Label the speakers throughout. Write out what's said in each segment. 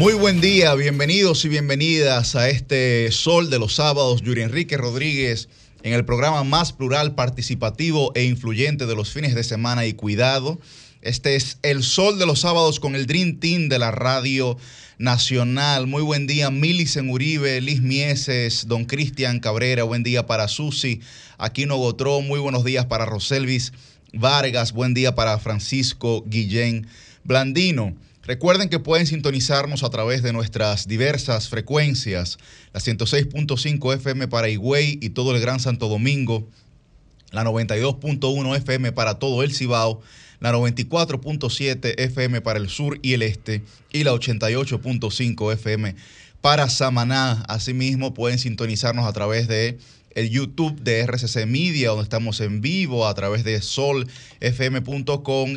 Speaker 1: Muy buen día, bienvenidos y bienvenidas a este Sol de los Sábados. Yuri Enrique Rodríguez en el programa más plural, participativo e influyente de los fines de semana y cuidado. Este es el Sol de los Sábados con el Dream Team de la Radio Nacional. Muy buen día, Milicen Uribe, Liz Mieses, Don Cristian Cabrera. Buen día para Susi, Aquino Gotró. Muy buenos días para Roselvis Vargas. Buen día para Francisco Guillén Blandino. Recuerden que pueden sintonizarnos a través de nuestras diversas frecuencias, la 106.5 FM para Higüey y todo el Gran Santo Domingo, la 92.1 FM para todo el Cibao, la 94.7 FM para el sur y el este y la 88.5 FM para Samaná. Asimismo, pueden sintonizarnos a través de el YouTube de RCC Media, donde estamos en vivo a través de solfm.com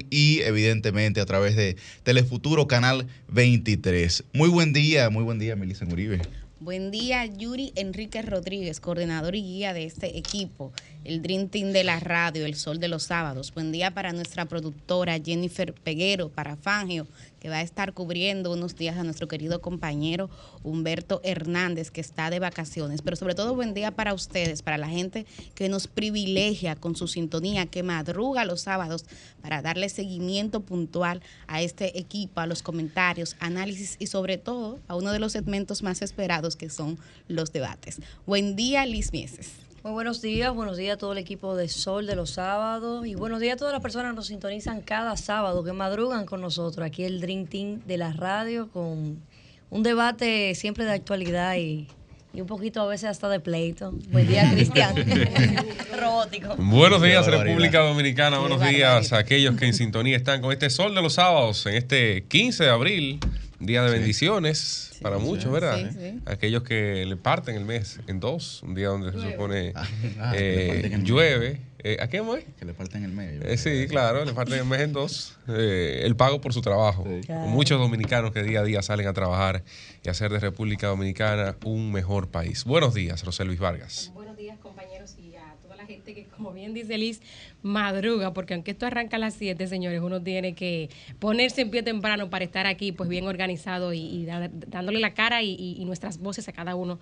Speaker 1: y evidentemente a través de Telefuturo Canal 23. Muy buen día, muy buen día, Melissa Muribe.
Speaker 2: Buen día, Yuri Enrique Rodríguez, coordinador y guía de este equipo, el Dream Team de la radio, El Sol de los Sábados. Buen día para nuestra productora Jennifer Peguero, para Fangio, que va a estar cubriendo unos días a nuestro querido compañero Humberto Hernández, que está de vacaciones. Pero sobre todo buen día para ustedes, para la gente que nos privilegia con su sintonía, que madruga los sábados para darle seguimiento puntual a este equipo, a los comentarios, análisis y sobre todo a uno de los segmentos más esperados que son los debates. Buen día, Liz Mieses.
Speaker 3: Muy buenos días, buenos días a todo el equipo de Sol de los sábados y buenos días a todas las personas que nos sintonizan cada sábado, que madrugan con nosotros aquí el Dream Team de la radio con un debate siempre de actualidad y, y un poquito a veces hasta de pleito. Buen día, Cristian. Robótico.
Speaker 4: Buenos días, República Dominicana. Buenos días a aquellos que en sintonía están con este Sol de los sábados en este 15 de abril. Día de bendiciones sí, para sí, muchos, ¿verdad? Sí, Aquellos que le parten el mes en dos, un día donde se supone ah, eh, llueve. Eh, ¿A qué mes?
Speaker 1: Que le parten el mes.
Speaker 4: Eh, sí, claro, le parten el mes en dos. Eh, el pago por su trabajo. Claro. Muchos dominicanos que día a día salen a trabajar y hacer de República Dominicana un mejor país. Buenos días, José Luis Vargas.
Speaker 5: Buenos días, compañeros, y a toda la gente que, como bien dice Liz, madruga, porque aunque esto arranca a las 7, señores, uno tiene que ponerse en pie temprano para estar aquí, pues bien organizado y, y da, dándole la cara y, y, y, nuestras voces a cada uno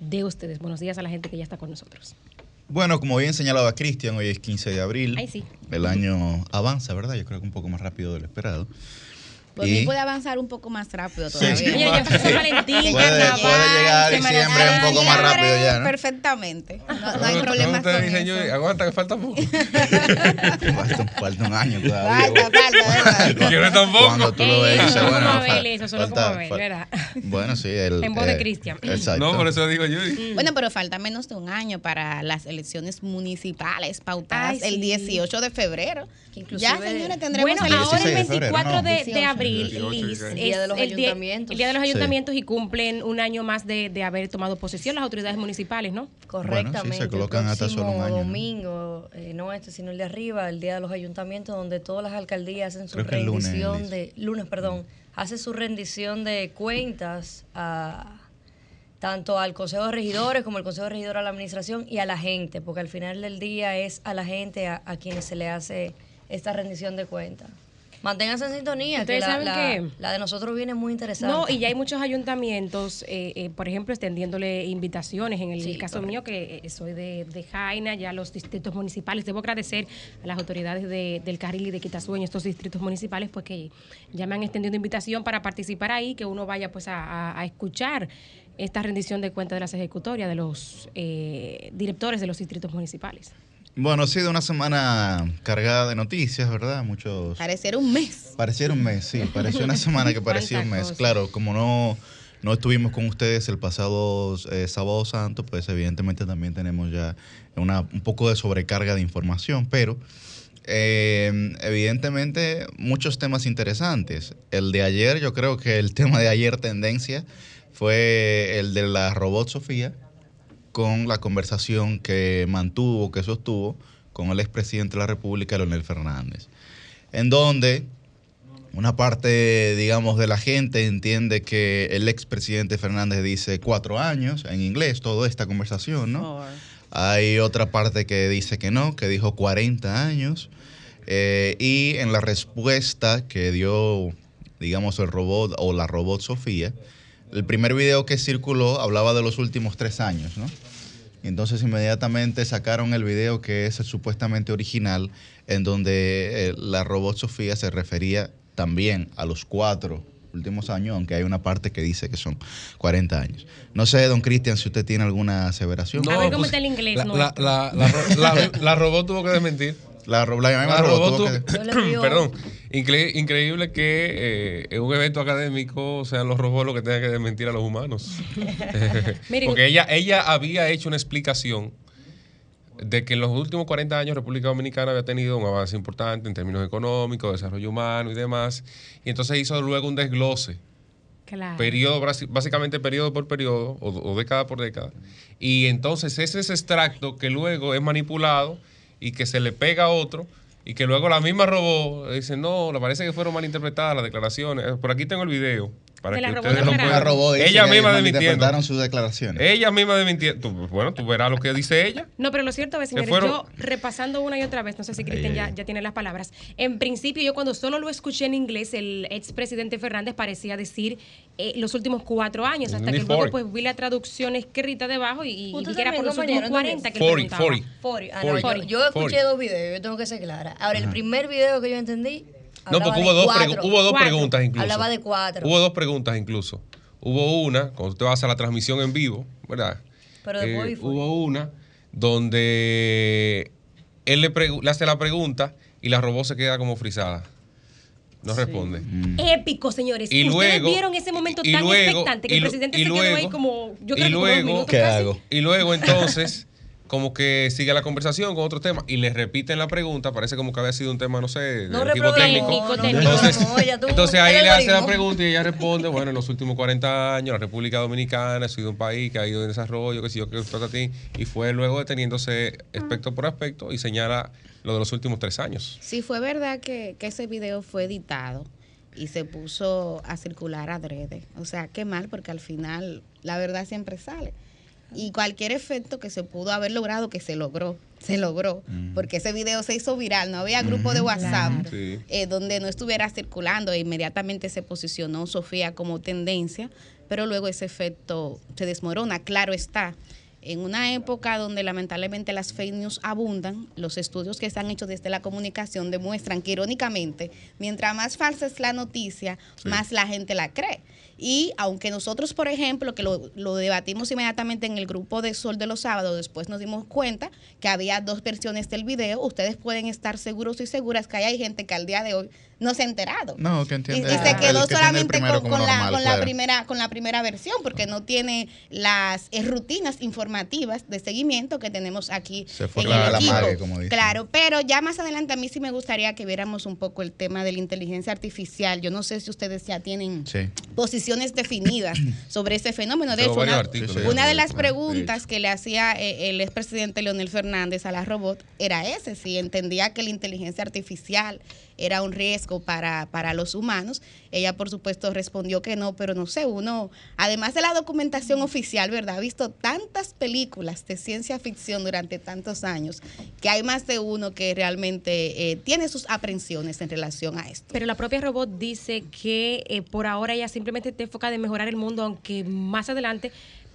Speaker 5: de ustedes. Buenos días a la gente que ya está con nosotros.
Speaker 1: Bueno, como bien señalaba Cristian, hoy es 15 de abril.
Speaker 5: Ay, sí.
Speaker 1: El año avanza, ¿verdad? Yo creo que un poco más rápido de lo esperado.
Speaker 2: Pues y... puede avanzar un poco más rápido todavía. Sí, sí,
Speaker 5: Oye, ya fue Valentín,
Speaker 1: puede,
Speaker 5: carnaval,
Speaker 1: puede llegar diciembre un poco más rápido ya, ¿no?
Speaker 2: Perfectamente. No, no hay problema con
Speaker 4: dicen,
Speaker 2: eso.
Speaker 4: aguanta que falta poco.
Speaker 1: falta, falta, un año todavía.
Speaker 2: Falta, falta, ¿verdad?
Speaker 4: Yo no tampoco.
Speaker 1: Cuando tú lo ves, dices, bueno,
Speaker 5: como Abel, eso solo como Abel, ¿verdad?
Speaker 1: Bueno, sí. El,
Speaker 5: en voz
Speaker 1: eh,
Speaker 5: de Cristian.
Speaker 1: Exacto.
Speaker 4: No, por eso digo yo.
Speaker 2: Bueno, pero falta menos de un año para las elecciones municipales pautadas Ay, el 18 de febrero. Ya, señores, tendremos
Speaker 5: bueno,
Speaker 2: el
Speaker 5: ahora el 24
Speaker 1: de,
Speaker 5: de abril, Liz,
Speaker 3: el día de los
Speaker 5: el día,
Speaker 3: ayuntamientos.
Speaker 5: el día de los ayuntamientos sí. y cumplen un año más de, de, haber tomado posesión las autoridades municipales, ¿no?
Speaker 3: Correctamente.
Speaker 1: Bueno, sí, se colocan hasta solo un año.
Speaker 3: domingo, eh, no este, sino el de arriba, el día de los ayuntamientos, donde todas las alcaldías hacen su
Speaker 1: Creo
Speaker 3: rendición
Speaker 1: lunes,
Speaker 3: de. Lunes, perdón. Mm. Hace su rendición de cuentas a tanto al Consejo de Regidores como al Consejo de Regidores a la Administración y a la gente, porque al final del día es a la gente a, a quienes se le hace esta rendición de cuentas. Manténganse en sintonía, que la, la, la, de nosotros viene muy interesante.
Speaker 5: No, y ya hay muchos ayuntamientos, eh, eh, por ejemplo, extendiéndole invitaciones. En el sí, caso correcto. mío, que eh, soy de, de, Jaina, ya los distritos municipales. Debo agradecer a las autoridades de, del Carril y de Quitazú en estos distritos municipales, pues que ya me han extendido invitación para participar ahí, que uno vaya pues a, a, a escuchar esta rendición de cuentas de las ejecutorias de los eh, directores de los distritos municipales.
Speaker 1: Bueno, ha sido una semana cargada de noticias, ¿verdad? Muchos.
Speaker 2: Pareciera un mes.
Speaker 1: Pareciera un mes, sí. Pareció una semana que parecía un mes. Cosa. Claro, como no, no estuvimos con ustedes el pasado eh, sábado santo, pues evidentemente también tenemos ya una, un poco de sobrecarga de información, pero eh, evidentemente muchos temas interesantes. El de ayer, yo creo que el tema de ayer tendencia fue el de la robot Sofía con la conversación que mantuvo, que sostuvo con el expresidente de la República, Leonel Fernández, en donde una parte, digamos, de la gente entiende que el expresidente Fernández dice cuatro años en inglés, toda esta conversación, ¿no? Hay otra parte que dice que no, que dijo 40 años. Eh, y en la respuesta que dio digamos, el robot o la robot Sofía. El primer video que circuló hablaba de los últimos tres años, ¿no? Entonces inmediatamente sacaron el video que es el supuestamente original, en donde eh, la robot Sofía se refería también a los cuatro últimos años, aunque hay una parte que dice que son 40 años. No sé, don Cristian, si usted tiene alguna aseveración.
Speaker 5: No, a ver cómo pues, está el inglés.
Speaker 4: la robot tuvo que desmentir.
Speaker 1: La, robot,
Speaker 4: perdón, increíble que eh, en un evento académico sean los robots los que tengan que desmentir a los humanos. Porque ella, ella había hecho una explicación de que en los últimos 40 años República Dominicana había tenido un avance importante en términos económicos, desarrollo humano y demás. Y entonces hizo luego un desglose. Claro. Periodo, básicamente periodo por periodo o, o década por década. Y entonces ese es extracto que luego es manipulado y que se le pega a otro y que luego la misma robó, dice, no, le parece que fueron mal interpretadas las declaraciones. Por aquí tengo el video. Para que ustedes lo puedan.
Speaker 1: Robó, ella misma desmintiendo. sus declaraciones.
Speaker 4: Ella misma desmintiendo. Bueno, tú verás lo que dice ella.
Speaker 5: No, pero lo cierto es, señores, yo repasando una y otra vez, no sé si Cristian ya, ya tiene las palabras. En principio, yo cuando solo lo escuché en inglés, el expresidente Fernández parecía decir eh, los últimos cuatro años, hasta que luego pues vi la traducción escrita debajo y, y que era por los últimos 40 que 40,
Speaker 3: 40. 40. Ah, no, yo, yo, escuché dos videos, yo tengo que ser clara. Ahora, el primer video que yo entendí
Speaker 4: no, porque hubo dos, hubo dos preguntas incluso.
Speaker 3: Hablaba de cuatro.
Speaker 4: Hubo dos preguntas incluso. Hubo una, cuando usted va a hacer la transmisión en vivo, ¿verdad?
Speaker 3: Pero después
Speaker 4: eh, Hubo una donde él le, le, hace la pregunta y la robot se queda como frisada. No responde.
Speaker 5: Mm. Épico, señores. Y Ustedes vieron ese momento tan expectante que el presidente se quedó ahí como. Yo creo
Speaker 4: y luego, ¿qué hago? Y luego entonces como que sigue la conversación con otro tema y le repiten la pregunta, parece como que había sido un tema, no sé, del equipo técnico. entonces, ahí le hace la pregunta y ella responde, bueno, en los últimos 40 años la República Dominicana ha sido un país que ha ido en desarrollo, que si yo que a ti, y fue luego deteniéndose aspecto por aspecto y señala lo de los últimos tres años.
Speaker 2: Sí, fue verdad que, que ese video fue editado y se puso a circular adrede. O sea, qué mal, porque al final la verdad siempre sale y cualquier efecto que se pudo haber logrado, que se logró, se logró, porque ese video se hizo viral, no había grupo de WhatsApp eh, donde no estuviera circulando e inmediatamente se posicionó Sofía como tendencia, pero luego ese efecto se desmorona, claro está. En una época donde lamentablemente las fake news abundan, los estudios que se han hecho desde la comunicación demuestran que irónicamente, mientras más falsa es la noticia, más la gente la cree. Y aunque nosotros, por ejemplo, que lo, lo, debatimos inmediatamente en el grupo de Sol de los Sábados, después nos dimos cuenta que había dos versiones del video, ustedes pueden estar seguros y seguras que hay gente que al día de hoy no se ha enterado.
Speaker 1: No, que entiende.
Speaker 2: Y, se quedó solamente con, la, con la, primera, con la primera versión, porque no tiene las eh, rutinas informativas de seguimiento que tenemos aquí
Speaker 1: se fue en el equipo. como
Speaker 2: Claro, pero ya más adelante a mí sí me gustaría que viéramos un poco el tema de la inteligencia artificial. Yo no sé si ustedes ya tienen posiciones definidas sobre ese fenómeno. De hecho, una, de las preguntas que le hacía eh, el expresidente Leonel Fernández a la robot era ese, si entendía que la inteligencia artificial era un riesgo para, para los humanos. Ella, por supuesto, respondió que no, pero no sé, uno, además de la documentación oficial, ¿verdad? Ha visto tantas películas de ciencia ficción durante tantos años que hay más de uno que realmente eh, tiene sus aprensiones en relación a esto.
Speaker 5: Pero la propia robot dice que eh, por ahora ella simplemente te enfoca en mejorar el mundo, aunque más adelante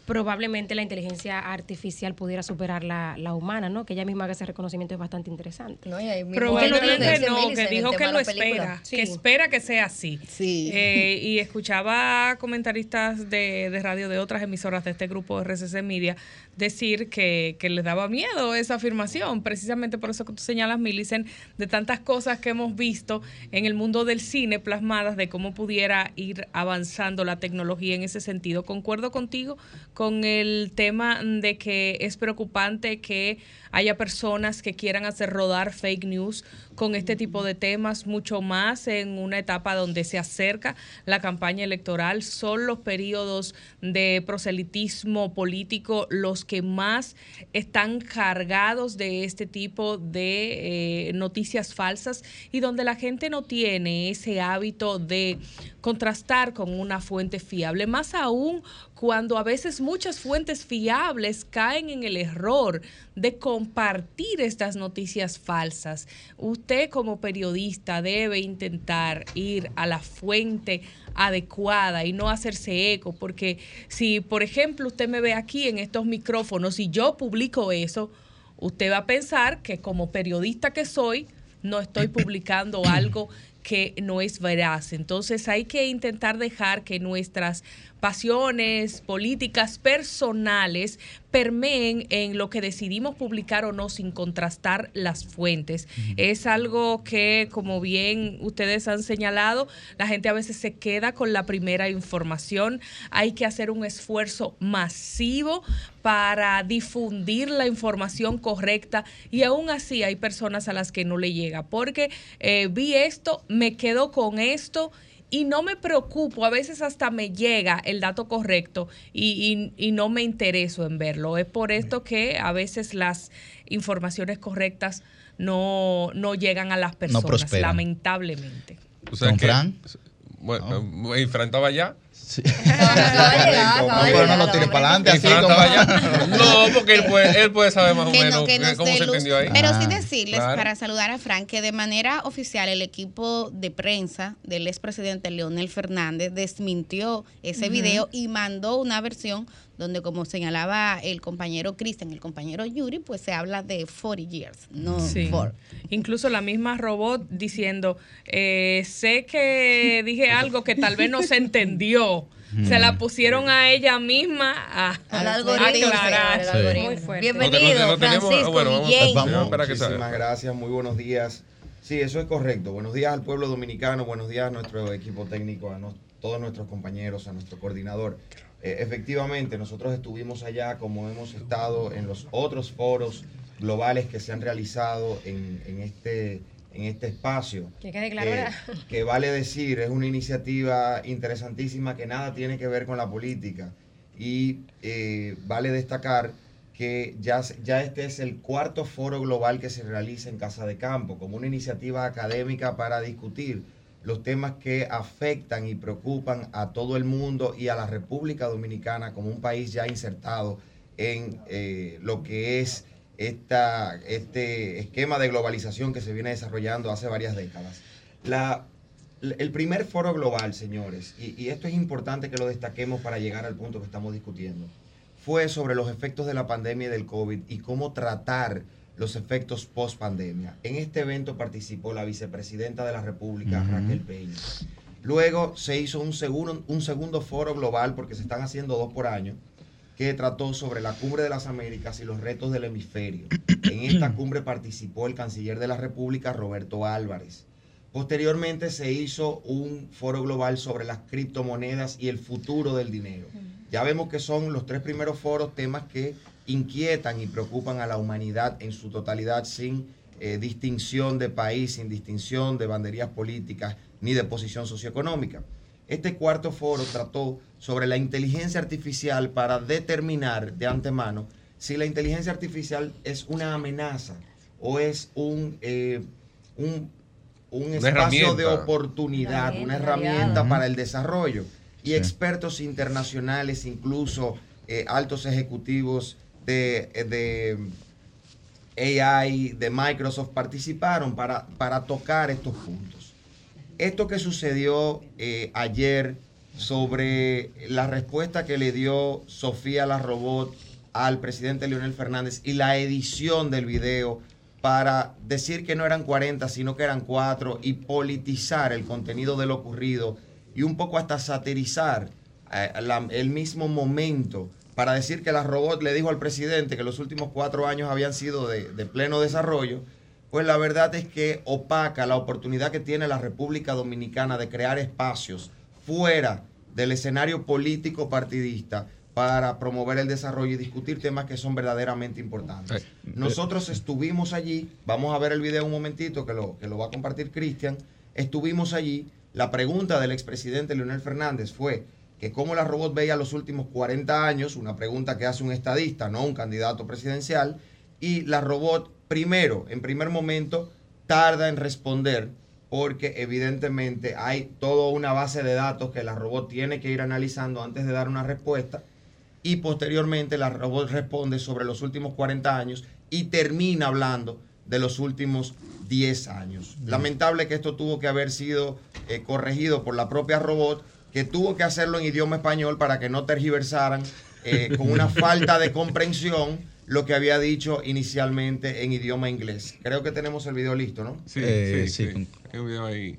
Speaker 5: probablemente la inteligencia artificial pudiera superar la, la humana, ¿no? Que ella misma haga ese reconocimiento es bastante interesante.
Speaker 6: No, probablemente no, que dijo que lo espera, que espera que sea así.
Speaker 2: Sí.
Speaker 6: Eh, y escuchaba comentaristas de, de radio de otras emisoras de este grupo RCC Media decir que, que les daba miedo esa afirmación, precisamente por eso que tú señalas, Milicen, de tantas cosas que hemos visto en el mundo del cine plasmadas de cómo pudiera ir avanzando la tecnología en ese sentido. Concuerdo contigo con el tema de que es preocupante que haya personas que quieran hacer rodar fake news con este tipo de temas, mucho más en una etapa donde se acerca la campaña electoral. Son los periodos de proselitismo político los que más están cargados de este tipo de eh, noticias falsas y donde la gente no tiene ese hábito de contrastar con una fuente fiable, más aún cuando a veces muchas fuentes fiables caen en el error de compartir estas noticias falsas. Usted como periodista debe intentar ir a la fuente adecuada y no hacerse eco, porque si, por ejemplo, usted me ve aquí en estos micrófonos y yo publico eso, usted va a pensar que como periodista que soy, no estoy publicando algo que no es veraz. Entonces hay que intentar dejar que nuestras pasiones políticas personales permeen en lo que decidimos publicar o no sin contrastar las fuentes. Es algo que, como bien ustedes han señalado, la gente a veces se queda con la primera información. Hay que hacer un esfuerzo masivo para difundir la información correcta y aún así hay personas a las que no le llega porque eh, vi esto, me quedo con esto y no me preocupo, a veces hasta me llega el dato correcto y, no me intereso en verlo. Es por esto que a veces las informaciones correctas no, no llegan a las personas, lamentablemente.
Speaker 4: O sea, bueno, no. enfrentaba ya Sí.
Speaker 1: No, no, lo tire para adelante. Así
Speaker 4: No, porque él puede, él puede saber más o menos cómo se entendió ahí.
Speaker 2: Pero sí decirles, para saludar a Frank, que de manera oficial el equipo de prensa del expresidente Leonel Fernández desmintió ese video y mandó una versión donde como señalaba el compañero Cristian, el compañero Yuri, pues se habla de 40 years, no sí.
Speaker 6: Incluso la misma robot diciendo, eh, sé que dije algo que tal vez no se entendió. Se la pusieron a ella misma a, aclarar.
Speaker 3: Bienvenido, Francisco bueno,
Speaker 7: Muchísimas gracias, muy buenos días. Sí, eso es correcto. Buenos días al pueblo dominicano, buenos días a nuestro equipo técnico, a todos nuestros compañeros, a nuestro coordinador. Eh, efectivamente, nosotros estuvimos allá como hemos estado en los otros foros globales que se han realizado en, este, en este espacio.
Speaker 3: Que quede claro. Eh,
Speaker 7: que vale decir, es una iniciativa interesantísima que nada tiene que ver con la política. Y eh, vale destacar que ya, ya este es el cuarto foro global que se realiza en Casa de Campo, como una iniciativa académica para discutir los temas que afectan y preocupan a todo el mundo y a la República Dominicana como un país ya insertado en eh, lo que es esta, este esquema de globalización que se viene desarrollando hace varias décadas. La, el primer foro global, señores, y, y esto es importante que lo destaquemos para llegar al punto que estamos discutiendo, fue sobre los efectos de la pandemia y del COVID y cómo tratar los efectos post pandemia. En este evento participó la vicepresidenta de la República, Raquel Peña. Luego se hizo un segundo, un segundo foro global, porque se están haciendo dos por año, que trató sobre la cumbre de las Américas y los retos del hemisferio. En esta cumbre participó el canciller de la República, Roberto Álvarez. Posteriormente se hizo un foro global sobre las criptomonedas y el futuro del dinero. Ya vemos que son los tres primeros foros temas que inquietan y preocupan a la humanidad en su totalidad sin eh, distinción de país, sin distinción de banderías políticas ni de posición socioeconómica. Este cuarto foro trató sobre la inteligencia artificial para determinar de antemano si la inteligencia artificial es una amenaza o es un, eh, un, espacio de oportunidad, una herramienta para el desarrollo. Y expertos internacionales, incluso eh, altos ejecutivos de, AI, de Microsoft, participaron para, para tocar estos puntos. Esto que sucedió eh, ayer sobre la respuesta que le dio Sofía la robot al presidente Leonel Fernández y la edición del video para decir que no eran 40, sino que eran 4 y politizar el contenido de lo ocurrido y un poco hasta satirizar eh, el mismo momento para decir que la robot le dijo al presidente que los últimos cuatro años habían sido de, pleno desarrollo, pues la verdad es que opaca la oportunidad que tiene la República Dominicana de crear espacios fuera del escenario político partidista para promover el desarrollo y discutir temas que son verdaderamente importantes. Nosotros estuvimos allí, vamos a ver el video un momentito que lo, que lo va a compartir Cristian, estuvimos allí, la pregunta del expresidente Leonel Fernández fue, que cómo la robot veía los últimos 40 años, una pregunta que hace un estadista, no un candidato presidencial, y la robot primero, en primer momento, tarda en responder porque evidentemente hay toda una base de datos que la robot tiene que ir analizando antes de dar una respuesta. y posteriormente la robot responde sobre los últimos 40 años y termina hablando de los últimos 10 años. Lamentable que esto tuvo que haber sido eh, corregido por la propia robot, que tuvo que hacerlo en idioma español para que no tergiversaran eh, con una falta de comprensión lo que había dicho inicialmente en idioma inglés. Creo que tenemos el video listo, ¿no?
Speaker 4: Sí, sí, sí. Hay un video ahí.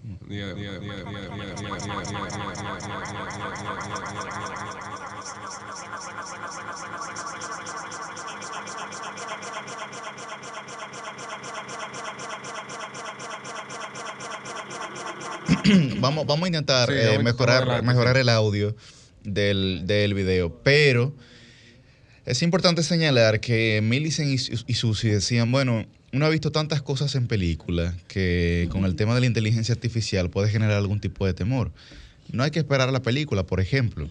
Speaker 1: Vamos, vamos a intentar eh, mejorar, mejorar el audio del, del video, pero es importante señalar que Millicent y, Susi decían, bueno, uno ha visto tantas cosas en películas que con el tema de la inteligencia artificial puede generar algún tipo de temor. No hay que esperar a la película, por ejemplo.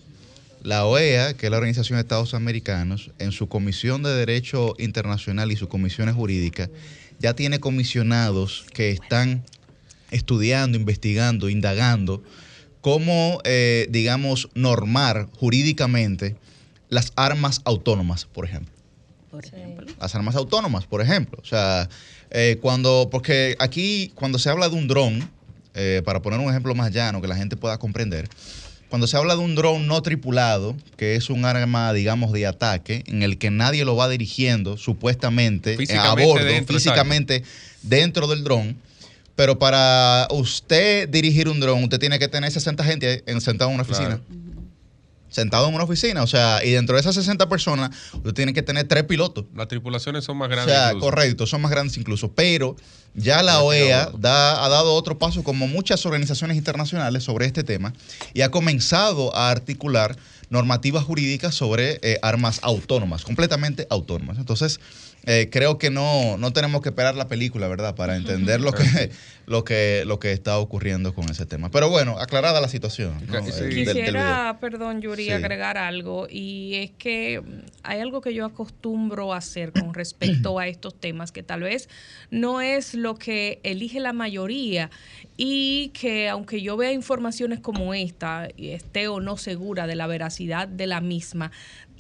Speaker 1: La OEA, que es la Organización de Estados Americanos, en su Comisión de Derecho Internacional y sus comisiones jurídicas, ya tiene comisionados que están estudiando, investigando, indagando cómo, eh, digamos, normar jurídicamente las armas autónomas, por ejemplo. Por ejemplo. Las armas autónomas, por ejemplo. O sea, eh, cuando, porque aquí, cuando se habla de un dron, eh, para poner un ejemplo más llano que la gente pueda comprender, cuando se habla de un dron no tripulado, que es un arma, digamos, de ataque, en el que nadie lo va dirigiendo supuestamente a bordo, físicamente dentro del dron, pero para usted dirigir un dron, usted tiene que tener 60 gente sentado en una oficina sentado en una oficina. O sea, y dentro de esas 60 personas, usted tiene que tener tres pilotos.
Speaker 4: Las tripulaciones son más grandes.
Speaker 1: O sea, correcto, son más grandes incluso. Pero ya la OEA ha dado otro paso, como muchas organizaciones internacionales, sobre este tema y ha comenzado a articular normativas jurídicas sobre eh, armas autónomas, completamente autónomas. Entonces, eh, creo que no, no tenemos que esperar la película, ¿verdad? Para entender lo que, lo, que, lo que está ocurriendo con ese tema. Pero bueno, aclarada la situación.
Speaker 6: Quisiera, perdón, Yuri, agregar algo. Y es que hay algo que yo acostumbro a hacer con respecto a estos temas, que tal vez no es lo que elige la mayoría y que aunque yo vea informaciones como esta y esté o no segura de la veracidad de la misma,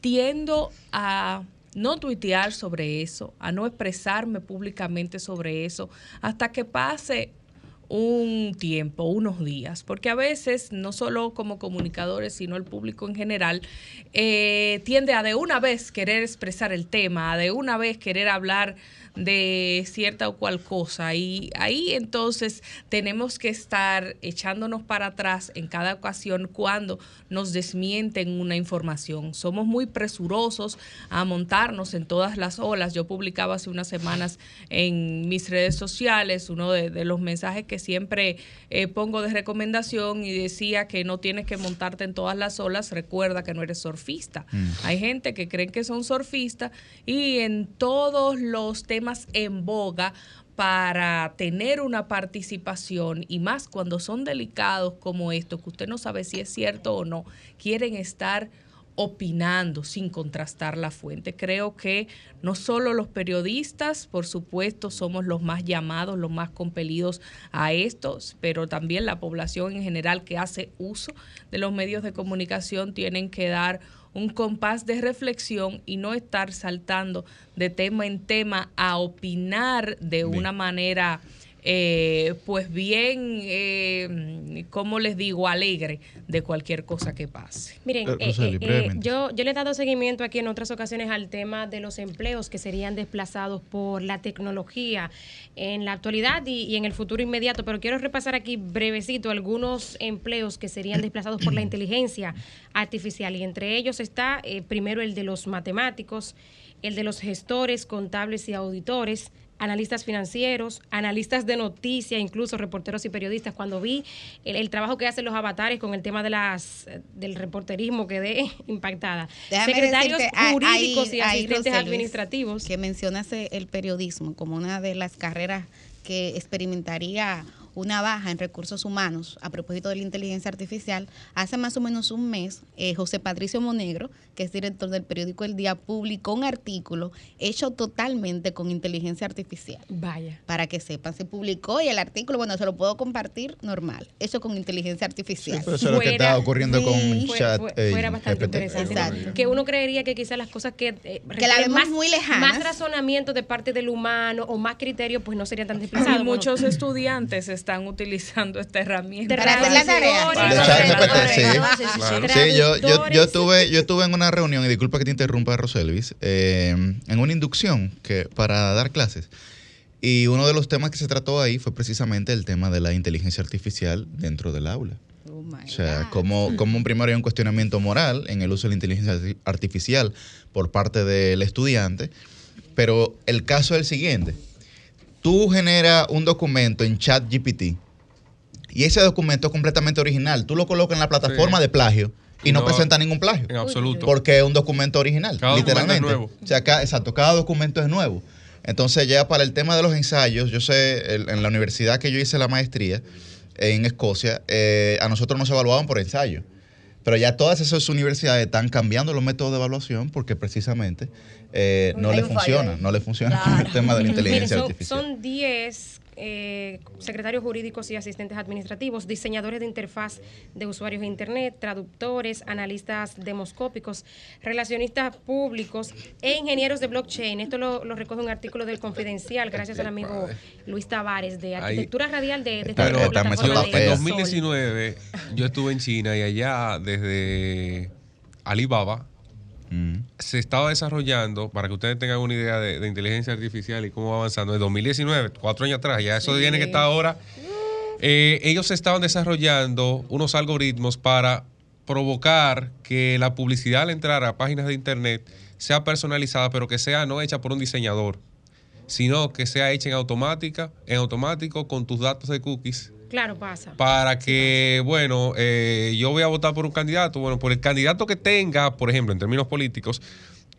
Speaker 6: tiendo a no tuitear sobre eso, a no expresarme públicamente sobre eso, hasta que pase un tiempo, unos días, porque a veces, no solo como comunicadores, sino el público en general, eh, tiende a de una vez querer expresar el tema, a de una vez querer hablar de cierta o cual cosa. Y ahí entonces tenemos que estar echándonos para atrás en cada ocasión cuando nos desmienten una información. Somos muy presurosos a montarnos en todas las olas. Yo publicaba hace unas semanas en mis redes sociales uno de, los mensajes que siempre eh, pongo de recomendación y decía que no tienes que montarte en todas las olas, recuerda que no eres surfista. Mm. Hay gente que creen que son surfistas y en todos los temas en boga para tener una participación y más cuando son delicados como estos, que usted no sabe si es cierto o no, quieren estar opinando sin contrastar la fuente. Creo que no solo los periodistas, por supuesto, somos los más llamados, los más compelidos a estos, pero también la población en general que hace uso de los medios de comunicación tienen que dar un compás de reflexión y no estar saltando de tema en tema a opinar de una manera eh, pues bien, eh, como les digo, alegre de cualquier cosa que pase.
Speaker 5: Miren, eh, yo, yo le he dado seguimiento aquí en otras ocasiones al tema de los empleos que serían desplazados por la tecnología en la actualidad y, en el futuro inmediato, pero quiero repasar aquí brevecito algunos empleos que serían desplazados por la inteligencia artificial y entre ellos está primero el de los matemáticos, el de los gestores, contables y auditores, analistas financieros, analistas de noticias, incluso reporteros y periodistas. Cuando vi el, trabajo que hacen los avatares con el tema de las del reporterismo, quedé impactada. Secretarios jurídicos y asistentes administrativos.
Speaker 2: Que mencionas el periodismo como una de las carreras que experimentaría una baja en recursos humanos a propósito de la inteligencia artificial. Hace más o menos un mes, eh, José Patricio Monegro, que es director del periódico El Día, publicó un artículo hecho totalmente con inteligencia artificial.
Speaker 5: Vaya.
Speaker 2: Para que sepan, se publicó y el artículo, bueno, se lo puedo compartir normal, hecho con inteligencia artificial.
Speaker 1: eso es lo que está ocurriendo con chat.
Speaker 5: fuera bastante interesante. Que uno creería que quizás las cosas que,
Speaker 2: eh, que la vemos más, muy lejanas.
Speaker 5: Más razonamiento de parte del humano o más criterio, pues no serían tan desplazados.
Speaker 6: Y muchos estudiantes están utilizando esta herramienta.
Speaker 2: Para hacer la tarea.
Speaker 1: Sí, yo, yo, yo, estuve, yo estuve en una reunión, y disculpa que te interrumpa, Roselvis, eh, en una inducción que para dar clases. Y uno de los temas que se trató ahí fue precisamente el tema de la inteligencia artificial dentro del aula. Oh o sea, como, como un primero hay un cuestionamiento moral en el uso de la inteligencia artificial por parte del estudiante, pero el caso es el siguiente. Tú generas un documento en ChatGPT y ese documento es completamente original. Tú lo colocas en la plataforma de plagio y no, presenta ningún plagio.
Speaker 4: En absoluto.
Speaker 1: Porque es un documento original, literalmente. nuevo. O sea, exacto, cada documento es nuevo. Entonces, ya para el tema de los ensayos, yo sé, en la universidad que yo hice la maestría, en Escocia, eh, a nosotros nos evaluaban por ensayo. Pero ya todas esas universidades están cambiando los métodos de evaluación porque precisamente eh, no le funciona, no le funciona el tema de la inteligencia artificial.
Speaker 5: Son 10 eh, secretarios jurídicos y asistentes administrativos, diseñadores de interfaz de usuarios de Internet, traductores, analistas demoscópicos, relacionistas públicos e ingenieros de blockchain. Esto lo, recoge un artículo del Confidencial, gracias al amigo Luis Tavares, de Arquitectura Radial de, de esta
Speaker 4: En 2019 yo estuve en China y allá desde Alibaba se estaba desarrollando, para que ustedes tengan una idea de, inteligencia artificial y cómo va avanzando, en 2019, cuatro años atrás, ya eso tiene que estar ahora. Eh, ellos estaban desarrollando unos algoritmos para provocar que la publicidad al entrar a páginas de internet sea personalizada, pero que sea no hecha por un diseñador, sino que sea hecha en automática, en automático con tus datos de cookies
Speaker 5: Claro, pasa.
Speaker 4: Para que, bueno, eh, yo voy a votar por un candidato. Bueno, por el candidato que tenga, por ejemplo, en términos políticos,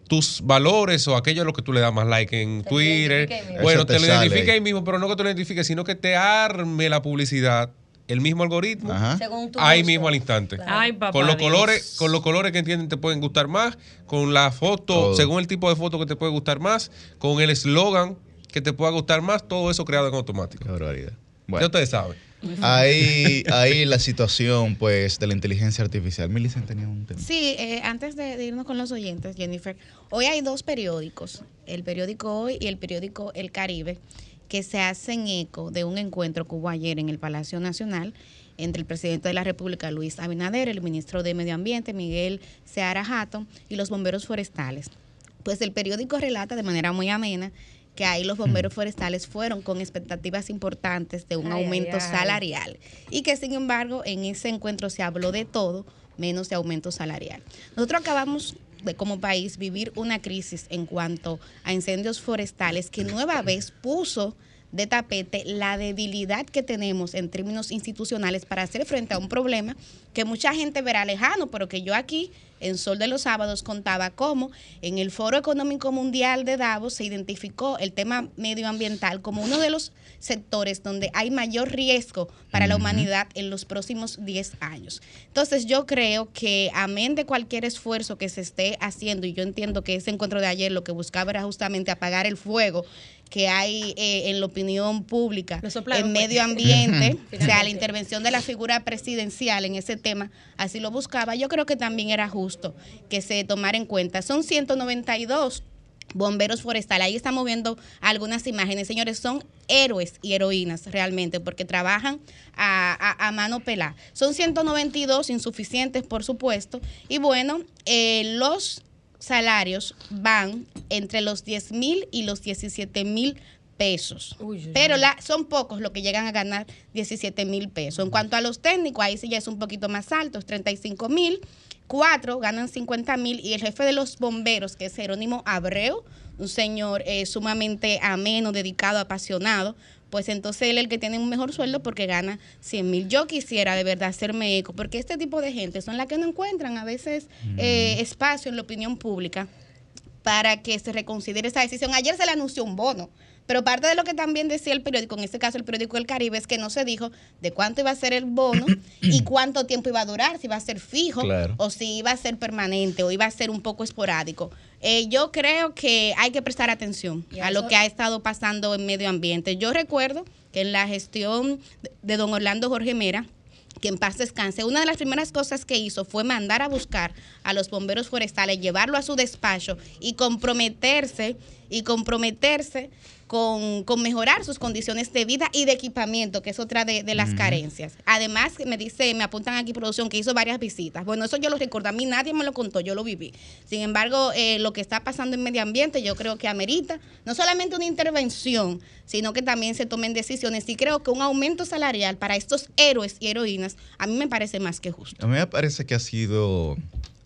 Speaker 4: tus valores o aquello a lo que tú le das más like en Twitter. Bueno, te, lo identifique ahí mismo, pero no que te lo identifique, sino que te arme la publicidad el mismo algoritmo ahí mismo al instante. con los colores, con los colores que entienden te pueden gustar más, con la foto, según el tipo de foto que te puede gustar más, con el eslogan que te pueda gustar más, todo eso creado en automático.
Speaker 1: Qué barbaridad.
Speaker 4: Bueno. Ya ustedes saben.
Speaker 1: Ahí, ahí la situación pues de la inteligencia artificial. Millicent tenía un tema.
Speaker 2: Sí, eh, antes de, irnos con los oyentes, Jennifer, hoy hay dos periódicos, el periódico Hoy y el periódico El Caribe, que se hacen eco de un encuentro que hubo ayer en el Palacio Nacional entre el presidente de la República, Luis Abinader, el ministro de Medio Ambiente, Miguel Seara Jato, y los bomberos forestales. Pues el periódico relata de manera muy amena que ahí los bomberos forestales fueron con expectativas importantes de un aumento salarial y que sin embargo en ese encuentro se habló de todo menos de aumento salarial. Nosotros acabamos de como país vivir una crisis en cuanto a incendios forestales que nueva vez puso de tapete la debilidad que tenemos en términos institucionales para hacer frente a un problema que mucha gente verá lejano, pero que yo aquí en Sol de los Sábados contaba cómo en el Foro Económico Mundial de Davos se identificó el tema medioambiental como uno de los sectores donde hay mayor riesgo para la humanidad en los próximos 10 años. Entonces yo creo que amén de cualquier esfuerzo que se esté haciendo, y yo entiendo que ese encuentro de ayer lo que buscaba era justamente apagar el fuego que hay eh, en la opinión pública, en medio ambiente, o sea, la intervención de la figura presidencial en ese tema, así lo buscaba, yo creo que también era justo que se tomara en cuenta. Son 192 bomberos forestales. Ahí estamos viendo algunas imágenes. Señores, son héroes y heroínas realmente porque trabajan a, mano pelada. Son 192 insuficientes, por supuesto. Y bueno, eh, los salarios van entre los 10 mil y los 17 mil pesos. Pero la, son pocos los que llegan a ganar 17 mil pesos. En cuanto a los técnicos, ahí sí ya es un poquito más alto, es 35 mil. Cuatro ganan 50 mil y el jefe de los bomberos, que es Jerónimo Abreu, un señor eh, sumamente ameno, dedicado, apasionado, pues entonces él es el que tiene un mejor sueldo porque gana 100 mil. Yo quisiera de verdad hacerme eco, porque este tipo de gente son las que no encuentran a veces eh, espacio en la opinión pública para que se reconsidere esa decisión. Ayer se le anunció un bono, pero parte de lo que también decía el periódico, en este caso el periódico El Caribe, es que no se dijo de cuánto iba a ser el bono y cuánto tiempo iba a durar, si iba a ser fijo o si iba a ser permanente o iba a ser un poco esporádico. Eh, yo creo que hay que prestar atención a lo que ha estado pasando en medio ambiente. Yo recuerdo que en la gestión de don Orlando Jorge Mera, que en paz descanse, una de las primeras cosas que hizo fue mandar a buscar a los bomberos forestales, llevarlo a su despacho y comprometerse y comprometerse con, mejorar sus condiciones de vida y de equipamiento, que es otra de, las carencias. Además, me dice, me apuntan aquí producción que hizo varias visitas. Bueno, eso yo lo recuerdo, a mí nadie me lo contó, yo lo viví. Sin embargo, eh, lo que está pasando en medio ambiente, yo creo que amerita no solamente una intervención, sino que también se tomen decisiones. Y creo que un aumento salarial para estos héroes y heroínas, a mí me parece más que justo.
Speaker 1: A mí me parece que ha sido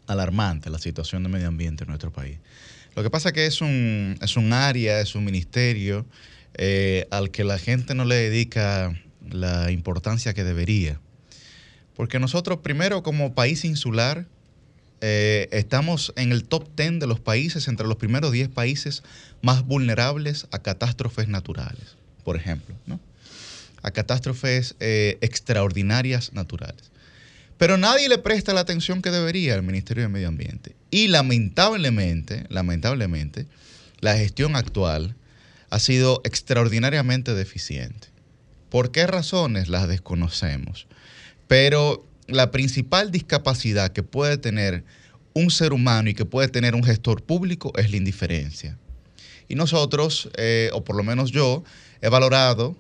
Speaker 1: alarmante la situación de medio ambiente en nuestro país. Lo que pasa es que es un, es un área, es un ministerio eh, al que la gente no le dedica la importancia que debería. Porque nosotros, primero, como país insular, eh, estamos en el top 10 de los países, entre los primeros 10 países más vulnerables a catástrofes naturales, por ejemplo, a catástrofes eh, extraordinarias naturales. Pero nadie le presta la atención que debería al Ministerio de Medio Ambiente. Y lamentablemente, lamentablemente, la gestión actual ha sido extraordinariamente deficiente. ¿Por qué razones las desconocemos? Pero la principal discapacidad que puede tener un ser humano y que puede tener un gestor público es la indiferencia. Y nosotros, eh, o por lo menos yo, he valorado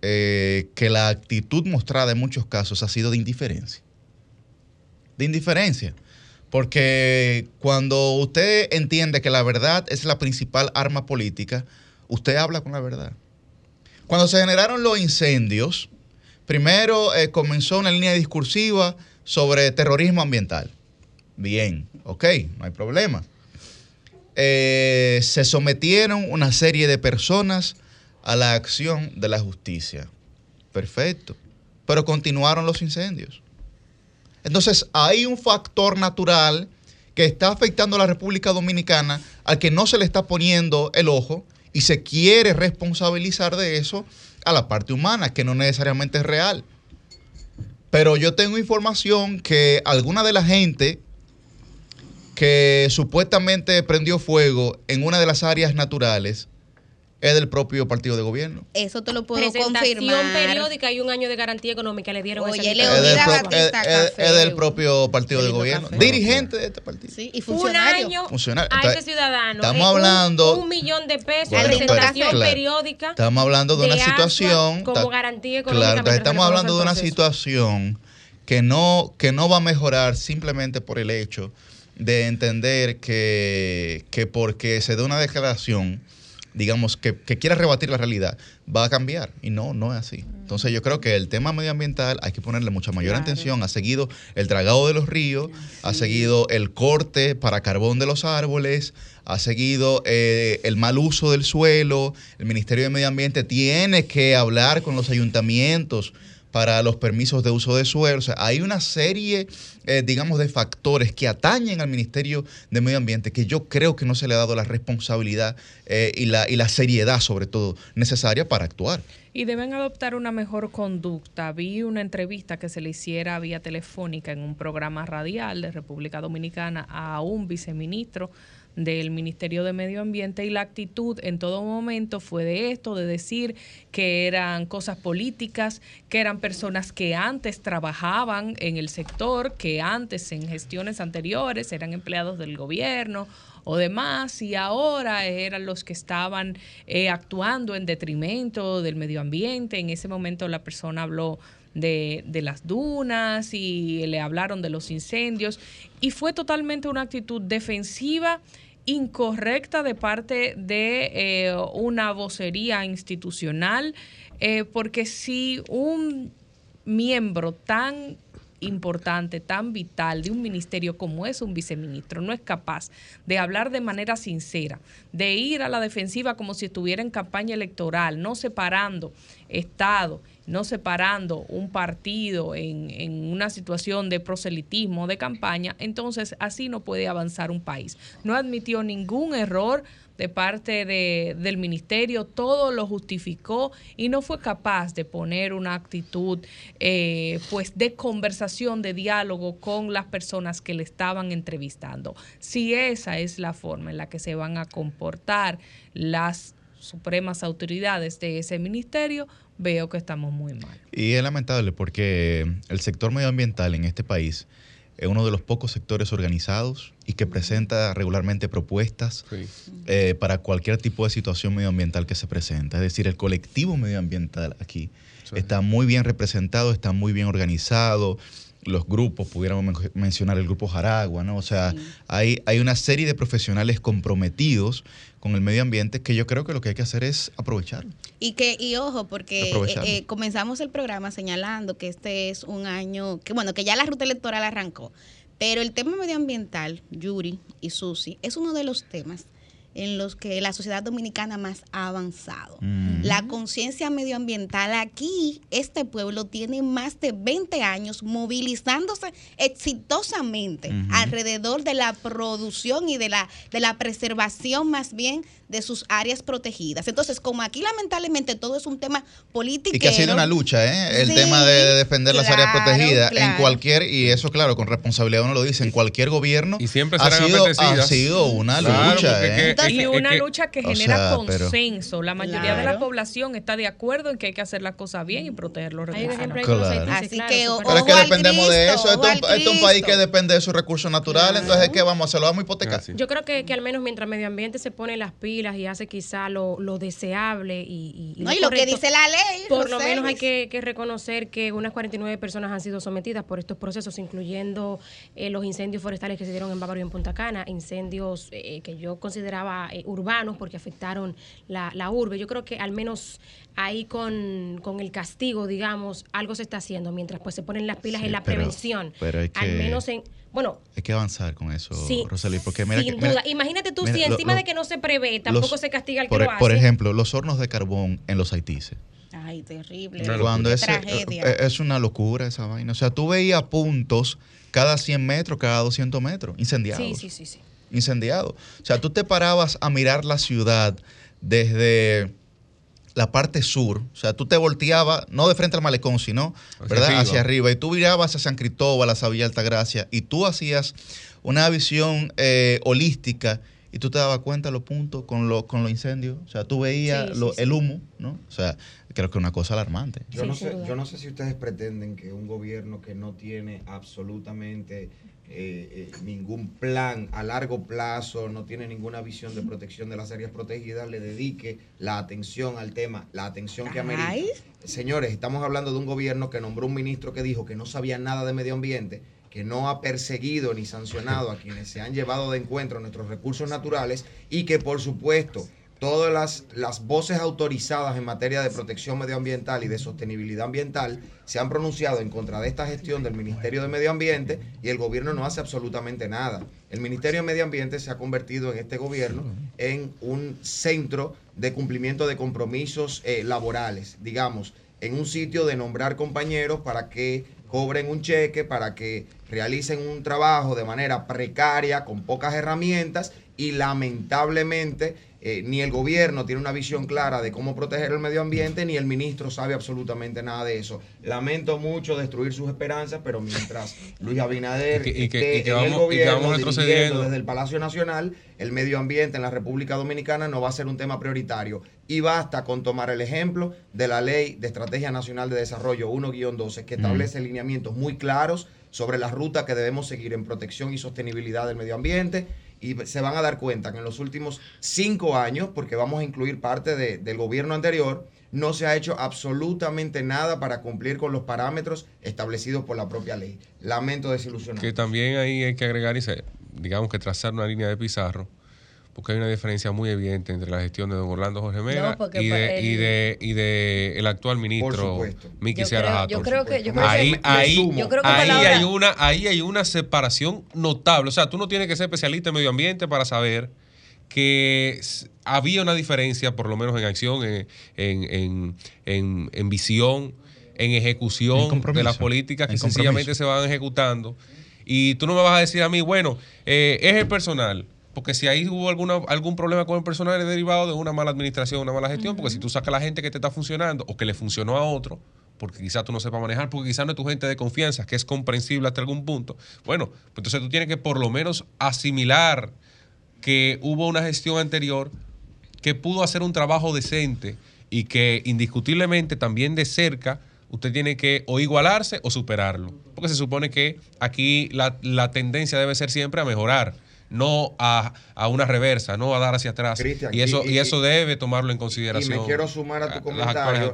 Speaker 1: eh, que la actitud mostrada en muchos casos ha sido de indiferencia de indiferencia. Porque cuando usted entiende que la verdad es la principal arma política, usted habla con la verdad. Cuando se generaron los incendios, primero eh, comenzó una línea discursiva sobre terrorismo ambiental. Bien, ok, no hay problema. Eh, se sometieron una serie de personas a la acción de la justicia. Perfecto. Pero continuaron los incendios. Entonces, hay un factor natural que está afectando a la República Dominicana al que no se le está poniendo el ojo y se quiere responsabilizar de eso a la parte humana, que no necesariamente es real. Pero yo tengo información que alguna de la gente que supuestamente prendió fuego en una de las áreas naturales es del propio partido de gobierno.
Speaker 2: Eso te lo puedo confirmar.
Speaker 5: periódica y un año de garantía económica le dieron
Speaker 2: Oye, es, del
Speaker 1: es, del propio partido de gobierno. Dirigente de este partido.
Speaker 2: Sí, y funcionario.
Speaker 5: Un año funcionario. a ese ciudadano.
Speaker 1: Estamos hablando...
Speaker 5: Un, millón de pesos de presentación periódica.
Speaker 1: Estamos hablando de, una situación...
Speaker 5: Como garantía económica.
Speaker 1: Claro, estamos hablando de una situación que no, que no va a mejorar simplemente por el hecho de entender que, que porque se dé una declaración digamos, que, quiera rebatir la realidad, va a cambiar. Y no, no es así. Entonces yo creo que el tema medioambiental hay que ponerle mucha mayor atención. Ha seguido el dragado de los ríos, ha seguido el corte para carbón de los árboles, ha seguido eh, el mal uso del suelo. El Ministerio de Medio Ambiente tiene que hablar con los ayuntamientos para los permisos de uso de suelo. O sea, hay una serie, eh, digamos, de factores que atañen al Ministerio de Medio Ambiente que yo creo que no se le ha dado la responsabilidad eh, y, la, y la seriedad, sobre todo, necesaria para actuar.
Speaker 6: Y deben adoptar una mejor conducta. Vi una entrevista que se le hiciera vía telefónica en un programa radial de República Dominicana a un viceministro del Ministerio de Medio Ambiente y la actitud en todo momento fue de esto, de decir que eran cosas políticas, que eran personas que antes trabajaban en el sector, que antes en gestiones anteriores eran empleados del gobierno o demás, y ahora eran los que estaban eh, actuando en detrimento del medio ambiente. En ese momento la persona habló de, de, las dunas y le hablaron de los incendios y fue totalmente una actitud defensiva incorrecta de parte de eh, una vocería institucional, eh, porque si un miembro tan importante, tan vital de un ministerio como es un viceministro, no es capaz de hablar de manera sincera, de ir a la defensiva como si estuviera en campaña electoral, no separando Estado no separando un partido en, en, una situación de proselitismo, de campaña, entonces así no puede avanzar un país. No admitió ningún error de parte de, del ministerio, todo lo justificó y no fue capaz de poner una actitud eh, pues de conversación, de diálogo con las personas que le estaban entrevistando. Si esa es la forma en la que se van a comportar las supremas autoridades de ese ministerio, veo que estamos muy mal.
Speaker 1: Y es lamentable porque el sector medioambiental en este país es uno de los pocos sectores organizados y que presenta regularmente propuestas eh, para cualquier tipo de situación medioambiental que se presenta. Es decir, el colectivo medioambiental aquí está muy bien representado, está muy bien organizado. Los grupos, pudiéramos mencionar el grupo Jaragua, ¿no? O sea, hay, hay una serie de profesionales comprometidos con el medio ambiente que yo creo que lo que hay que hacer es aprovechar.
Speaker 2: Y que y ojo, porque eh, eh, comenzamos el programa señalando que este es un año, que bueno, que ya la ruta electoral arrancó, pero el tema medioambiental, Yuri y Susi, es uno de los temas en los que la sociedad dominicana más ha avanzado. Mm. La conciencia medioambiental aquí, este pueblo tiene más de 20 años movilizándose exitosamente alrededor de la producción y de la, de la preservación más bien de sus áreas protegidas. Entonces, como aquí lamentablemente todo es un tema político.
Speaker 1: Y que ha sido una lucha, ¿eh? El tema de defender las áreas protegidas en cualquier, y eso claro, con responsabilidad uno lo dice, en cualquier gobierno.
Speaker 4: Y siempre
Speaker 1: ha sido, ha sido una lucha. ¿eh?
Speaker 6: y una lucha que genera consenso. La mayoría de la población está de acuerdo en que hay que hacer las cosas bien y proteger los recursos.
Speaker 2: Así que,
Speaker 1: Pero es que dependemos de eso. Esto es un país que depende de sus recursos naturales. Entonces, ¿qué vamos a hacer? Lo vamos a hipotecar.
Speaker 5: Yo creo que, que al menos mientras medio ambiente se pone las pilas y hace quizá lo, lo deseable y,
Speaker 2: y, no, y lo que dice la ley.
Speaker 5: Por lo menos hay que, que, reconocer que unas 49 personas han sido sometidas por estos procesos, incluyendo eh, los incendios forestales que se dieron en Bávaro y en Punta Cana, incendios eh, que yo consideraba eh, urbanos porque afectaron la, la urbe. Yo creo que al menos ahí con, con, el castigo, digamos, algo se está haciendo, mientras pues se ponen las pilas en la prevención.
Speaker 1: Pero hay que,
Speaker 5: al menos en, bueno.
Speaker 1: Hay que avanzar con eso, sí, porque
Speaker 5: mira sin duda. Imagínate tú si encima de que no se prevé, tampoco se castiga al que lo
Speaker 1: hace. Por ejemplo, los hornos de carbón en los Haitises.
Speaker 2: Ay, terrible.
Speaker 1: Cuando es, tragedia. Eh, es una locura esa vaina. O sea, tú veías puntos cada 100 metros, cada 200 metros, incendiados.
Speaker 5: Sí, sí, sí, sí.
Speaker 1: Incendiados. O sea, tú te parabas a mirar la ciudad desde la parte sur, o sea, tú te volteabas, no de frente al malecón, sino, hacia ¿verdad? Arriba. Hacia arriba, y tú mirabas hacia San Cristóbal, hacia Villa Altagracia, y tú hacías una visión eh, holística y tú te dabas cuenta de los puntos con, lo, con los incendios, o sea, tú veías el humo, ¿no? O sea, creo que es una cosa alarmante.
Speaker 7: Yo, no sé, yo no sé si ustedes pretenden que un gobierno que no tiene absolutamente eh, eh, ningún plan a largo plazo, no tiene ninguna visión de protección de las áreas protegidas, le dedique la atención al tema, la atención que amerita. Señores, estamos hablando de un gobierno que nombró un ministro que dijo que no sabía nada de medio ambiente, que no ha perseguido ni sancionado a quienes se han llevado de encuentro nuestros recursos naturales y que por supuesto todas las, las, voces autorizadas en materia de protección medioambiental y de sostenibilidad ambiental se han pronunciado en contra de esta gestión del Ministerio de Medio Ambiente y el gobierno no hace absolutamente nada. El Ministerio de Medio Ambiente se ha convertido en este gobierno en un centro de cumplimiento de compromisos eh, laborales, digamos, en un sitio de nombrar compañeros para que cobren un cheque, para que realicen un trabajo de manera precaria, con pocas herramientas y lamentablemente eh, ni el gobierno tiene una visión clara de cómo proteger el medio ambiente, ni el ministro sabe absolutamente nada de eso. Lamento mucho destruir sus esperanzas, pero mientras Luis Abinader y esté en el gobierno dirigiendo desde el Palacio Nacional, el medio ambiente en la República Dominicana no va a ser un tema prioritario. Y basta con tomar el ejemplo de la Ley de Estrategia Nacional de Desarrollo 1-12, que establece lineamientos muy claros sobre la ruta que debemos seguir en protección y sostenibilidad del medio ambiente y se van a dar cuenta que en los últimos cinco años, porque vamos a incluir parte del gobierno anterior, no se ha hecho absolutamente nada para cumplir con los parámetros establecidos por la propia ley. Lamento desilusionar.
Speaker 4: Que también ahí hay que agregar, y digamos que trazar una línea de pizarro porque hay una diferencia muy evidente entre la gestión de don Orlando Jorge Mera y, de, y, de, y de el actual ministro Miki Seara
Speaker 3: Yo creo que, yo
Speaker 4: creo ahí, ahí, ahí hay una ahí hay una separación notable. O sea, tú no tienes que ser especialista en medio ambiente para saber que había una diferencia, por lo menos en acción, en, en, en, en visión en ejecución de las políticas que sencillamente se van ejecutando. Y tú no me vas a decir a mí, bueno, eh, es el personal. Porque si ahí hubo alguna, algún problema con el personal es derivado de una mala administración, una mala gestión, porque si tú sacas a la gente que te está funcionando o que le funcionó a otro, porque quizás tú no sepas manejar, porque quizás no es tu gente de confianza, que es comprensible hasta algún punto, bueno, pues entonces tú tienes que por lo menos asimilar que hubo una gestión anterior que pudo hacer un trabajo decente y que indiscutiblemente también de cerca usted tiene que o igualarse o superarlo. Porque se supone que aquí la, la tendencia debe ser siempre a mejorar no a, una reversa, no a dar hacia atrás. y eso, y, eso debe tomarlo en consideración.
Speaker 7: Y me quiero sumar a tu comentario,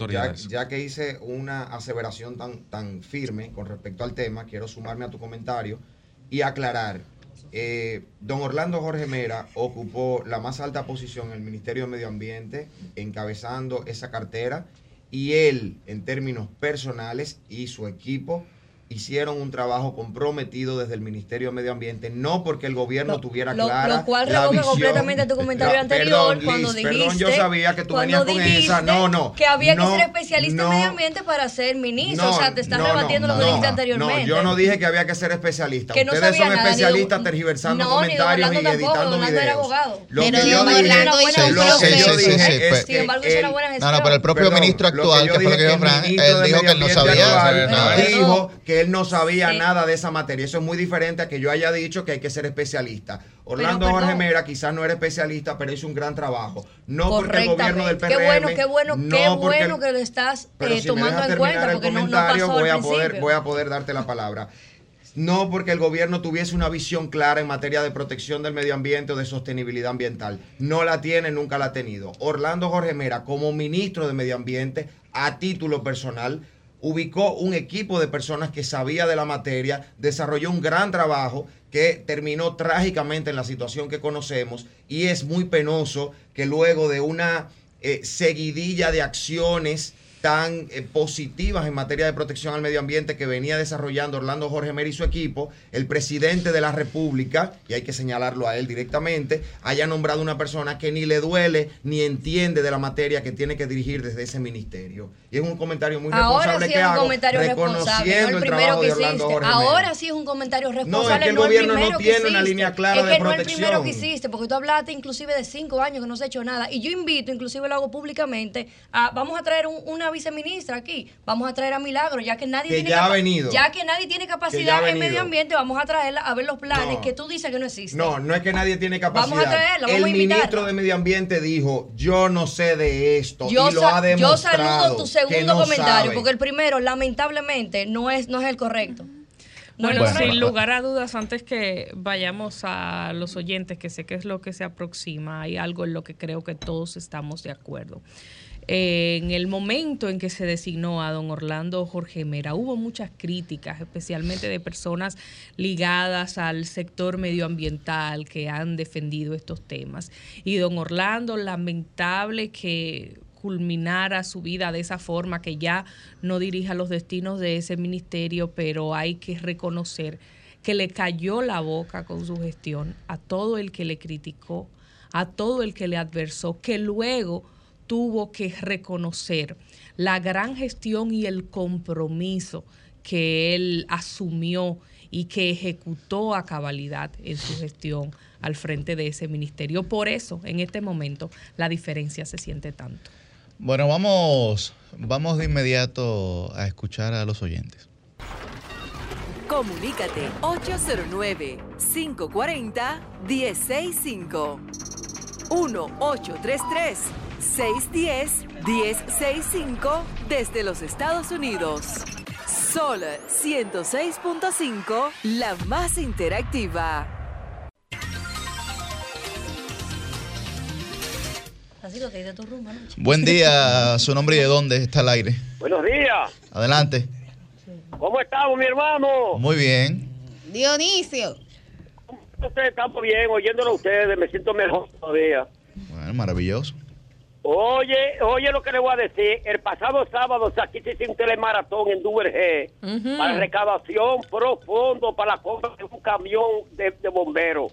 Speaker 7: ya, que hice una aseveración tan, tan firme con respecto al tema, quiero sumarme a tu comentario y aclarar. Eh, don Orlando Jorge Mera ocupó la más alta posición en el Ministerio de Medio Ambiente, encabezando esa cartera, y él, en términos personales, y su equipo, hicieron un trabajo comprometido desde el Ministerio de Medio Ambiente, no porque el gobierno tuviera clara
Speaker 3: lo cual recoge completamente tu comentario anterior cuando dijiste
Speaker 7: perdón, yo sabía que tú venías con esa, no, no,
Speaker 3: que había que ser especialista en medio ambiente para ser ministro, o sea, te estás rebatiendo lo que dijiste anteriormente.
Speaker 7: No, yo no dije que había que ser especialista. Que Ustedes son especialistas tergiversando comentarios y editando videos.
Speaker 2: Lo que yo dije, lo que.
Speaker 1: No, no, pero el propio ministro actual, que fue lo que dijo Fran, él dijo que él no sabía.
Speaker 7: Dijo que él no sabía nada de esa materia. Eso es muy diferente a que yo haya dicho que hay que ser especialista. Orlando Jorge Mera quizás no era especialista, pero hizo un gran trabajo. No porque el gobierno del PRM...
Speaker 3: Qué bueno, qué bueno, qué bueno que lo estás eh, tomando en cuenta, porque no, pasó
Speaker 7: voy a poder, voy a poder darte la palabra. No porque el gobierno tuviese una visión clara en materia de protección del medio ambiente o de sostenibilidad ambiental. No la tiene, nunca la ha tenido. Orlando Jorge Mera, como ministro de Medio Ambiente, a título personal, ubicó un equipo de personas que sabía de la materia, desarrolló un gran trabajo que terminó trágicamente en la situación que conocemos y es muy penoso que luego de una eh, seguidilla de acciones tan eh, positivas en materia de protección al medio ambiente que venía desarrollando Orlando Jorge Mer y su equipo, el presidente de la República, y hay que señalarlo a él directamente, haya nombrado una persona que ni le duele ni entiende de la materia que tiene que dirigir desde ese ministerio. Y es un comentario muy responsable
Speaker 3: sí
Speaker 7: que
Speaker 3: es un
Speaker 7: hago,
Speaker 3: comentario
Speaker 7: reconociendo el, trabajo de Orlando Jorge
Speaker 3: Ahora sí es un comentario responsable.
Speaker 7: No, es que el gobierno no tiene una línea clara de protección. Es que no es el primero
Speaker 3: que hiciste, porque tú hablaste inclusive de cinco años que no se ha hecho nada. Y yo invito, inclusive lo hago públicamente, a, vamos a traer una viceministra aquí, vamos a traer a Milagro, ya que nadie tiene
Speaker 7: ya, venido,
Speaker 3: ya que nadie tiene capacidad en medio ambiente, vamos a traerla a ver los planes que tú dices que no existen.
Speaker 7: No, no es que nadie tiene capacidad.
Speaker 3: Vamos a traerla, vamos
Speaker 7: El
Speaker 3: a
Speaker 7: ministro de Medio Ambiente dijo, yo no sé de esto y lo ha demostrado.
Speaker 3: Yo saludo tu segundo comentario, porque el primero lamentablemente no es no es el correcto.
Speaker 6: Bueno, sin lugar a dudas, antes que vayamos a los oyentes, que sé que es lo que se aproxima, hay algo en lo que creo que todos estamos de acuerdo en el momento en que se designó a don Orlando Jorge Mera, hubo muchas críticas, especialmente de personas ligadas al sector medioambiental que han defendido estos temas. Y don Orlando, lamentable que culminara su vida de esa forma, que ya no dirija los destinos de ese ministerio, pero hay que reconocer que le cayó la boca con su gestión a todo el que le criticó, a todo el que le adversó, que luego tuvo que reconocer la gran gestión y el compromiso que él asumió y que ejecutó a cabalidad en su gestión al frente de ese ministerio. Por eso, en este momento, la diferencia se siente tanto.
Speaker 1: Bueno, vamos, vamos de inmediato a escuchar a los oyentes.
Speaker 8: Comunícate 809 540 165 1833 610-1065 desde los Estados Unidos. Sol 106.5, la más interactiva.
Speaker 1: Buen día, su nombre y de dónde está el aire.
Speaker 9: Buenos días.
Speaker 1: Adelante.
Speaker 9: ¿Cómo estamos, mi hermano?
Speaker 1: Muy bien.
Speaker 2: Dionisio.
Speaker 9: Estamos bien, oyéndolo a ustedes, me siento mejor todavía.
Speaker 1: Bueno, maravilloso.
Speaker 9: Oye, oye lo que le voy a decir. El pasado sábado aquí se hizo un telemaratón en Duvergé para recaudación profundo para la compra de un camión de, bomberos.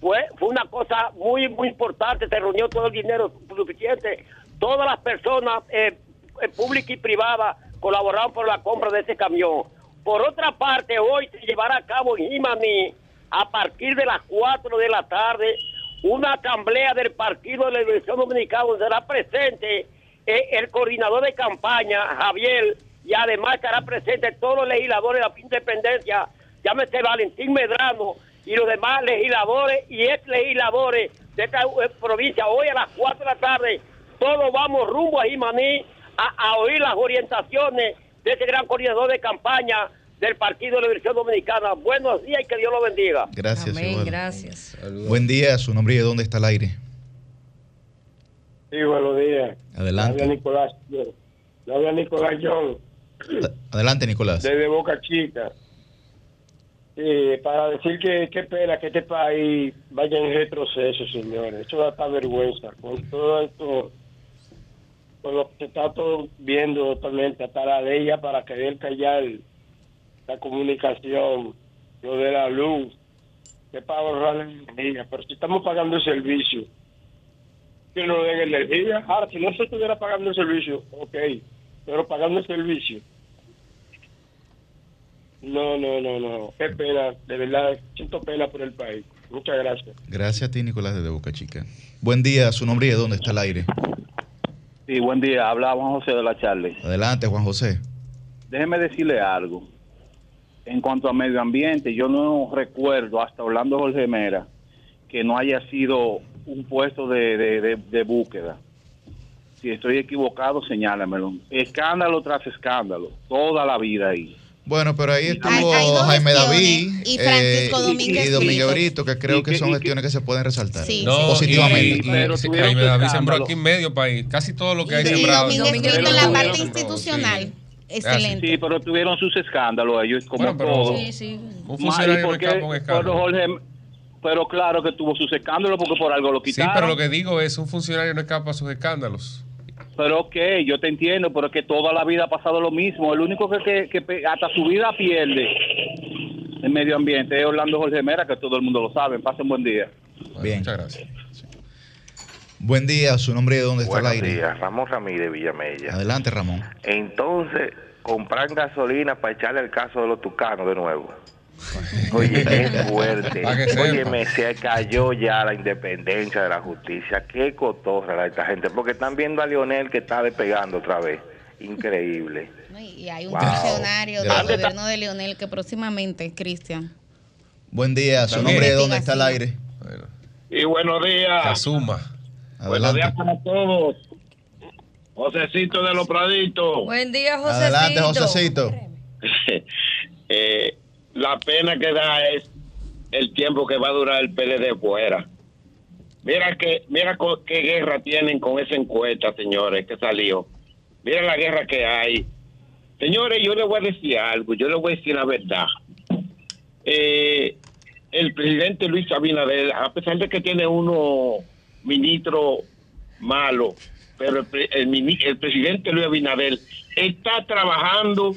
Speaker 9: Fue, fue una cosa muy, muy importante. Se reunió todo el dinero suficiente. Todas las personas, eh, eh públicas y privadas, colaboraron por la compra de ese camión. Por otra parte, hoy se llevará a cabo en Jimaní, a partir de las 4 de la tarde, una asamblea del Partido de la Liberación Dominicana, donde será presente eh, el coordinador de campaña, Javier, y además estará presente todos los legisladores de la independencia, llámese Valentín Medrano y los demás legisladores y ex legisladores de esta eh, provincia. Hoy a las 4 de la tarde, todos vamos rumbo a Jimaní a, oír las orientaciones de ese gran coordinador de campaña del Partido de la Liberación Dominicana. Buenos días y que Dios lo bendiga.
Speaker 1: Gracias.
Speaker 3: Amén, gracias.
Speaker 1: Buen día, su nombre y de dónde está el aire.
Speaker 10: Sí, buenos días.
Speaker 1: Adelante.
Speaker 10: Habla Nicolás. Habla Nicolás John.
Speaker 1: Adelante, Nicolás.
Speaker 10: Desde Boca Chica. Sí, para decir que qué pena que este país vaya en retroceso, señores. Eso da hasta vergüenza. Con todo esto, con lo que se está todo viendo totalmente, hasta la ley ya para querer callar la comunicación, lo de la luz, que para ahorrar la energía. Pero si estamos pagando el servicio, que no den energía. Ahora, si no se estuviera pagando el servicio, ok, pero pagando el servicio. No, no, no, no. Qué pena, de verdad, siento pena por el país. Muchas gracias.
Speaker 1: Gracias a ti, Nicolás, desde Boca Chica. Buen día, su nombre y de dónde está el aire.
Speaker 11: Sí, buen día. Habla Juan José de la Charlie.
Speaker 1: Adelante, Juan José.
Speaker 11: Déjeme decirle algo. En cuanto a medio ambiente, yo no recuerdo, hasta Orlando Jorge Mera, que no haya sido un puesto de, de, búsqueda. Si estoy equivocado, señálamelo. Escándalo tras escándalo, toda la vida ahí.
Speaker 1: Bueno, pero ahí estuvo Jaime David y Francisco eh, Domínguez, y, Domínguez Brito, que creo que, son gestiones que se pueden resaltar positivamente.
Speaker 4: pero Jaime David sembró aquí en medio país, casi todo lo que hay sembrado.
Speaker 2: Domínguez Brito en la parte institucional. Excelente.
Speaker 11: Sí, pero tuvieron sus escándalos ellos, como todos.
Speaker 3: Sí, sí.
Speaker 11: Un funcionario porque, un escándalo. pero claro que tuvo sus escándalos porque por algo lo quitaron.
Speaker 4: Sí, pero lo que digo es, un funcionario no escapa a sus escándalos.
Speaker 11: Pero ok, yo te entiendo, pero es que toda la vida ha pasado lo mismo. El único que, que, hasta su vida pierde en medio ambiente es Orlando Jorge Mera, que todo el mundo lo sabe. Pasen buen día.
Speaker 1: Bien. Muchas gracias. Buen día, su nombre de dónde está el aire.
Speaker 12: días, Ramón Ramírez Villamella.
Speaker 1: Adelante, Ramón.
Speaker 12: Entonces, comprar gasolina para echarle el caso de los tucanos de nuevo. Oye, es fuerte. Oye, me se cayó ya la independencia de la justicia. Qué cotorra esta gente. Porque están viendo a Lionel que está despegando otra vez. Increíble.
Speaker 2: Y hay un funcionario del gobierno de Lionel que próximamente, Cristian.
Speaker 1: Buen día. ¿Su nombre de dónde está el aire?
Speaker 10: Y buenos días.
Speaker 4: Asuma.
Speaker 10: Buenos días para todos. Josecito de los Praditos.
Speaker 3: Buen día, Josecito.
Speaker 1: Adelante, Josecito.
Speaker 10: eh, la pena que da es el tiempo que va a durar el PLD fuera. Mira que mira qué guerra tienen con esa encuesta, señores, que salió. Mira la guerra que hay. Señores, yo les voy a decir algo, yo les voy a decir la verdad. Eh, el presidente Luis Abinader, a pesar de que tiene uno ministro malo, pero el, el presidente Luis Abinader está trabajando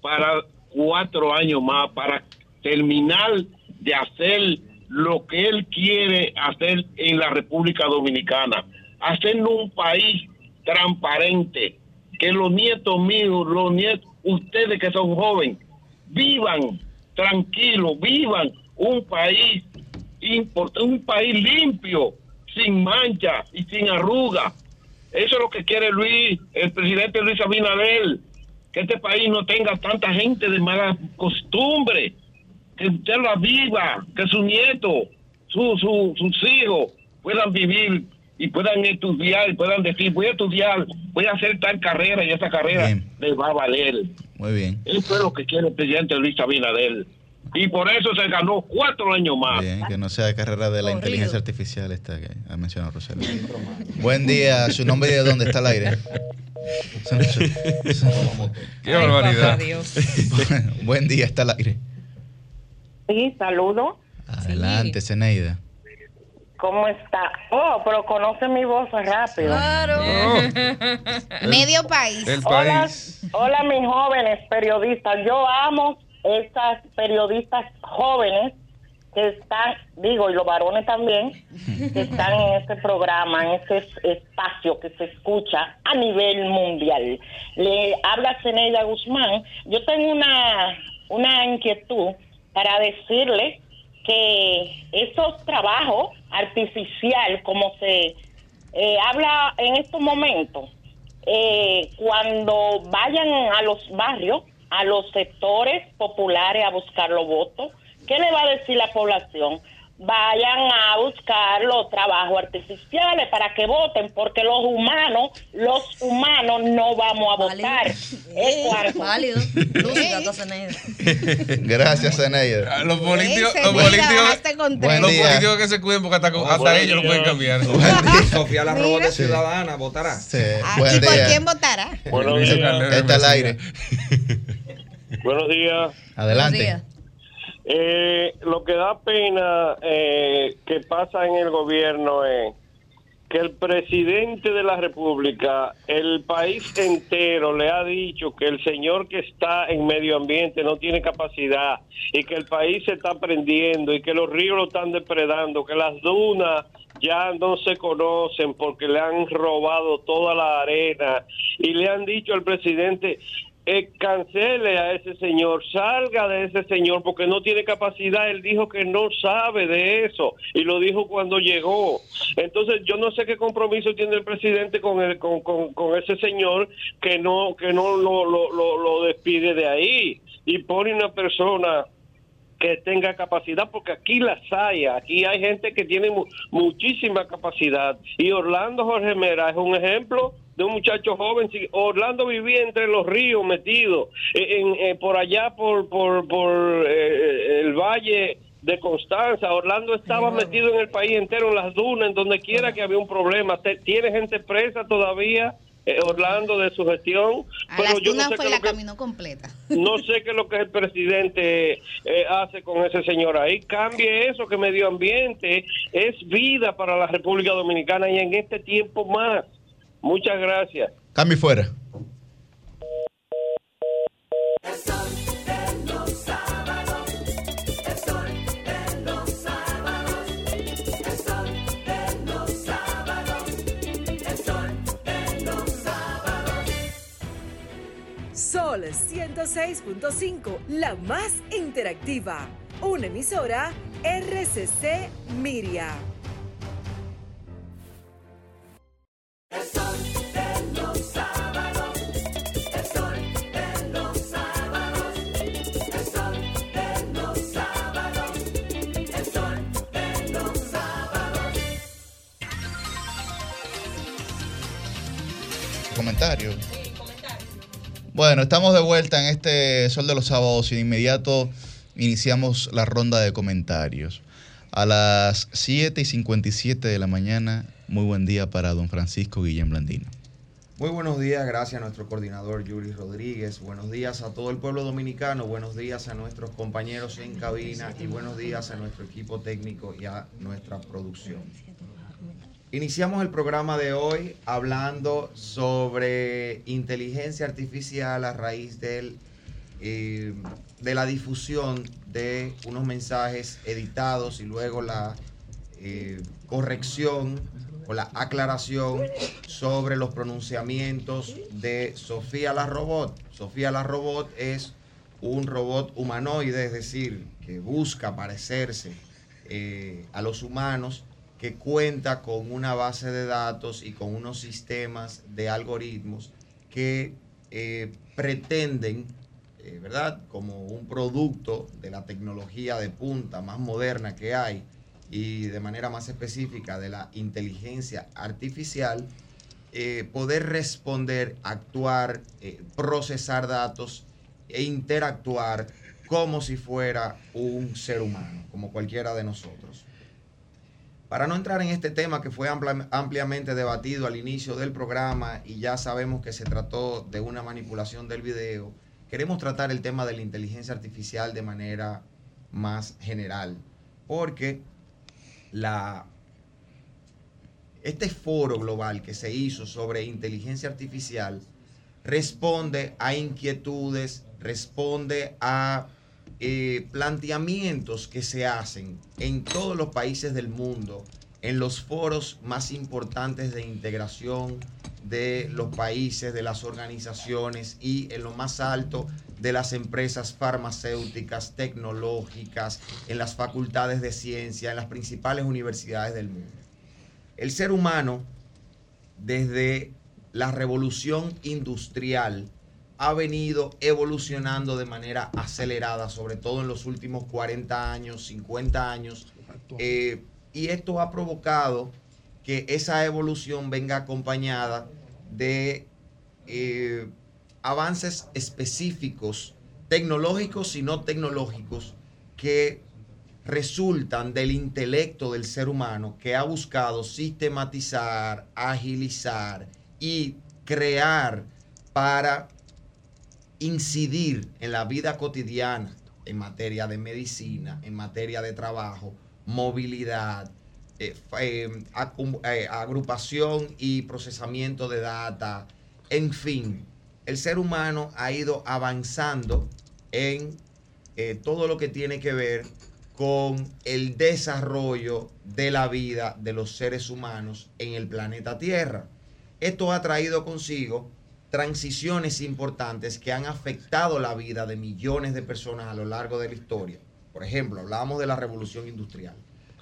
Speaker 10: para cuatro años más para terminar de hacer lo que él quiere hacer en la República Dominicana, hacerlo un país transparente, que los nietos míos, los nietos, ustedes que son jóvenes, vivan tranquilos, vivan un país un país limpio, sin mancha y sin arruga. Eso es lo que quiere Luis, el presidente Luis Abinader, que este país no tenga tanta gente de mala costumbre, que usted la viva, que su nieto, su, su, sus hijos puedan vivir y puedan estudiar y puedan decir, voy a estudiar, voy a hacer tal carrera y esa carrera les va a valer.
Speaker 1: Muy bien.
Speaker 10: Eso es lo que quiere el presidente Luis Abinader. Y por eso se ganó cuatro años más.
Speaker 1: Bien, que no sea carrera de la inteligencia artificial esta que ha mencionado Rosel. Buen día, su nombre y de dónde está el aire.
Speaker 4: Qué barbaridad.
Speaker 1: Buen día, está al aire.
Speaker 13: Sí, saludo.
Speaker 1: Adelante, Zeneida.
Speaker 13: ¿Cómo está? Oh, pero conoce mi voz rápido.
Speaker 3: Claro.
Speaker 2: Medio país.
Speaker 13: Hola, hola, mis jóvenes periodistas. Yo amo estas periodistas jóvenes que están, digo, y los varones también, que están en este programa, en este espacio que se escucha a nivel mundial. Le habla Zeneida Guzmán. Yo tengo una, una inquietud para decirle que esos trabajos artificial, como se eh, habla en estos momentos, eh, cuando vayan a los barrios, a los sectores populares a buscar los votos, ¿qué le va a decir la población? Vayan a buscar los trabajos artificiales para que voten, porque los humanos, los humanos no vamos a votar. Es válido.
Speaker 1: Gracias, Zeneida.
Speaker 4: Ah, los políticos, los políticos, los políticos que se cuiden, porque hasta, hasta ellos lo pueden cambiar.
Speaker 7: Sofía la robot de Ciudadana votará.
Speaker 2: Sí. ¿Y por quién votará?
Speaker 14: Buenos días.
Speaker 1: Está al aire.
Speaker 14: Buenos días.
Speaker 1: Adelante.
Speaker 14: Buenos días. Eh, lo que da pena eh, que pasa en el gobierno es que el presidente de la República, el país entero le ha dicho que el señor que está en medio ambiente no tiene capacidad y que el país se está prendiendo y que los ríos lo están depredando, que las dunas ya no se conocen porque le han robado toda la arena y le han dicho al presidente, eh, cancele a ese señor, salga de ese señor porque no tiene capacidad. Él dijo que no sabe de eso y lo dijo cuando llegó. Entonces yo no sé qué compromiso tiene el presidente con, el, con, con, ese señor que no que no lo, lo, lo, despide de ahí y pone una persona que tenga capacidad, porque aquí las hay, aquí hay gente que tiene muchísima capacidad. Y Orlando Jorge Mera es un ejemplo de un muchacho joven. Orlando vivía entre los ríos metido, eh, en, eh, por allá por, por, por eh, el valle de Constanza. Orlando estaba metido en el país entero, en las dunas, en donde quiera que había un problema. Tiene gente presa todavía. Orlando de su gestión,
Speaker 2: pero yo no sé fue la caminó completa.
Speaker 14: No sé qué es lo que el presidente hace con ese señor ahí. Cambie eso, que medio ambiente es vida para la República Dominicana y en este tiempo más. Muchas gracias.
Speaker 1: Cambio fuera.
Speaker 8: Sol 106.5, la más interactiva. Una emisora RCC Miria. El sol de los sábados, el sol de los sábados, el sol de los sábados, el sol de los sábados.
Speaker 1: Comentario. Bueno, estamos de vuelta en este Sol de los Sábados y de inmediato iniciamos la ronda de comentarios. A las 7 y 57 de la mañana muy buen día para don Francisco Guillén Blandino.
Speaker 7: Muy buenos días, gracias a nuestro coordinador Yuri Rodríguez. Buenos días a todo el pueblo dominicano, buenos días a nuestros compañeros en cabina y buenos días a nuestro equipo técnico y a nuestra producción. Iniciamos el programa de hoy hablando sobre inteligencia artificial a raíz del, eh, de la difusión de unos mensajes editados y luego la eh, corrección o la aclaración sobre los pronunciamientos de Sofía la Robot. Sofía la Robot es un robot humanoide, es decir, que busca parecerse eh, a los humanos, que cuenta con una base de datos y con unos sistemas de algoritmos que pretenden, eh, ¿verdad? Como un producto de la tecnología de punta más moderna que hay, y de manera más específica de la inteligencia artificial, eh, poder responder, actuar, eh, procesar datos e interactuar como si fuera un ser humano, como cualquiera de nosotros. Para no entrar en este tema que fue ampliamente debatido al inicio del programa y ya sabemos que se trató de una manipulación del video, queremos tratar el tema de la inteligencia artificial de manera más general, porque este foro global que se hizo sobre inteligencia artificial responde a inquietudes, responde a eh, planteamientos que se hacen en todos los países del mundo, en los foros más importantes de integración de los países, de las organizaciones y en lo más alto de las empresas farmacéuticas, tecnológicas, en las facultades de ciencia, en las principales universidades del mundo. El ser humano, desde la revolución industrial, ha venido evolucionando de manera acelerada, sobre todo en los últimos 40 años, 50 años, eh, y esto ha provocado que esa evolución venga acompañada de eh, avances específicos, tecnológicos y no tecnológicos, que resultan del intelecto del ser humano que ha buscado sistematizar, agilizar y crear para incidir en la vida cotidiana en materia de medicina, en materia de trabajo, movilidad, eh, eh, eh, agrupación y procesamiento de data, en fin, el ser humano ha ido avanzando en todo lo que tiene que ver con el desarrollo de la vida de los seres humanos en el planeta Tierra. Esto ha traído consigo transiciones importantes que han afectado la vida de millones de personas a lo largo de la historia. Por ejemplo, hablábamos de la revolución industrial.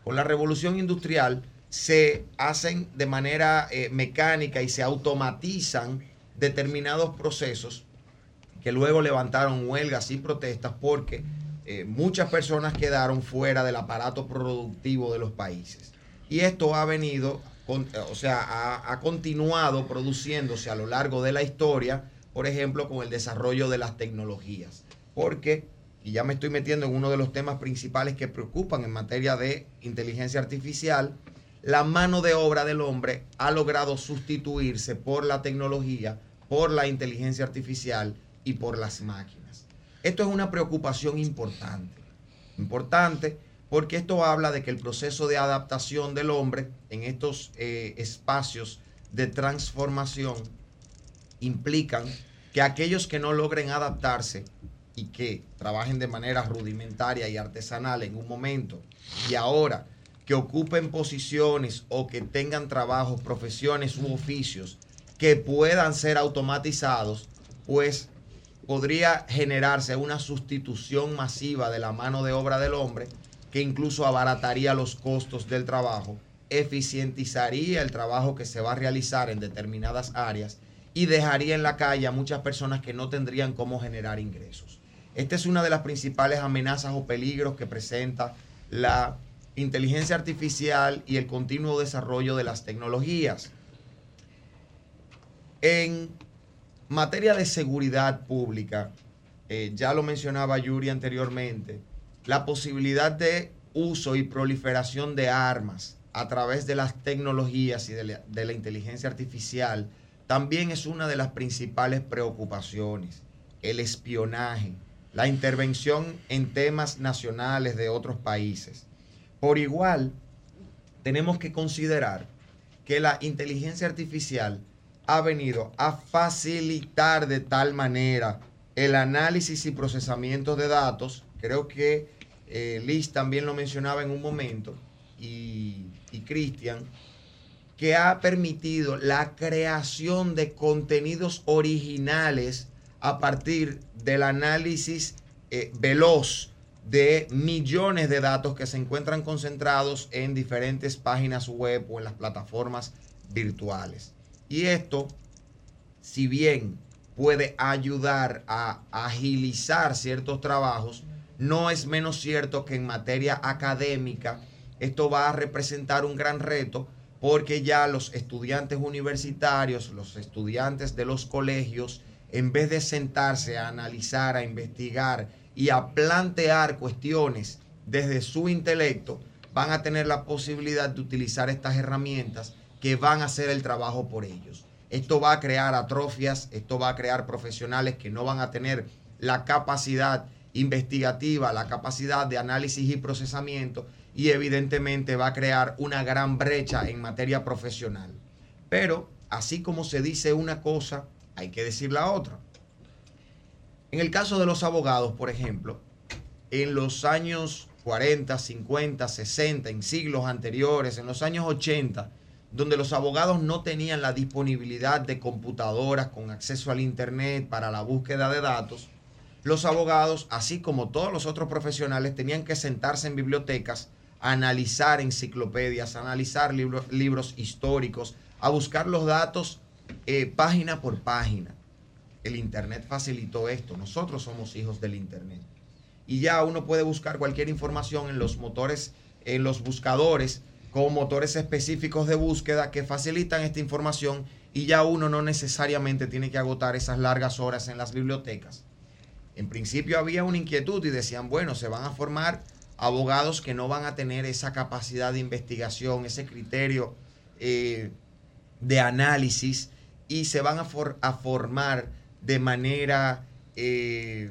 Speaker 7: Con la revolución industrial se hacen de manera eh, mecánica y se automatizan determinados procesos que luego levantaron huelgas y protestas porque eh, muchas personas quedaron fuera del aparato productivo de los países. Y esto ha venido, o sea, ha, ha continuado produciéndose a lo largo de la historia, por ejemplo, con el desarrollo de las tecnologías. Porque, y ya me estoy metiendo en uno de los temas principales que preocupan en materia de inteligencia artificial, la mano de obra del hombre ha logrado sustituirse por la tecnología, por la inteligencia artificial y por las máquinas. Esto es una preocupación importante. Importante porque esto habla de que el proceso de adaptación del hombre en estos eh, espacios de transformación implican que aquellos que no logren adaptarse y que trabajen de manera rudimentaria y artesanal en un momento y ahora que ocupen posiciones o que tengan trabajos, profesiones u oficios que puedan ser automatizados, pues podría generarse una sustitución masiva de la mano de obra del hombre que incluso abarataría los costos del trabajo, eficientizaría el trabajo que se va a realizar en determinadas áreas y dejaría en la calle a muchas personas que no tendrían cómo generar ingresos. Esta es una de las principales amenazas o peligros que presenta la inteligencia artificial y el continuo desarrollo de las tecnologías. En materia de seguridad pública, eh, ya lo mencionaba Yuri anteriormente, la posibilidad de uso y proliferación de armas a través de las tecnologías y de la, de la inteligencia artificial también es una de las principales preocupaciones. El espionaje, la intervención en temas nacionales de otros países. Por igual, tenemos que considerar que la inteligencia artificial ha venido a facilitar de tal manera el análisis y procesamiento de datos. Creo que eh, Liz también lo mencionaba en un momento y, y Cristian, que ha permitido la creación de contenidos originales a partir del análisis eh, veloz de millones de datos que se encuentran concentrados en diferentes páginas web o en las plataformas virtuales. Y esto, si bien puede ayudar a agilizar ciertos trabajos, no es menos cierto que en materia académica esto va a representar un gran reto porque ya los estudiantes universitarios, los estudiantes de los colegios, en vez de sentarse a analizar, a investigar y a plantear cuestiones desde su intelecto, van a tener la posibilidad de utilizar estas herramientas que van a hacer el trabajo por ellos. Esto va a crear atrofias, esto va a crear profesionales que no van a tener la capacidad investigativa, la capacidad de análisis y procesamiento y evidentemente va a crear una gran brecha en materia profesional. Pero así como se dice una cosa, hay que decir la otra. En el caso de los abogados, por ejemplo, en los años 40, 50, 60, en siglos anteriores, en los años 80, donde los abogados no tenían la disponibilidad de computadoras con acceso al Internet para la búsqueda de datos, los abogados, así como todos los otros profesionales, tenían que sentarse en bibliotecas, analizar enciclopedias, analizar libro- libros históricos, a buscar los datos eh, página por página. El Internet facilitó esto. Nosotros somos hijos del Internet. Y ya uno puede buscar cualquier información en los motores, en los buscadores, con motores específicos de búsqueda que facilitan esta información y ya uno no necesariamente tiene que agotar esas largas horas en las bibliotecas. En principio había una inquietud y decían, bueno, se van a formar abogados que no van a tener esa capacidad de investigación, ese criterio eh, de análisis y se van a, for- a formar de manera, eh,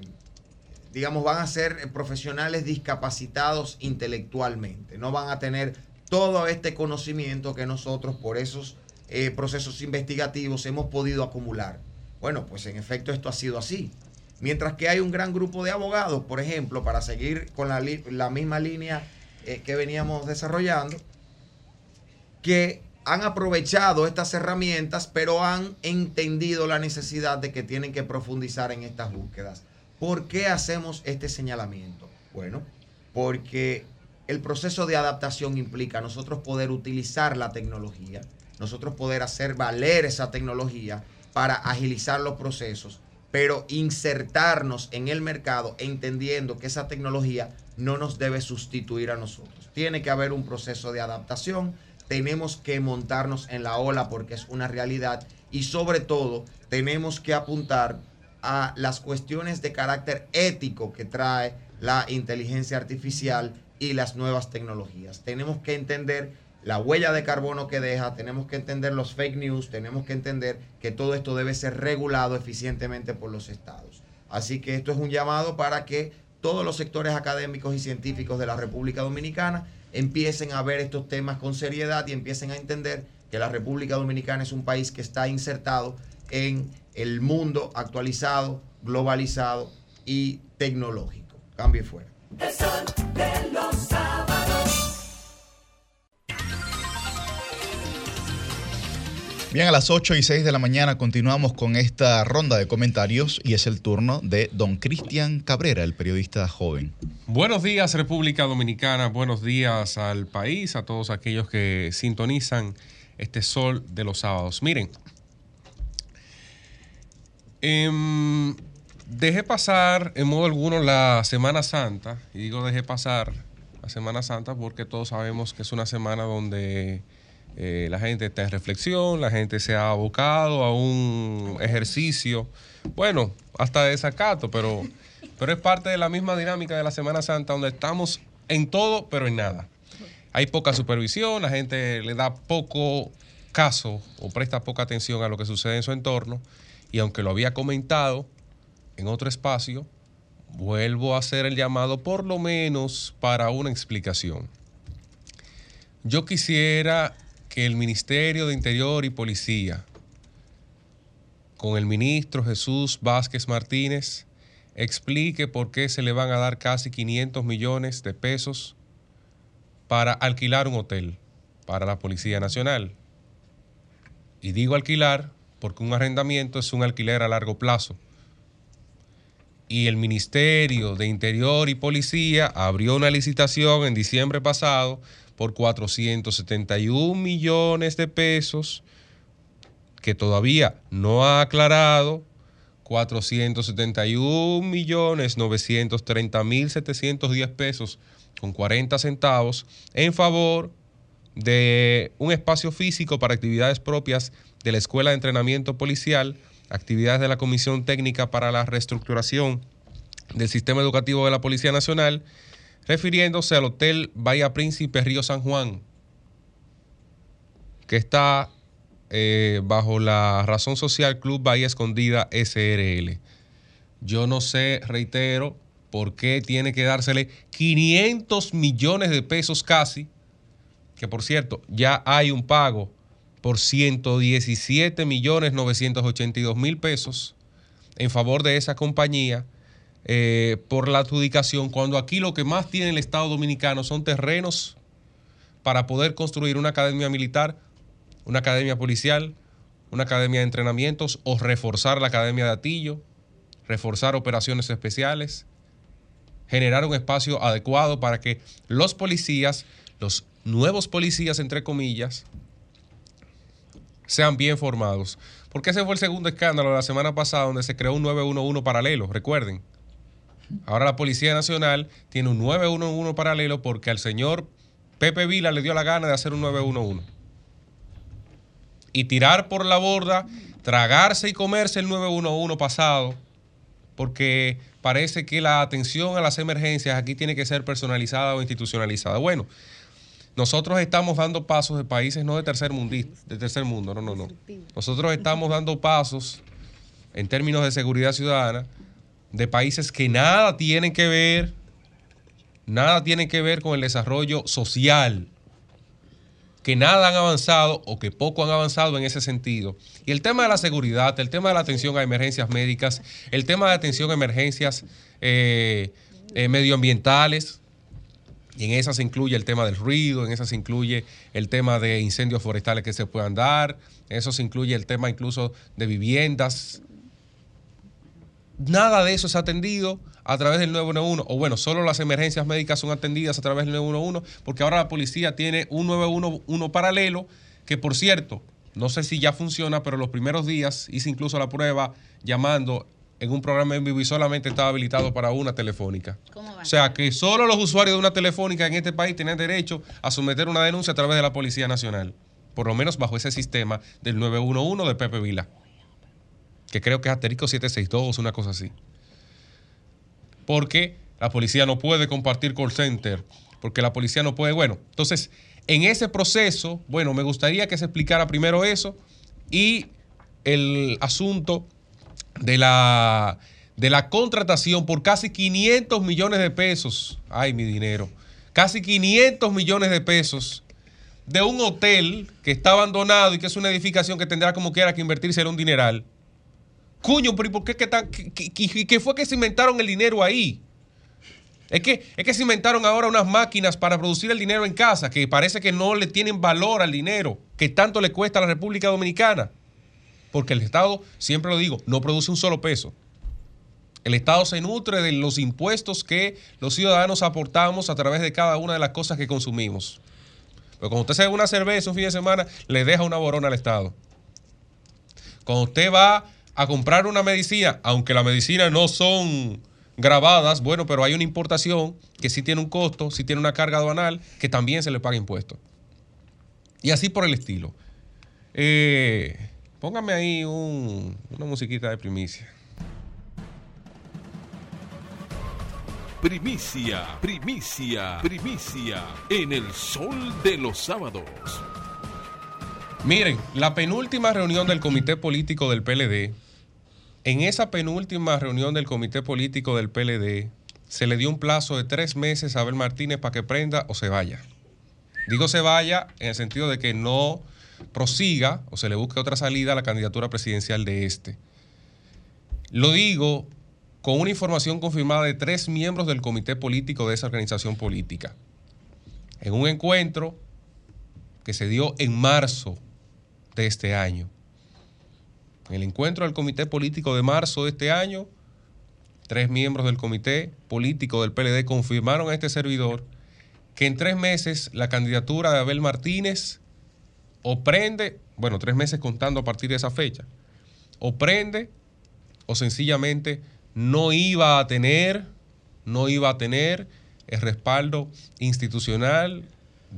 Speaker 7: digamos, van a ser profesionales discapacitados intelectualmente, no van a tener todo este conocimiento que nosotros por esos eh, procesos investigativos hemos podido acumular. Bueno, pues en efecto esto ha sido así. Mientras que hay un gran grupo de abogados, por ejemplo, para seguir con la, la misma línea eh, que veníamos desarrollando, que han aprovechado estas herramientas, pero han entendido la necesidad de que tienen que profundizar en estas búsquedas. ¿Por qué hacemos este señalamiento? Bueno, porque el proceso de adaptación implica nosotros poder utilizar la tecnología, nosotros poder hacer valer esa tecnología para agilizar los procesos, pero insertarnos en el mercado entendiendo que esa tecnología no nos debe sustituir a nosotros. Tiene que haber un proceso de adaptación, tenemos que montarnos en la ola porque es una realidad y sobre todo tenemos que apuntar a las cuestiones de carácter ético que trae la inteligencia artificial y las nuevas tecnologías. Tenemos que entender la huella de carbono que deja, tenemos que entender los fake news, tenemos que entender que todo esto debe ser regulado eficientemente por los estados. Así que esto es un llamado para que todos los sectores académicos y científicos de la República Dominicana empiecen a ver estos temas con seriedad y empiecen a entender que la República Dominicana es un país que está insertado en el mundo actualizado, globalizado y tecnológico. Cambio y fuera.
Speaker 1: Bien, a las 8 y 6 de la mañana continuamos con esta ronda de comentarios y es el turno de don Cristian Cabrera, el periodista joven.
Speaker 4: Buenos días República Dominicana, buenos días al país, a todos aquellos que sintonizan este sol de los sábados. Miren, em, dejé pasar en modo alguno la Semana Santa, y digo dejé pasar la Semana Santa porque todos sabemos que es una semana donde eh, la gente está en reflexión, la gente se ha abocado a un ejercicio, bueno, hasta de desacato, pero, pero es parte de la misma dinámica de la Semana Santa, donde estamos en todo, pero en nada. Hay poca supervisión, la gente le da poco caso o presta poca atención a lo que sucede en su entorno, y aunque lo había comentado en otro espacio, vuelvo a hacer el llamado por lo menos para una explicación. Yo quisiera que el Ministerio de Interior y Policía, con el ministro Jesús Vázquez Martínez, explique por qué se le van a dar casi 500 millones de pesos para alquilar un hotel para la Policía Nacional. Y digo alquilar porque un arrendamiento es un alquiler a largo plazo. Y el Ministerio de Interior y Policía abrió una licitación en diciembre pasado por 471 millones de pesos que todavía no ha aclarado 471 millones 930 mil 710 pesos con 40 centavos en favor de un espacio físico para actividades propias de la Escuela de Entrenamiento Policial, actividades de la Comisión Técnica para la Reestructuración del Sistema Educativo de la Policía Nacional, refiriéndose al Hotel Bahía Príncipe Río San Juan, que está eh, bajo la razón social Club Bahía Escondida SRL. Yo no sé, reitero, por qué tiene que dársele 500 millones de pesos casi, que por cierto, ya hay un pago por 117 millones 982 mil pesos en favor de esa compañía eh, por la adjudicación, cuando aquí lo que más tiene el Estado dominicano son terrenos para poder construir una academia militar, una academia policial, una academia de entrenamientos o reforzar la academia de Atillo, reforzar operaciones especiales, generar un espacio adecuado para que los policías, los nuevos policías, entre comillas, sean bien formados. Porque ese fue el segundo escándalo de la semana pasada donde se creó un 911 paralelo, recuerden. Ahora la Policía Nacional tiene un 911 paralelo porque al señor Pepe Vila le dio la gana de hacer un 911. Y tirar por la borda, tragarse y comerse el 911 pasado, porque parece que la atención a las emergencias aquí tiene que ser personalizada o institucionalizada. Bueno, nosotros estamos dando pasos de países no de tercer, mundo, de tercer mundo, no, no, no. Nosotros estamos dando pasos en términos de seguridad ciudadana de países que nada tienen que ver, nada tienen que ver con el desarrollo social, que nada han avanzado o que poco han avanzado en ese sentido. Y el tema de la seguridad, el tema de la atención a emergencias médicas, el tema de atención a emergencias eh, eh, medioambientales, y en esas se incluye el tema del ruido, en esas se incluye el tema de incendios forestales que se puedan dar, en eso se incluye el tema incluso de viviendas Nada de eso es atendido a través del 911, o bueno, solo las emergencias médicas son atendidas a través del 911, porque ahora la policía tiene un 911 paralelo, que por cierto, no sé si ya funciona, pero los primeros días hice incluso la prueba llamando en un programa en vivo y solamente estaba habilitado para una telefónica. O sea que solo los usuarios de una telefónica en este país tienen derecho a someter una denuncia a través de la Policía Nacional, por lo menos bajo ese sistema del 911 de Pepe Vila que creo que es asterisco 762, una cosa así. Porque la policía no puede compartir call center, porque la policía no puede, bueno, entonces, en ese proceso, bueno, me gustaría que se explicara primero eso y el asunto de la, de la contratación por casi 500 millones de pesos, ay mi dinero, casi 500 millones de pesos de un hotel que está abandonado y que es una edificación que tendrá como quiera que invertirse en un dineral Cuño, pero ¿y por qué, fue que se inventaron el dinero ahí? Es que, es que se inventaron ahora unas máquinas para producir el dinero en casa, que parece que no le tienen valor al dinero, que tanto le cuesta a la República Dominicana. Porque el Estado, siempre lo digo, no produce un solo peso. El Estado se nutre de los impuestos que los ciudadanos aportamos a través de cada una de las cosas que consumimos. Pero cuando usted se una cerveza un fin de semana, le deja una borona al Estado. Cuando usted va a comprar una medicina, aunque las medicinas no son grabadas, bueno, pero hay una importación que sí tiene un costo, sí tiene una carga aduanal, que también se le paga impuestos. Y así por el estilo. Eh, póngame ahí una musiquita de primicia.
Speaker 15: Primicia, primicia, primicia en el sol de los sábados.
Speaker 4: Miren, la penúltima reunión del comité político del PLD en esa penúltima reunión del comité político del PLD, se le dio un plazo de tres meses a Abel Martínez para que prenda o se vaya. Digo se vaya en el sentido de que no prosiga o se le busque otra salida a la candidatura presidencial de este. Lo digo con una información confirmada de tres miembros del comité político de esa organización política. En un encuentro que se dio en marzo de este año. En el encuentro del Comité Político de marzo de este año, tres miembros del Comité Político del PLD confirmaron a este servidor que en tres meses la candidatura de Abel Martínez o prende, bueno, tres meses contando a partir de esa fecha, o prende o sencillamente no iba a tener, no iba a tener el respaldo institucional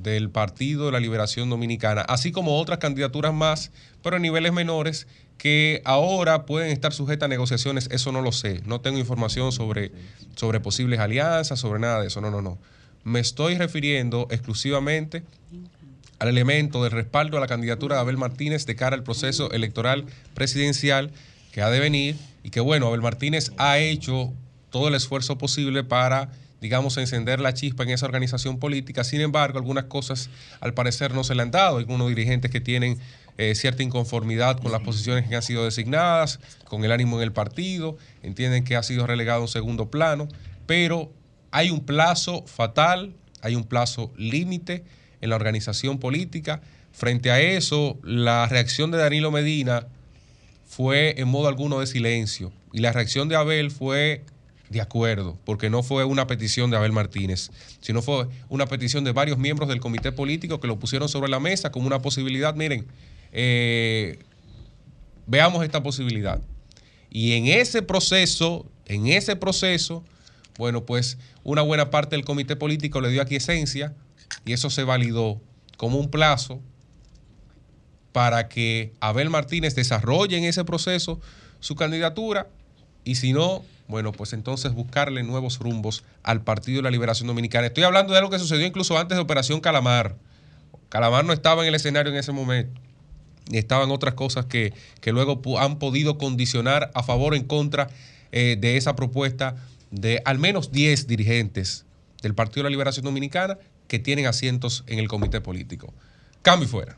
Speaker 4: del Partido de la Liberación Dominicana, así como otras candidaturas más, pero a niveles menores que ahora pueden estar sujetas a negociaciones, eso no lo sé. No tengo información sobre, sobre posibles alianzas, sobre nada de eso. No, no, no. Me estoy refiriendo exclusivamente al elemento del respaldo a la candidatura de Abel Martínez de cara al proceso electoral presidencial que ha de venir y que, bueno, Abel Martínez ha hecho todo el esfuerzo posible para digamos, encender la chispa en esa organización política. Sin embargo, algunas cosas al parecer no se le han dado. Hay algunos dirigentes que tienen eh, cierta inconformidad con las posiciones que han sido designadas, con el ánimo en el partido, entienden que ha sido relegado a un segundo plano, pero hay un plazo fatal, hay un plazo límite en la organización política. Frente a eso, la reacción de Danilo Medina fue en modo alguno de silencio y la reacción de Abel fue de acuerdo, porque no fue una petición de Abel Martínez, sino fue una petición de varios miembros del comité político que lo pusieron sobre la mesa como una posibilidad. Miren, eh, veamos esta posibilidad. Y en ese proceso, en ese proceso, bueno, pues una buena parte del comité político le dio esencia y eso se validó como un plazo para que Abel Martínez desarrolle en ese proceso su candidatura y si no, bueno, pues entonces buscarle nuevos rumbos al Partido de la Liberación Dominicana. Estoy hablando de algo que sucedió incluso antes de Operación Calamar. Calamar no estaba en el escenario en ese momento. Y estaban otras cosas que, luego han podido condicionar a favor o en contra eh, de esa propuesta de al menos 10 dirigentes del Partido de la Liberación Dominicana que tienen asientos en el comité político. Cambio fuera.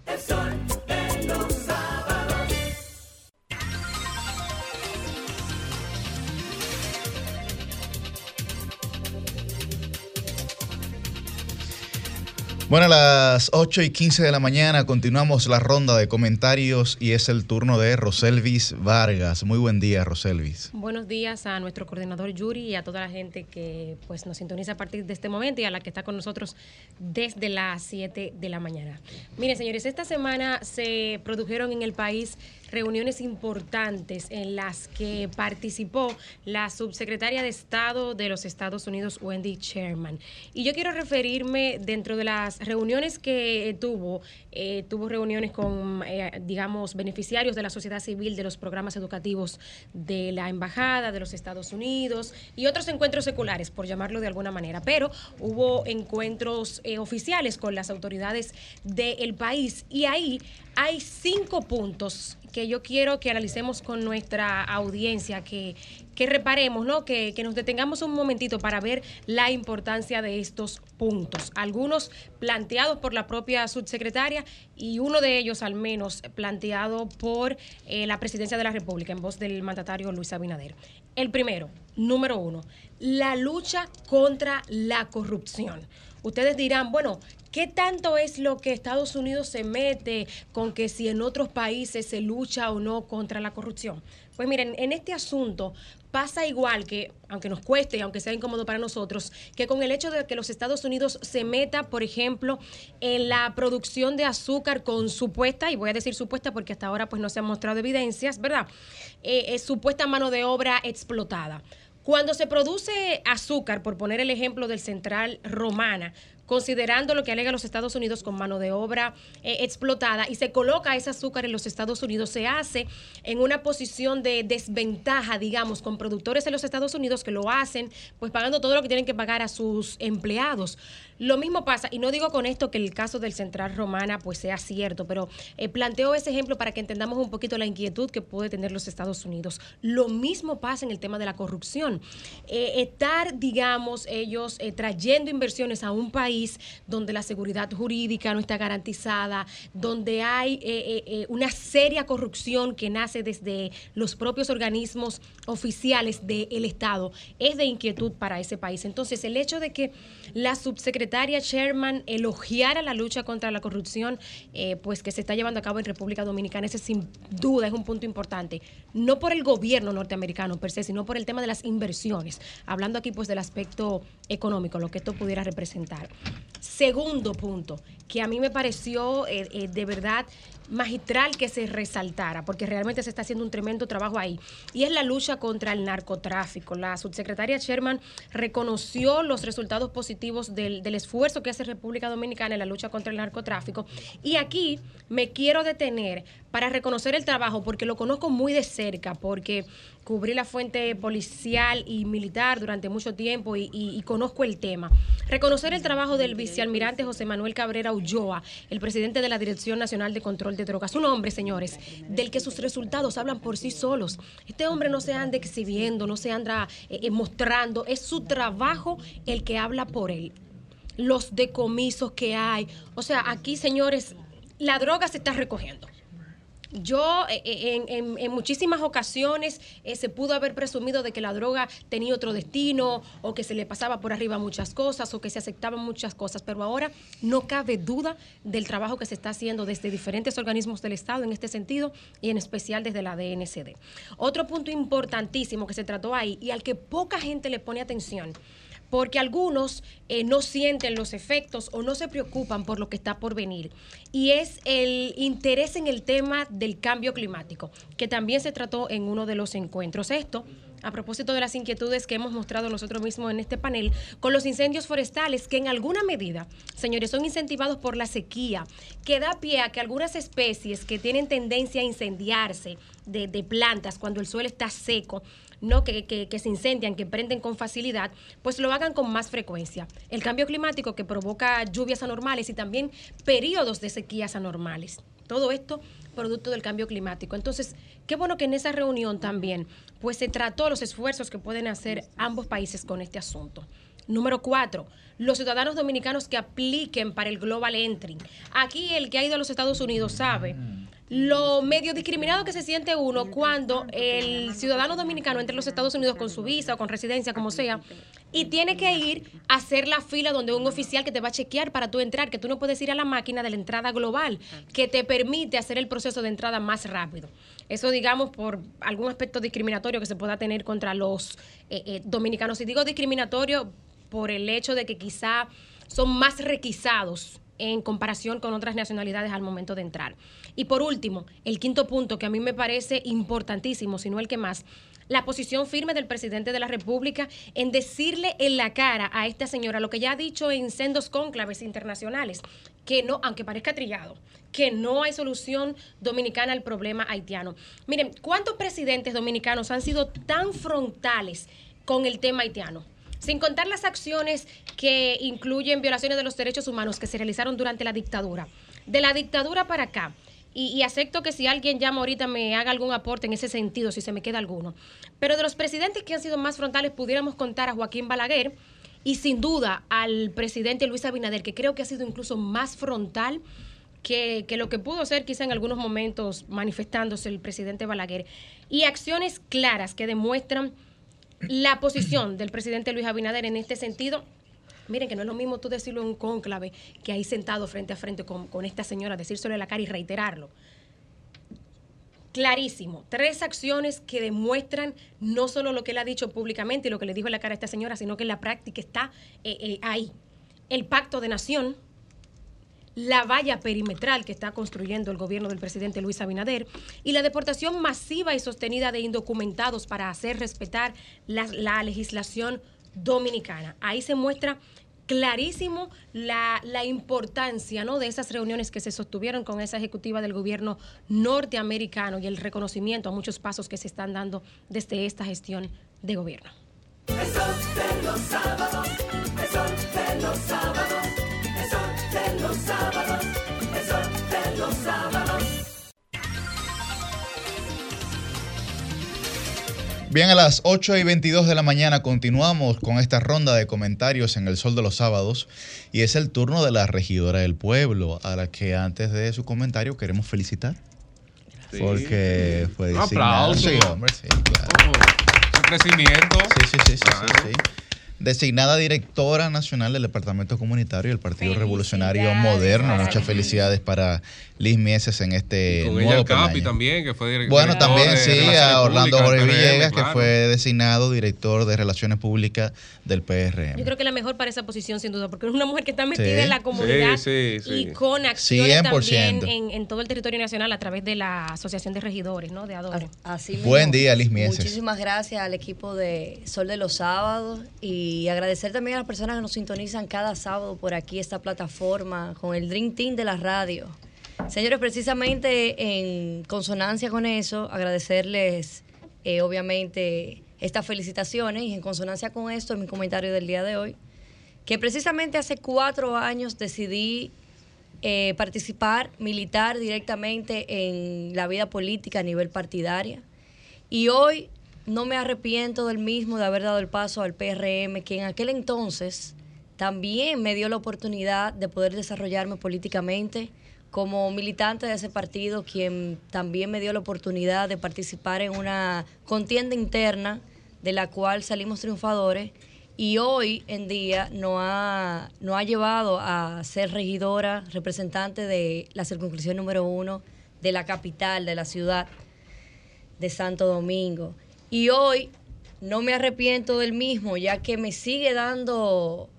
Speaker 1: Bueno, a las 8 y 15 de la mañana continuamos la ronda de comentarios y es el turno de Roselvis Vargas. Muy buen día, Roselvis.
Speaker 5: Buenos días a nuestro coordinador Yuri y a toda la gente que pues nos sintoniza a partir de este momento y a la que está con nosotros desde las 7 de la mañana. Miren, señores, esta semana se produjeron en el país reuniones importantes en las que participó la subsecretaria de Estado de los Estados Unidos, Wendy Sherman. Y yo quiero referirme dentro de las reuniones que tuvo, eh, tuvo reuniones con, eh, digamos, beneficiarios de la sociedad civil de los programas educativos de la Embajada de los Estados Unidos y otros encuentros seculares, por llamarlo de alguna manera. Pero hubo encuentros eh, oficiales con las autoridades del país y ahí hay cinco puntos que yo quiero que analicemos con nuestra audiencia, que, que reparemos, ¿no? Que, que, nos detengamos un momentito para ver la importancia de estos puntos. Algunos planteados por la propia subsecretaria y uno de ellos al menos planteado por eh, la presidencia de la República en voz del mandatario Luis Abinader. El primero, número uno, la lucha contra la corrupción. Ustedes dirán, bueno, ¿Qué tanto es lo que Estados Unidos se mete con que si en otros países se lucha o no contra la corrupción? Pues miren, en este asunto pasa igual que, aunque nos cueste y aunque sea incómodo para nosotros, que con el hecho de que los Estados Unidos se meta, por ejemplo, en la producción de azúcar con supuesta, y voy a decir supuesta porque hasta ahora pues no se han mostrado evidencias, ¿verdad? Eh, supuesta mano de obra explotada. Cuando se produce azúcar, por poner el ejemplo del Central Romana, considerando lo que alega los Estados Unidos con mano de obra eh, explotada y se coloca ese azúcar en los Estados Unidos, se hace en una posición de desventaja, digamos, con productores en los Estados Unidos que lo hacen, pues pagando todo lo que tienen que pagar a sus empleados. Lo mismo pasa, y no digo con esto que el caso del Central Romana pues sea cierto, pero eh, planteo ese ejemplo para que entendamos un poquito la inquietud que puede tener los Estados Unidos. Lo mismo pasa en el tema de la corrupción. Eh, estar, digamos, ellos trayendo inversiones a un país donde la seguridad jurídica no está garantizada, donde hay una seria corrupción que nace desde los propios organismos oficiales del Estado, es de inquietud para ese país. Entonces, el hecho de que la subsecretaria Sherman elogiara la lucha contra la corrupción, eh, pues que se está llevando a cabo en República Dominicana, ese sin duda es un punto importante, no por el gobierno norteamericano per se, sino por el tema de las inversiones, hablando aquí pues del aspecto económico, lo que esto pudiera representar. Segundo punto, que a mí me pareció eh, eh, de verdad magistral que se resaltara, porque realmente se está haciendo un tremendo trabajo ahí, y es la lucha contra el narcotráfico. La subsecretaria Sherman reconoció los resultados positivos del, del esfuerzo que hace República Dominicana en la lucha contra el narcotráfico, y aquí me quiero detener para reconocer el trabajo, porque lo conozco muy de cerca, porque cubrí la fuente policial y militar durante mucho tiempo y, conozco el tema. Reconocer el trabajo del vicealmirante José Manuel Cabrera Ulloa, el presidente de la Dirección Nacional de Control de Drogas. Un hombre, señores, del que sus resultados hablan por sí solos. Este hombre no se anda exhibiendo, no se anda eh, eh, mostrando, es su trabajo el que habla por él. Los decomisos que hay. O sea, aquí, señores, la droga se está recogiendo Yo, eh, eh, en, muchísimas ocasiones, eh, se pudo haber presumido de que la droga tenía otro destino, o que se le pasaba por arriba muchas cosas, o que se aceptaban muchas cosas, pero ahora no cabe duda del trabajo que se está haciendo desde diferentes organismos del Estado en este sentido, y en especial desde la DNCD. Otro punto importantísimo que se trató ahí, y al que poca gente le pone atención, porque algunos eh, no sienten los efectos o no se preocupan por lo que está por venir. Y es el interés en el tema del cambio climático, que también se trató en uno de los encuentros. Esto a propósito de las inquietudes que hemos mostrado nosotros mismos en este panel, con los incendios forestales, que en alguna medida, señores, son incentivados por la sequía, que da pie a que algunas especies que tienen tendencia a incendiarse de, de plantas cuando el suelo está seco, no que, que- se incendian, que prenden con facilidad, pues lo hagan con más frecuencia. El cambio climático que provoca lluvias anormales y también periodos de sequías anormales. Todo esto producto del cambio climático. Entonces, qué bueno que en esa reunión también, pues se trató los esfuerzos que pueden hacer ambos países con este asunto. Número cuatro, los ciudadanos dominicanos que apliquen para el Global Entry. Aquí el que ha ido a los Estados Unidos sabe lo medio discriminado que se siente uno cuando el ciudadano dominicano entra a los Estados Unidos con su visa o con residencia, como sea, y tiene que ir a hacer la fila donde un oficial que te va a chequear para tú entrar, que tú no puedes ir a la máquina de la entrada global, que te permite hacer el proceso de entrada más rápido. Eso, digamos, por algún aspecto discriminatorio que se pueda tener contra los eh, eh, dominicanos. Y digo discriminatorio por el hecho de que quizá son más requisados en comparación con otras nacionalidades al momento de entrar. Y por último, el quinto punto que a mí me parece importantísimo, si no el que más, la posición firme del presidente de la República en decirle en la cara a esta señora lo que ya ha dicho en sendos cónclaves internacionales, que no, aunque parezca trillado, que no hay solución dominicana al problema haitiano. Miren, ¿cuántos presidentes dominicanos han sido tan frontales con el tema haitiano? Sin contar las acciones que incluyen violaciones de los derechos humanos que se realizaron durante la dictadura. De la dictadura para acá, y, acepto que si alguien llama ahorita me haga algún aporte en ese sentido, si se me queda alguno. Pero de los presidentes que han sido más frontales, pudiéramos contar a Joaquín Balaguer y sin duda al presidente Luis Abinader, que creo que ha sido incluso más frontal que, que lo que pudo ser quizá en algunos momentos manifestándose el presidente Balaguer. Y acciones claras que demuestran la posición del presidente Luis Abinader en este sentido. Miren que no es lo mismo tú decirlo en un cónclave que ahí sentado frente a frente con, con esta señora, decírselo en la cara y reiterarlo. Clarísimo, tres acciones que demuestran no solo lo que él ha dicho públicamente y lo que le dijo en la cara a esta señora, sino que en la práctica está eh, eh, ahí. El pacto de nación, la valla perimetral que está construyendo el gobierno del presidente Luis Abinader y la deportación masiva y sostenida de indocumentados para hacer respetar la, la legislación dominicana. Ahí se muestra clarísimo la, importancia ¿no? de esas reuniones que se sostuvieron con esa ejecutiva del gobierno norteamericano y el reconocimiento a muchos pasos que se están dando desde esta gestión de gobierno.
Speaker 8: Sábados, el sol de los sábados.
Speaker 1: Bien, a las 8 y 22 de la mañana continuamos con esta ronda de comentarios en el Sol de los Sábados y es el turno de la regidora del pueblo, a la que antes de su comentario queremos felicitar.
Speaker 4: Sí.
Speaker 1: Porque fue
Speaker 4: Un aplauso.
Speaker 1: Sí, hombre, sí, claro.
Speaker 4: Su crecimiento.
Speaker 1: Sí, sí, sí, sí, sí, sí. Designada directora nacional del Departamento Comunitario del Partido Revolucionario Moderno. Muchas felicidades para Liz Mieses en este
Speaker 4: Con ella
Speaker 1: nuevo
Speaker 4: el Capi también, que fue director.
Speaker 1: Bueno, también
Speaker 4: de
Speaker 1: sí, a Orlando Jorge Villegas, que fue designado director de Relaciones Públicas del PRM.
Speaker 5: Yo creo que la mejor para esa posición, sin duda, porque es una mujer que está metida
Speaker 1: Sí.
Speaker 5: en la comunidad
Speaker 1: Sí, sí,
Speaker 5: y con acciones
Speaker 1: 100%.
Speaker 5: también en, en todo el territorio nacional a través de la Asociación de Regidores, ¿no? De Adore.
Speaker 3: Así
Speaker 1: Buen día, Liz Mieses.
Speaker 3: Muchísimas gracias al equipo de Sol de los Sábados y agradecer también a las personas que nos sintonizan cada sábado por aquí, esta plataforma, con el Dream Team de la radio. Señores, precisamente en consonancia con eso, agradecerles eh, obviamente estas felicitaciones y en consonancia con esto, en mi comentario del día de hoy, que precisamente hace cuatro años decidí eh, participar, militar directamente en la vida política a nivel partidaria. Y hoy no me arrepiento del mismo de haber dado el paso al PRM, que en aquel entonces también me dio la oportunidad de poder desarrollarme políticamente como militante de ese partido, quien también me dio la oportunidad de participar en una contienda interna de la cual salimos triunfadores y hoy en día nos ha, no ha llevado a ser regidora, representante de la circunscripción número uno de la capital, de la ciudad de Santo Domingo. Y hoy no me arrepiento del mismo, ya que me sigue dando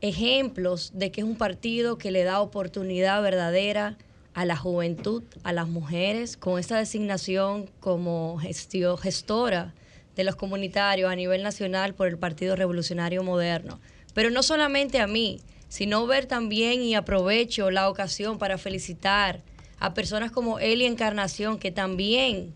Speaker 3: ejemplos de que es un partido que le da oportunidad verdadera a la juventud, a las mujeres, con esta designación como gestio- gestora de los comunitarios a nivel nacional por el Partido Revolucionario Moderno. Pero no solamente a mí, sino ver también y aprovecho la ocasión para felicitar a personas como Eli Encarnación, que también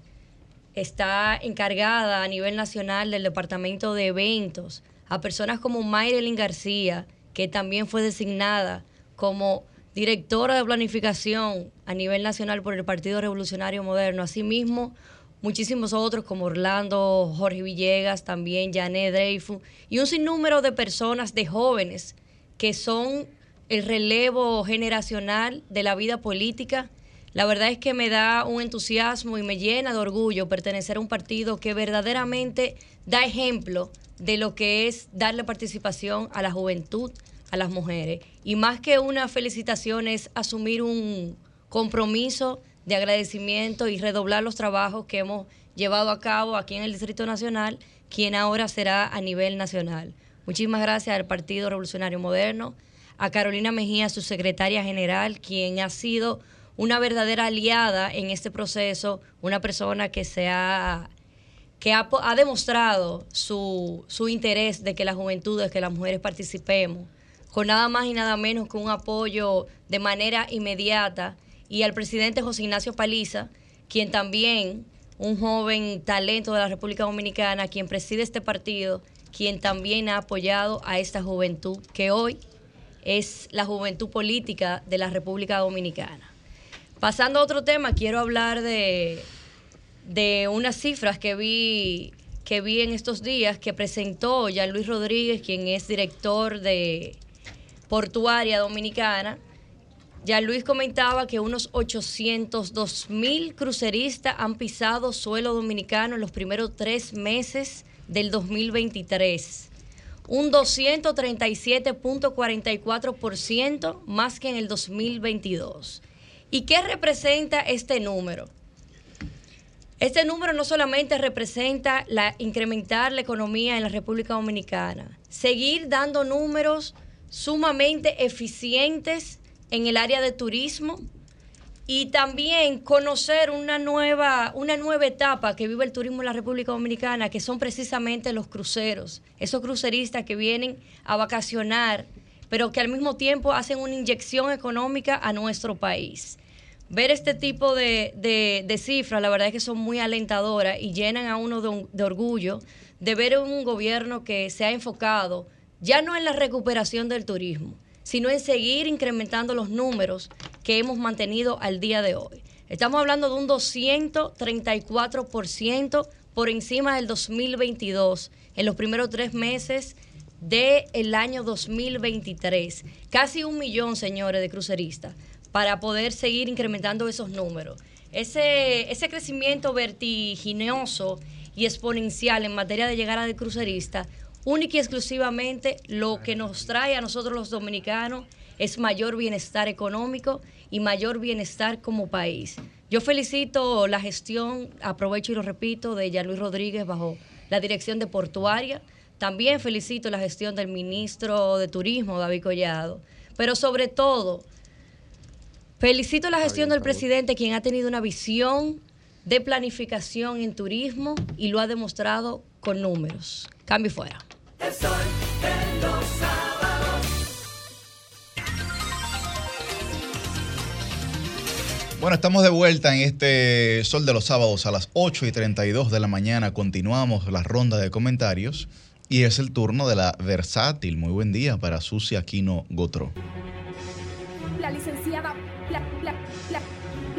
Speaker 3: está encargada a nivel nacional del Departamento de Eventos, a personas como Mayrelin García, que también fue designada como directora de planificación a nivel nacional por el Partido Revolucionario Moderno. Asimismo, muchísimos otros como Orlando, Jorge Villegas, también Janet Dreyfus, y un sinnúmero de personas, de jóvenes, que son el relevo generacional de la vida política. La verdad es que me da un entusiasmo y me llena de orgullo pertenecer a un partido que verdaderamente da ejemplo de lo que es darle participación a la juventud, a las mujeres. Y más que una felicitación es asumir un compromiso de agradecimiento y redoblar los trabajos que hemos llevado a cabo aquí en el Distrito Nacional, quien ahora será a nivel nacional. Muchísimas gracias al Partido Revolucionario Moderno, a Carolina Mejía, su secretaria general, quien ha sido una verdadera aliada en este proceso, una persona que se ha que ha, demostrado su, su interés de que las juventudes, que las mujeres participemos, con nada más y nada menos que un apoyo de manera inmediata, y al presidente José Ignacio Paliza, quien también, un joven talento de la República Dominicana, quien preside este partido, quien también ha apoyado a esta juventud, que hoy es la juventud política de la República Dominicana. Pasando a otro tema, quiero hablar de, de unas cifras que vi que vi en estos días que presentó ya Luis Rodríguez, quien es director de Portuaria Dominicana. Ya Luis comentaba que unos 802 mil cruceristas han pisado suelo dominicano en los primeros tres meses del 2023. Un 237.44% más que en el 2022. ¿Y qué representa este número? Este número no solamente representa la, incrementar la economía en la República Dominicana, seguir dando números sumamente eficientes en el área de turismo y también conocer una nueva, una nueva etapa que vive el turismo en la República Dominicana, que son precisamente los cruceros, esos cruceristas que vienen a vacacionar, pero que al mismo tiempo hacen una inyección económica a nuestro país ver este tipo de, de- cifras, la verdad es que son muy alentadoras y llenan a uno de, de orgullo de ver un gobierno que se ha enfocado ya no en la recuperación del turismo, sino en seguir incrementando los números que hemos mantenido al día de hoy. Estamos hablando de un 234% por encima del 2022 en los primeros tres meses del año 2023. Casi un millón, señores, de cruceristas para poder seguir incrementando esos números. Ese, ese crecimiento vertiginoso y exponencial en materia de llegada de cruceristas, única y exclusivamente lo que nos trae a nosotros los dominicanos es mayor bienestar económico y mayor bienestar como país. Yo felicito la gestión, aprovecho y lo repito, de Luis Rodríguez bajo la dirección de Portuaria. También felicito la gestión del ministro de Turismo, David Collado. Pero sobre todo, Felicito la gestión del presidente, quien ha tenido una visión de planificación en turismo y lo ha demostrado con números. Cambio y fuera.
Speaker 8: El sol de los sábados.
Speaker 1: Bueno, estamos de vuelta en este Sol de los Sábados a las 8 y 32 de la mañana. Continuamos la ronda de comentarios y es el turno de la versátil. Muy buen día para Susi Aquino Gotro.
Speaker 16: La licenciada,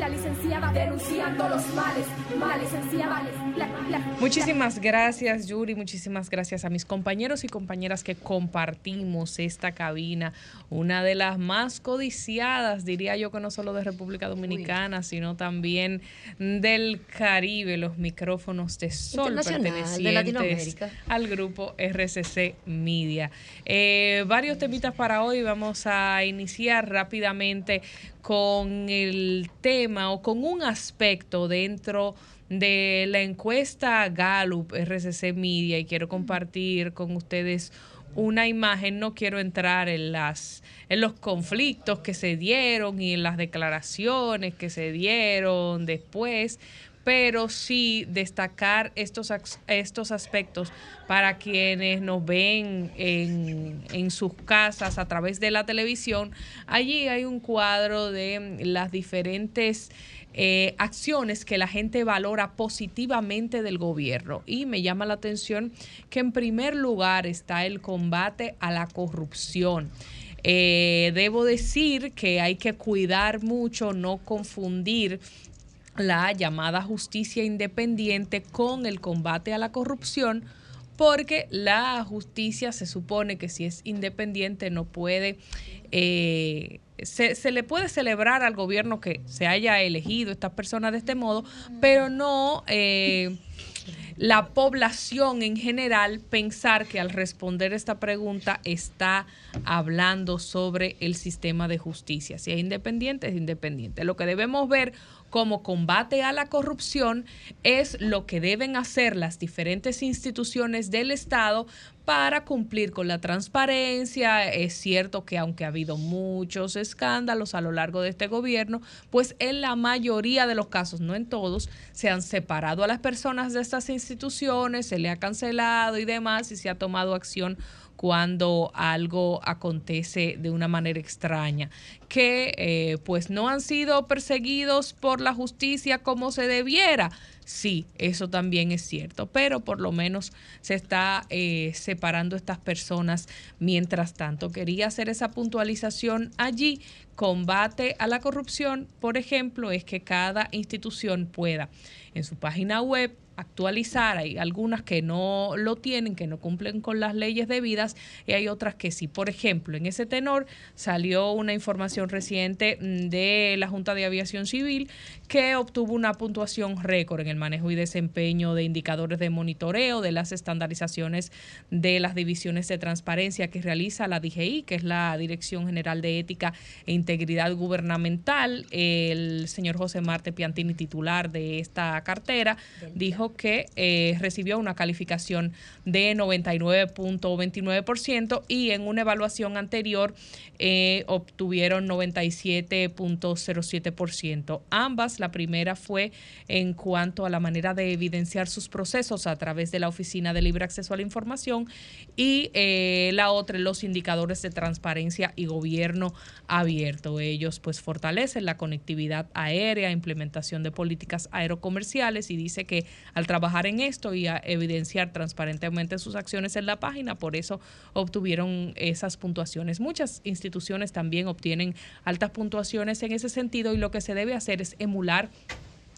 Speaker 16: la, licenciada denunciando los males, males, licenciada. La, la,
Speaker 6: Muchísimas gracias, Yuri. Muchísimas gracias a mis compañeros y compañeras que compartimos esta cabina, una de las más codiciadas, diría yo, que no solo de República Dominicana, sino también del Caribe, los micrófonos de Sol
Speaker 3: de
Speaker 6: pertenecientes al grupo RCC Media. Eh, varios temitas para hoy. Vamos a iniciar rápidamente con el tema o con un aspecto dentro de la encuesta Gallup RCC Media y quiero compartir con ustedes una imagen, no quiero entrar en las en los conflictos que se dieron y en las declaraciones que se dieron después, pero sí destacar estos, estos aspectos para quienes nos ven en, en sus casas a través de la televisión. Allí hay un cuadro de las diferentes eh, acciones que la gente valora positivamente del gobierno. Y me llama la atención que en primer lugar está el combate a la corrupción. Eh, debo decir que hay que cuidar mucho, no confundir la llamada justicia independiente con el combate a la corrupción, porque la justicia se supone que si es independiente no puede, eh, se, se le puede celebrar al gobierno que se haya elegido estas personas de este modo, pero no... eh, la población en general pensar que al responder esta pregunta está hablando sobre el sistema de justicia. Si es independiente, es independiente. Lo que debemos ver como combate a la corrupción es lo que deben hacer las diferentes instituciones del Estado para cumplir con la transparencia. Es cierto que aunque ha habido muchos escándalos a lo largo de este gobierno, pues en la mayoría de los casos, no en todos, se han separado a las personas de estas instituciones, se le ha cancelado y demás y se ha tomado acción cuando algo acontece de una manera extraña, que eh, pues no han sido perseguidos por la justicia como se debiera. Sí, eso también es cierto, pero por lo menos se está eh, separando estas personas mientras tanto. Quería hacer esa puntualización allí. Combate a la corrupción, por ejemplo, es que cada institución pueda en su página web actualizar. Hay algunas que no lo tienen, que no cumplen con las leyes debidas y hay otras que sí. Por ejemplo, en ese tenor salió una información reciente mm, de la Junta de Aviación Civil que obtuvo una puntuación récord en el manejo y desempeño de indicadores de monitoreo de las estandarizaciones de las divisiones de transparencia que realiza la DGI, que es la Dirección General de Ética e Integridad Gubernamental. El señor José Marte Piantini, titular de esta cartera, dijo que eh, recibió una calificación de 99.29% y en una evaluación anterior eh, obtuvieron 97.07%. Ambas, la primera fue en cuanto a la manera de evidenciar sus procesos a través de la Oficina de Libre Acceso a la Información y eh, la otra, los indicadores de transparencia y gobierno abierto. Ellos pues fortalecen la conectividad aérea, implementación de políticas aerocomerciales y dice que al trabajar en esto y a evidenciar transparentemente sus acciones en la página, por eso obtuvieron esas puntuaciones. Muchas instituciones también obtienen altas puntuaciones en ese sentido y lo que se debe hacer es emular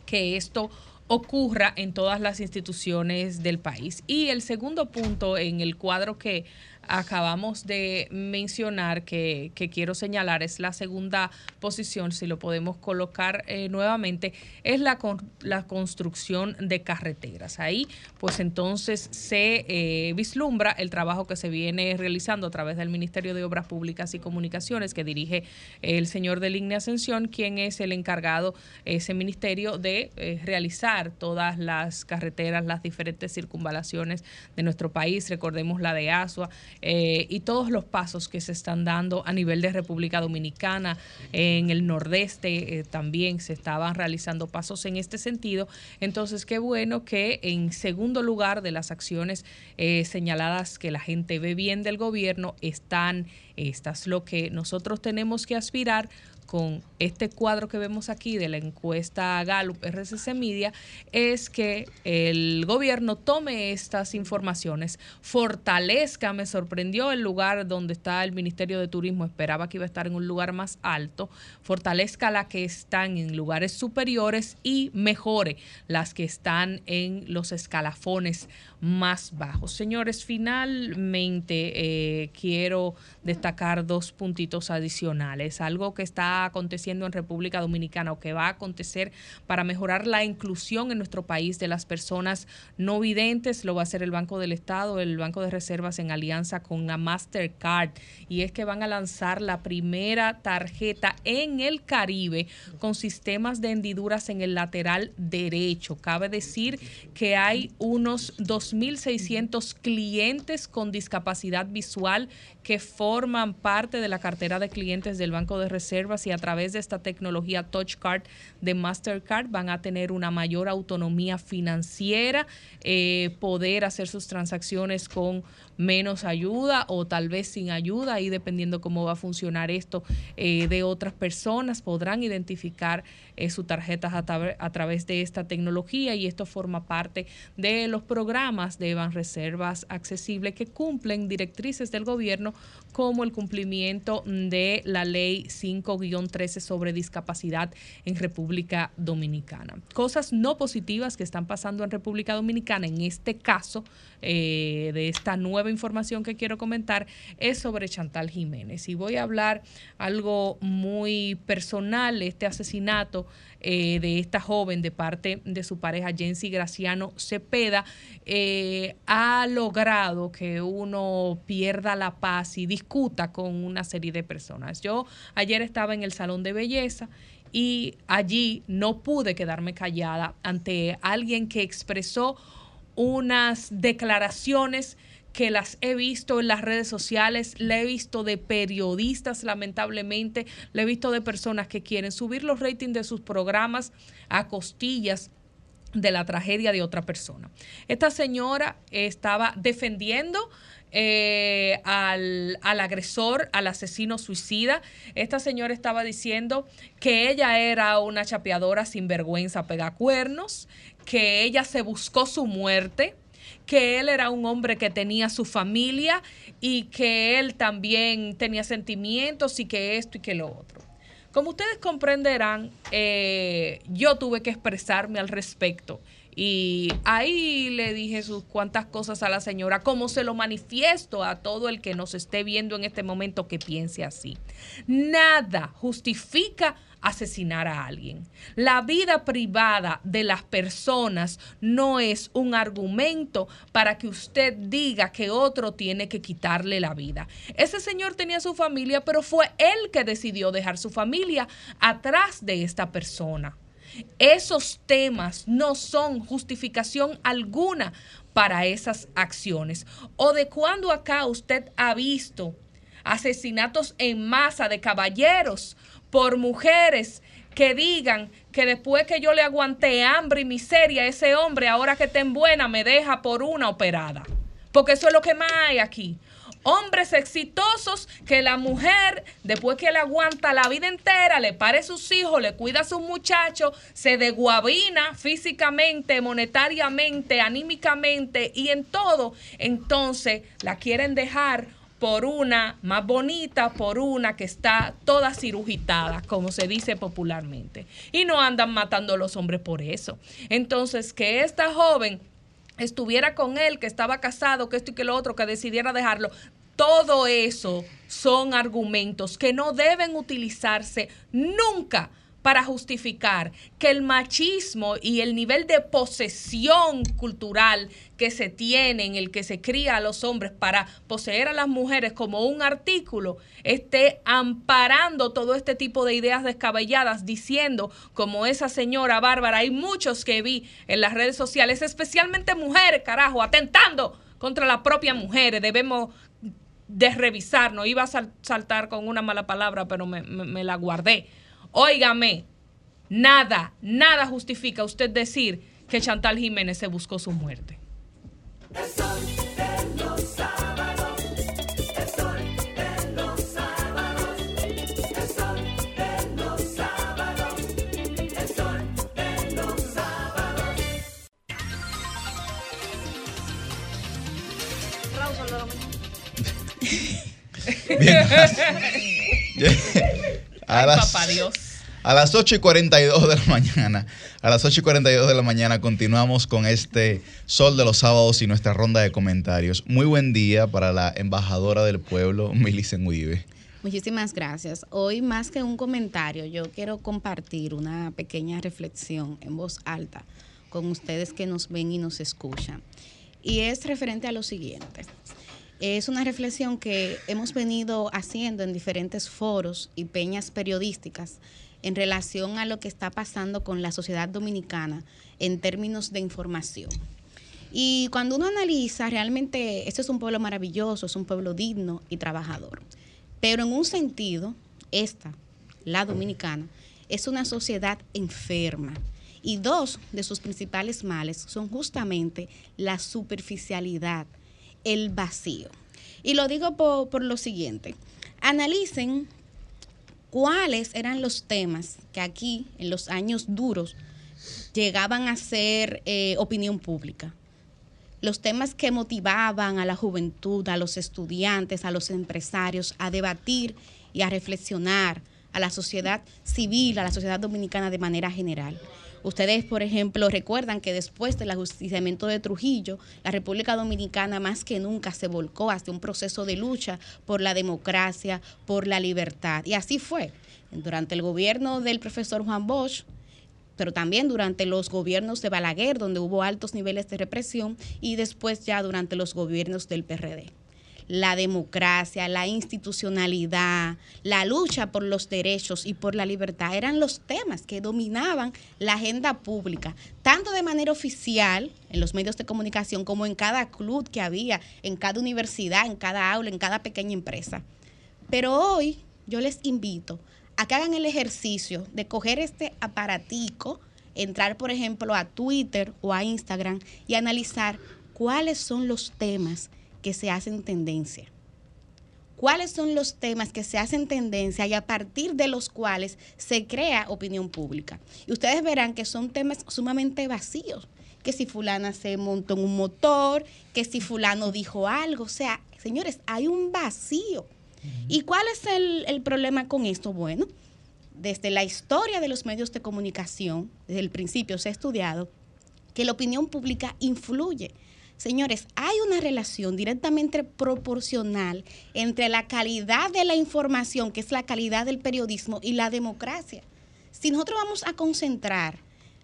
Speaker 6: que esto ocurra en todas las instituciones del país. Y el segundo punto en el cuadro que acabamos de mencionar que, quiero señalar es la segunda posición, si lo podemos colocar eh, nuevamente, es la, con- la construcción de carreteras. Ahí, pues entonces se eh, vislumbra el trabajo que se viene realizando a través del Ministerio de Obras Públicas y Comunicaciones que dirige el señor de Línea Ascensión, quien es el encargado, ese ministerio, de eh, realizar todas las carreteras, las diferentes circunvalaciones de nuestro país. Recordemos la de Asua eh, y todos los pasos que se están dando a nivel de República Dominicana. En el nordeste eh, también se estaban realizando pasos en este sentido. Entonces, qué bueno que en segundo lugar de las acciones eh, señaladas que la gente ve bien del gobierno están estas. Lo que nosotros tenemos que aspirar con este cuadro que vemos aquí de la encuesta Gallup RCC Media es que el gobierno tome estas informaciones, fortalezca, me sorprendió el lugar donde está el Ministerio de Turismo, esperaba que iba a estar en un lugar más alto, fortalezca la que están en lugares superiores y mejore las que están en los escalafones más bajos. Señores, finalmente eh, quiero destacar dos puntitos adicionales. Algo que está aconteciendo en República Dominicana o que va a acontecer para mejorar la inclusión en nuestro país de las personas no videntes, lo va a hacer el Banco del Estado, el Banco de Reservas en alianza con la Mastercard. Y es que van a lanzar la primera tarjeta en el Caribe con sistemas de hendiduras en el lateral derecho. Cabe decir que hay unos 2.600 clientes con discapacidad visual que forman parte de la cartera de clientes del Banco de Reservas y a través de esta tecnología Touch Card de Mastercard van a tener una mayor autonomía financiera, eh, poder hacer sus transacciones con menos ayuda o tal vez sin ayuda, y dependiendo cómo va a funcionar esto eh, de otras personas, podrán identificar eh, sus tarjetas a, tra- a través de esta tecnología y esto forma parte de los programas de Banreservas Accesible que cumplen directrices del gobierno como el cumplimiento de la ley 5-13 sobre discapacidad en República Dominicana. Cosas no positivas que están pasando en República Dominicana, en este caso eh, de esta nueva información que quiero comentar, es sobre Chantal Jiménez. Y voy a hablar algo muy personal, este asesinato eh, de esta joven de parte de su pareja Jensi Graciano Cepeda eh, ha logrado que uno pierda la paz y discuta con una serie de personas. Yo ayer estaba en el salón de belleza y allí no pude quedarme callada ante alguien que expresó unas declaraciones que las he visto en las redes sociales, la he visto de periodistas, lamentablemente, la he visto de personas que quieren subir los ratings de sus programas a costillas de la tragedia de otra persona. Esta señora estaba defendiendo eh, al, al agresor, al asesino suicida. Esta señora estaba diciendo que ella era una chapeadora sin vergüenza, pegacuernos, que ella se buscó su muerte que él era un hombre que tenía su familia y que él también tenía sentimientos y que esto y que lo otro. Como ustedes comprenderán, eh, yo tuve que expresarme al respecto. Y ahí le dije sus cuantas cosas a la señora, como se lo manifiesto a todo el que nos esté viendo en este momento que piense así. Nada justifica asesinar a alguien. La vida privada de las personas no es un argumento para que usted diga que otro tiene que quitarle la vida. Ese señor tenía su familia, pero fue él que decidió dejar su familia atrás de esta persona. Esos temas no son justificación alguna para esas acciones. ¿O de cuándo acá usted ha visto asesinatos en masa de caballeros por mujeres que digan que después que yo le aguanté hambre y miseria ese hombre, ahora que estén buena, me deja por una operada? Porque eso es lo que más hay aquí. Hombres exitosos que la mujer, después que le aguanta la vida entera, le pare sus hijos, le cuida a sus muchachos, se deguabina físicamente, monetariamente, anímicamente y en todo, entonces la quieren dejar por una más bonita, por una que está toda cirugitada, como se dice popularmente. Y no andan matando a los hombres por eso. Entonces, que esta joven estuviera con él, que estaba casado, que esto y que lo otro, que decidiera dejarlo. Todo eso son argumentos que no deben utilizarse nunca para justificar que el machismo y el nivel de posesión cultural que se tiene en el que se cría a los hombres para poseer a las mujeres como un artículo esté amparando todo este tipo de ideas descabelladas diciendo como esa señora Bárbara hay muchos que vi en las redes sociales especialmente mujeres carajo atentando contra la propia mujer. Debemos de revisarnos iba a sal- saltar con una mala palabra pero me- me la guardé Óigame, nada, nada justifica usted decir que Chantal Jiménez se buscó su muerte.
Speaker 1: a las 8 y 42 de la mañana, a las 8 y 42 de la mañana continuamos con este Sol de los Sábados y nuestra ronda de comentarios. Muy buen día para la embajadora del pueblo, Milicen Uribe.
Speaker 2: Muchísimas gracias. Hoy más que un comentario, yo quiero compartir una pequeña reflexión en voz alta con ustedes que nos ven y nos escuchan. Y es referente a lo siguiente. Es una reflexión que hemos venido haciendo en diferentes foros y peñas periodísticas en relación a lo que está pasando con la sociedad dominicana en términos de información. Y cuando uno analiza, realmente este es un pueblo maravilloso, es un pueblo digno y trabajador. Pero en un sentido, esta, la dominicana, es una sociedad enferma. Y dos de sus principales males son justamente la superficialidad, el vacío. Y lo digo por, por lo siguiente. Analicen cuáles eran los temas que aquí, en los años duros, llegaban a ser eh, opinión pública. Los temas que motivaban a la juventud, a los estudiantes, a los empresarios a debatir y a reflexionar, a la sociedad civil, a la sociedad dominicana de manera general. Ustedes, por ejemplo, recuerdan que después del ajusticiamiento de Trujillo, la República Dominicana más que nunca se volcó hacia un proceso de lucha por la democracia, por la libertad. Y así fue. Durante el gobierno del profesor Juan Bosch, pero también durante los gobiernos de Balaguer, donde hubo altos niveles de represión, y después ya durante los gobiernos del PRD. La democracia, la institucionalidad, la lucha por los derechos y por la libertad eran los temas que dominaban la agenda pública, tanto de manera oficial en los medios de comunicación como en cada club que había, en cada universidad, en cada aula, en cada pequeña empresa. Pero hoy yo les invito a que hagan el ejercicio de coger este aparatico, entrar, por ejemplo, a Twitter o a Instagram y analizar cuáles son los temas que se hacen tendencia. ¿Cuáles son los temas que se hacen tendencia y a partir de los cuales se crea opinión pública? Y ustedes verán que son temas sumamente vacíos. Que si fulana se montó en un motor, que si fulano dijo algo. O sea, señores, hay un vacío. ¿Y cuál es el, el problema con esto? Bueno, desde la historia de los medios de comunicación, desde el principio se ha estudiado que la opinión pública influye. Señores, hay una relación directamente proporcional entre la calidad de la información, que es la calidad del periodismo, y la democracia. Si nosotros vamos a concentrar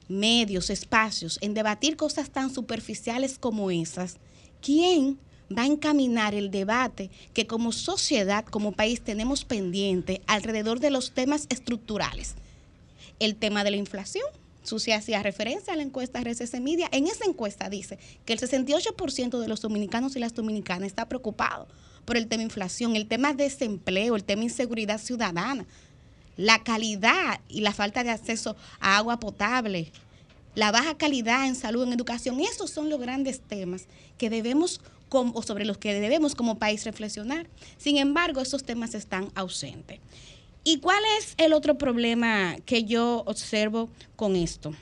Speaker 2: medios, espacios en debatir cosas tan superficiales como esas, ¿quién va a encaminar el debate que como sociedad, como país tenemos pendiente alrededor de los temas estructurales? El tema de la inflación, Sucia hacía referencia a la encuesta RCC Media. En esa encuesta dice que el 68% de los dominicanos y las dominicanas está preocupado por el tema inflación, el tema desempleo, el tema inseguridad ciudadana, la calidad y la falta de acceso a agua potable, la baja calidad en salud, en educación. Esos son los grandes temas que debemos o sobre los que debemos como país reflexionar. Sin embargo, esos temas están ausentes. ¿Y cuál es el otro problema que yo observo con esto?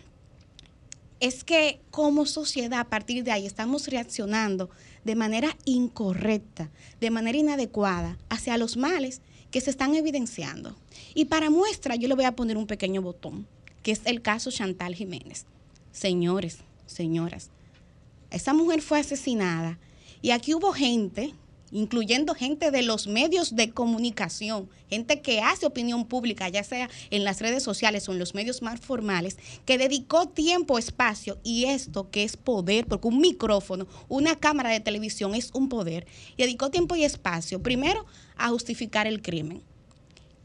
Speaker 2: Es que como sociedad a partir de ahí estamos reaccionando de manera incorrecta, de manera inadecuada hacia los males que se están evidenciando. Y para muestra yo le voy a poner un pequeño botón, que es el caso Chantal Jiménez. Señores, señoras, esa mujer fue asesinada y aquí hubo gente incluyendo gente de los medios de comunicación, gente que hace opinión pública, ya sea en las redes sociales o en los medios más formales, que dedicó tiempo, espacio y esto que es poder, porque un micrófono, una cámara de televisión es un poder, y dedicó tiempo y espacio, primero, a justificar el crimen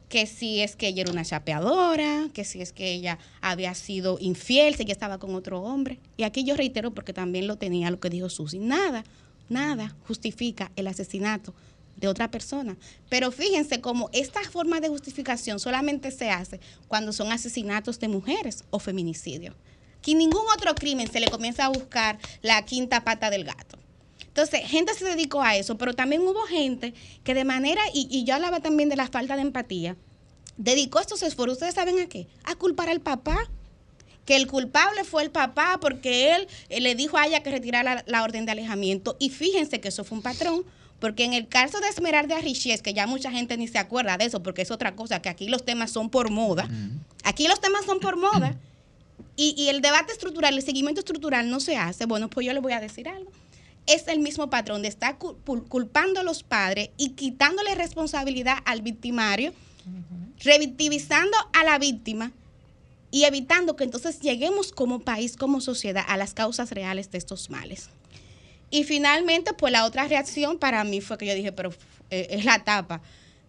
Speaker 2: que si es que ella era una chapeadora, que si es que ella había sido infiel, si ella estaba con otro hombre. Y aquí yo reitero porque también lo tenía lo que dijo Susi, nada nada justifica el asesinato de otra persona. Pero fíjense cómo esta forma de justificación solamente se hace cuando son asesinatos de mujeres o feminicidios. Que ningún otro crimen se le comienza a buscar la quinta pata del gato. Entonces, gente se dedicó a eso, pero también hubo gente que de manera, y, y yo hablaba también de la falta de empatía, dedicó estos esfuerzos, ¿ustedes saben a qué? A culpar al papá que el culpable fue el papá porque él eh, le dijo a ella que retirara la, la orden de alejamiento. Y fíjense que eso fue un patrón. Porque en el caso de Esmeralda Richies, que ya mucha gente ni se acuerda de eso, porque es otra cosa, que aquí los temas son por moda. Aquí los temas son por moda. Y, y el debate estructural, el seguimiento estructural no se hace. Bueno, pues yo le voy a decir algo. Es el mismo patrón de estar cul- cul- culpando a los padres y quitándole responsabilidad al victimario, revictimizando a la víctima y evitando que entonces lleguemos como país, como sociedad, a las causas reales de estos males. Y finalmente, pues la otra reacción para mí fue que yo dije, pero eh, es la tapa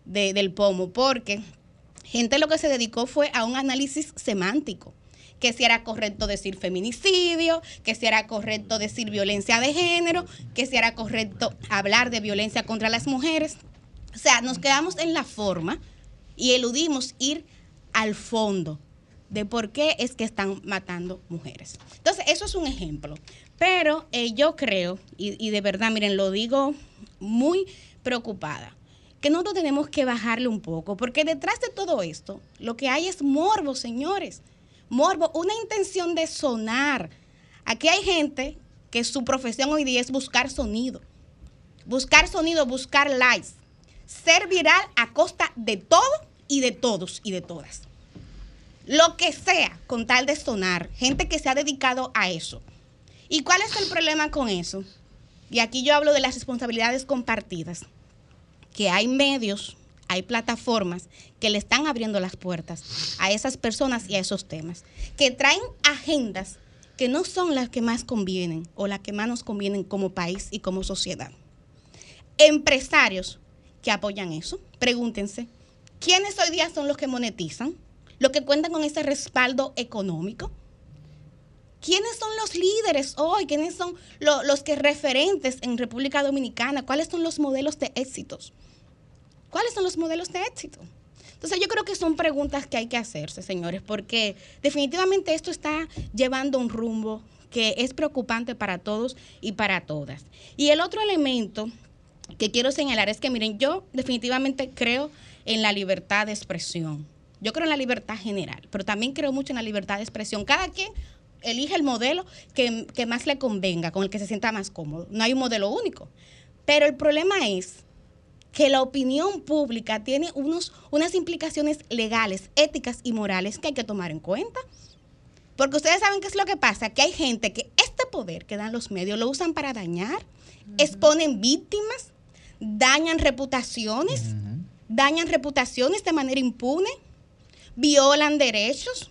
Speaker 2: de- del pomo, porque gente lo que se dedicó fue a un análisis semántico, que si era correcto decir feminicidio, que si era correcto decir violencia de género, que si era correcto hablar de violencia contra las mujeres. O sea, nos quedamos en la forma y eludimos ir al fondo de por qué es que están matando mujeres. Entonces, eso es un ejemplo. Pero eh, yo creo, y, y de verdad, miren, lo digo muy preocupada, que nosotros tenemos que bajarle un poco, porque detrás de todo esto, lo que hay es morbo, señores. Morbo, una intención de sonar. Aquí hay gente que su profesión hoy día es buscar sonido. Buscar sonido, buscar likes. Ser viral a costa de todo y de todos y de todas. Lo que sea con tal de sonar. Gente que se ha dedicado a eso. ¿Y cuál es el problema con eso? Y aquí yo hablo de las responsabilidades compartidas. Que hay medios, hay plataformas que le están abriendo las puertas a esas personas y a esos temas. Que traen agendas que no son las que más convienen o las que más nos convienen como país y como sociedad. Empresarios que apoyan eso, pregúntense, ¿quiénes hoy día son los que monetizan? ¿Los que cuentan con ese respaldo económico? ¿Quiénes son los líderes hoy? ¿Quiénes son lo- los que referentes en República Dominicana? ¿Cuáles son los modelos de éxitos? ¿Cuáles son los modelos de éxito? Entonces yo creo que son preguntas que hay que hacerse, señores, porque definitivamente esto está llevando un rumbo que es preocupante para todos y para todas. Y el otro elemento que quiero señalar es que, miren, yo definitivamente creo en la libertad de expresión. Yo creo en la libertad general, pero también creo mucho en la libertad de expresión. Cada quien elige el modelo que, que más le convenga, con el que se sienta más cómodo. No hay un modelo único. Pero el problema es que la opinión pública tiene unos, unas implicaciones legales, éticas y morales que hay que tomar en cuenta. Porque ustedes saben qué es lo que pasa, que hay gente que este poder que dan los medios lo usan para dañar, exponen víctimas, dañan reputaciones, dañan reputaciones de manera impune, violan derechos,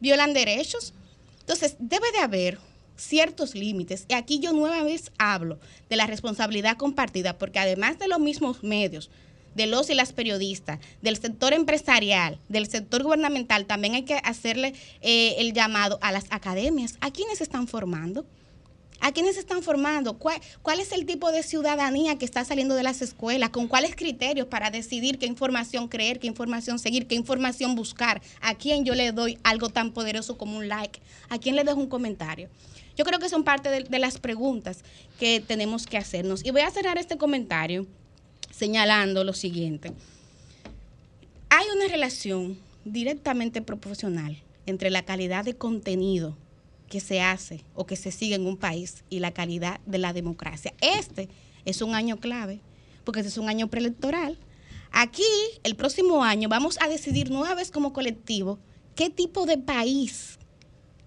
Speaker 2: violan derechos. Entonces, debe de haber ciertos límites. Y aquí yo nueva vez hablo de la responsabilidad compartida, porque además de los mismos medios, de los y las periodistas, del sector empresarial, del sector gubernamental, también hay que hacerle eh, el llamado a las academias. ¿A quiénes están formando? ¿A quiénes se están formando? ¿Cuál, ¿Cuál es el tipo de ciudadanía que está saliendo de las escuelas? ¿Con cuáles criterios para decidir qué información creer, qué información seguir, qué información buscar? ¿A quién yo le doy algo tan poderoso como un like? ¿A quién le dejo un comentario? Yo creo que son parte de las preguntas que tenemos que hacernos. Y voy a cerrar este comentario señalando lo siguiente. Hay una relación directamente proporcional entre la calidad de contenido que se hace o que se sigue en un país y la calidad de la democracia. Este es un año clave, porque este es un año preelectoral. Aquí, el próximo año, vamos a decidir nueva vez como colectivo qué tipo de país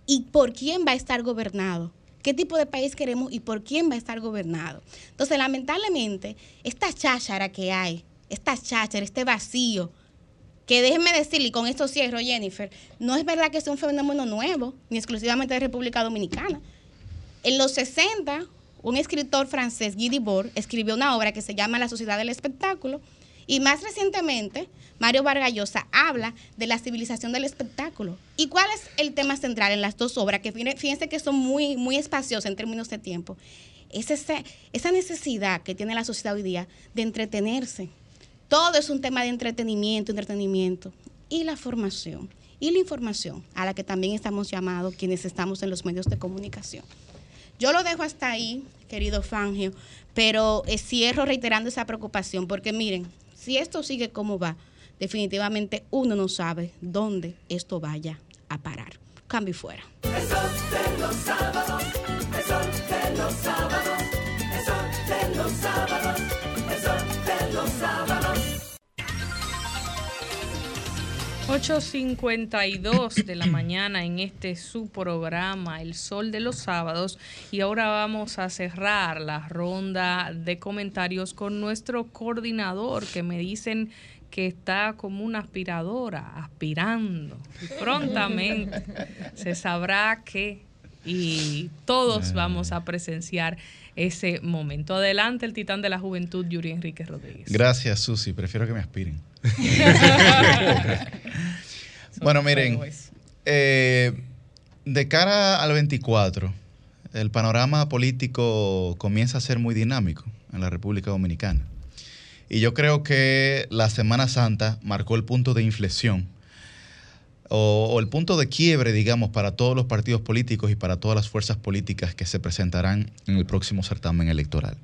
Speaker 2: y por quién va a estar gobernado. ¿Qué tipo de país queremos y por quién va a estar gobernado? Entonces, lamentablemente, esta cháchara que hay, esta cháchara, este vacío, que déjenme decirle, y con esto cierro, Jennifer, no es verdad que sea un fenómeno nuevo, ni exclusivamente de República Dominicana. En los 60, un escritor francés, Guy Debord, escribió una obra que se llama La Sociedad del Espectáculo, y más recientemente, Mario Vargas Llosa habla de la civilización del espectáculo. ¿Y cuál es el tema central en las dos obras? Que fíjense que son muy, muy espaciosas en términos de tiempo. Es ese- esa necesidad que tiene la sociedad hoy día de entretenerse. Todo es un tema de entretenimiento, entretenimiento. Y la formación. Y la información, a la que también estamos llamados quienes estamos en los medios de comunicación. Yo lo dejo hasta ahí, querido Fangio, pero eh, cierro reiterando esa preocupación, porque miren, si esto sigue como va, definitivamente uno no sabe dónde esto vaya a parar. cambio y fuera.
Speaker 8: El sol de los sábados, el sol de los sábados, el sol de los sábados, el sol de los sábados.
Speaker 6: 8.52 de la mañana en este su programa El Sol de los Sábados y ahora vamos a cerrar la ronda de comentarios con nuestro coordinador que me dicen que está como una aspiradora, aspirando. Y prontamente se sabrá que y todos vamos a presenciar ese momento. Adelante el titán de la juventud, Yuri Enrique Rodríguez.
Speaker 1: Gracias, Susi. Prefiero que me aspiren. bueno, miren, eh, de cara al 24, el panorama político comienza a ser muy dinámico en la República Dominicana. Y yo creo que la Semana Santa marcó el punto de inflexión o, el punto de quiebre, digamos, para todos los partidos políticos y para todas las fuerzas políticas que se presentarán en el próximo certamen electoral.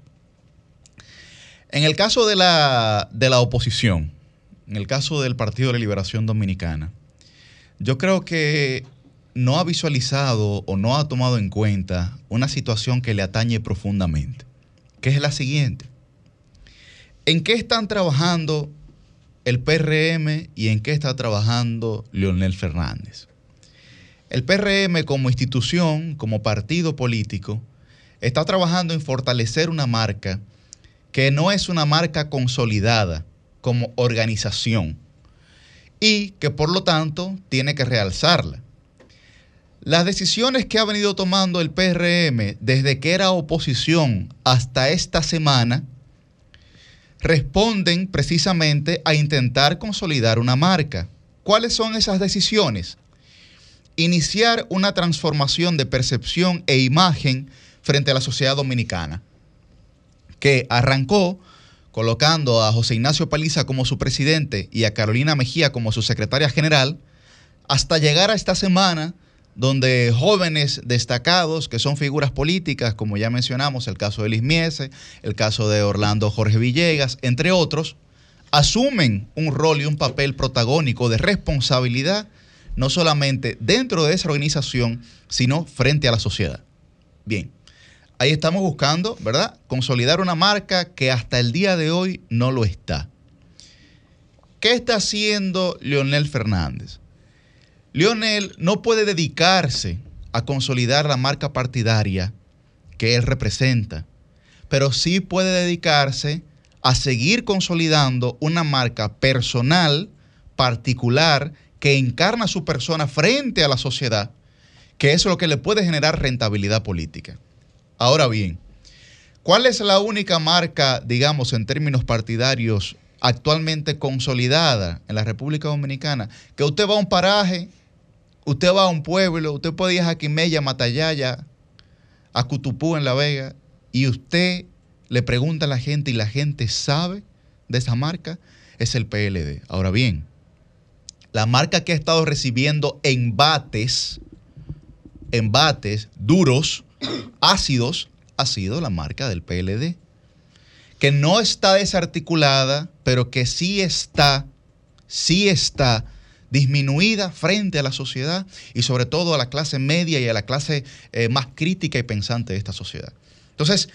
Speaker 1: En el caso de la, de la oposición, en el caso del Partido de la Liberación Dominicana, yo creo que no ha visualizado o no ha tomado en cuenta una situación que le atañe profundamente, que es la siguiente. ¿En qué están trabajando el PRM y en qué está trabajando Leonel Fernández? El PRM como institución, como partido político, está trabajando en fortalecer una marca que no es una marca consolidada como organización y que por lo tanto tiene que realzarla. Las decisiones que ha venido tomando el PRM desde que era oposición hasta esta semana responden precisamente a intentar consolidar una marca. ¿Cuáles son esas decisiones? Iniciar una transformación de percepción e imagen frente a la sociedad dominicana, que arrancó colocando a José Ignacio Paliza como su presidente y a Carolina Mejía como su secretaria general, hasta llegar a esta semana donde jóvenes destacados que son figuras políticas, como ya mencionamos, el caso de Liz Miese, el caso de Orlando Jorge Villegas, entre otros, asumen un rol y un papel protagónico de responsabilidad, no solamente dentro de esa organización, sino frente a la sociedad. Bien, ahí estamos buscando, ¿verdad? Consolidar una marca que hasta el día de hoy no lo está. ¿Qué está haciendo Leonel Fernández? Lionel no puede dedicarse a consolidar la marca partidaria que él representa, pero sí puede dedicarse a seguir consolidando una marca personal, particular, que encarna su persona frente a la sociedad, que es lo que le puede generar rentabilidad política. Ahora bien, ¿cuál es la única marca, digamos, en términos partidarios actualmente consolidada en la República Dominicana? Que usted va a un paraje Usted va a un pueblo, usted puede ir a Jaquimella, Matallaya, a Cutupú en La Vega, y usted le pregunta a la gente y la gente sabe de esa marca, es el PLD. Ahora bien, la marca que ha estado recibiendo embates, embates duros, ácidos, ha sido la marca del PLD, que no está desarticulada, pero que sí está, sí está disminuida frente a la sociedad y sobre todo a la clase media y a la clase eh, más crítica y pensante de esta sociedad. Entonces,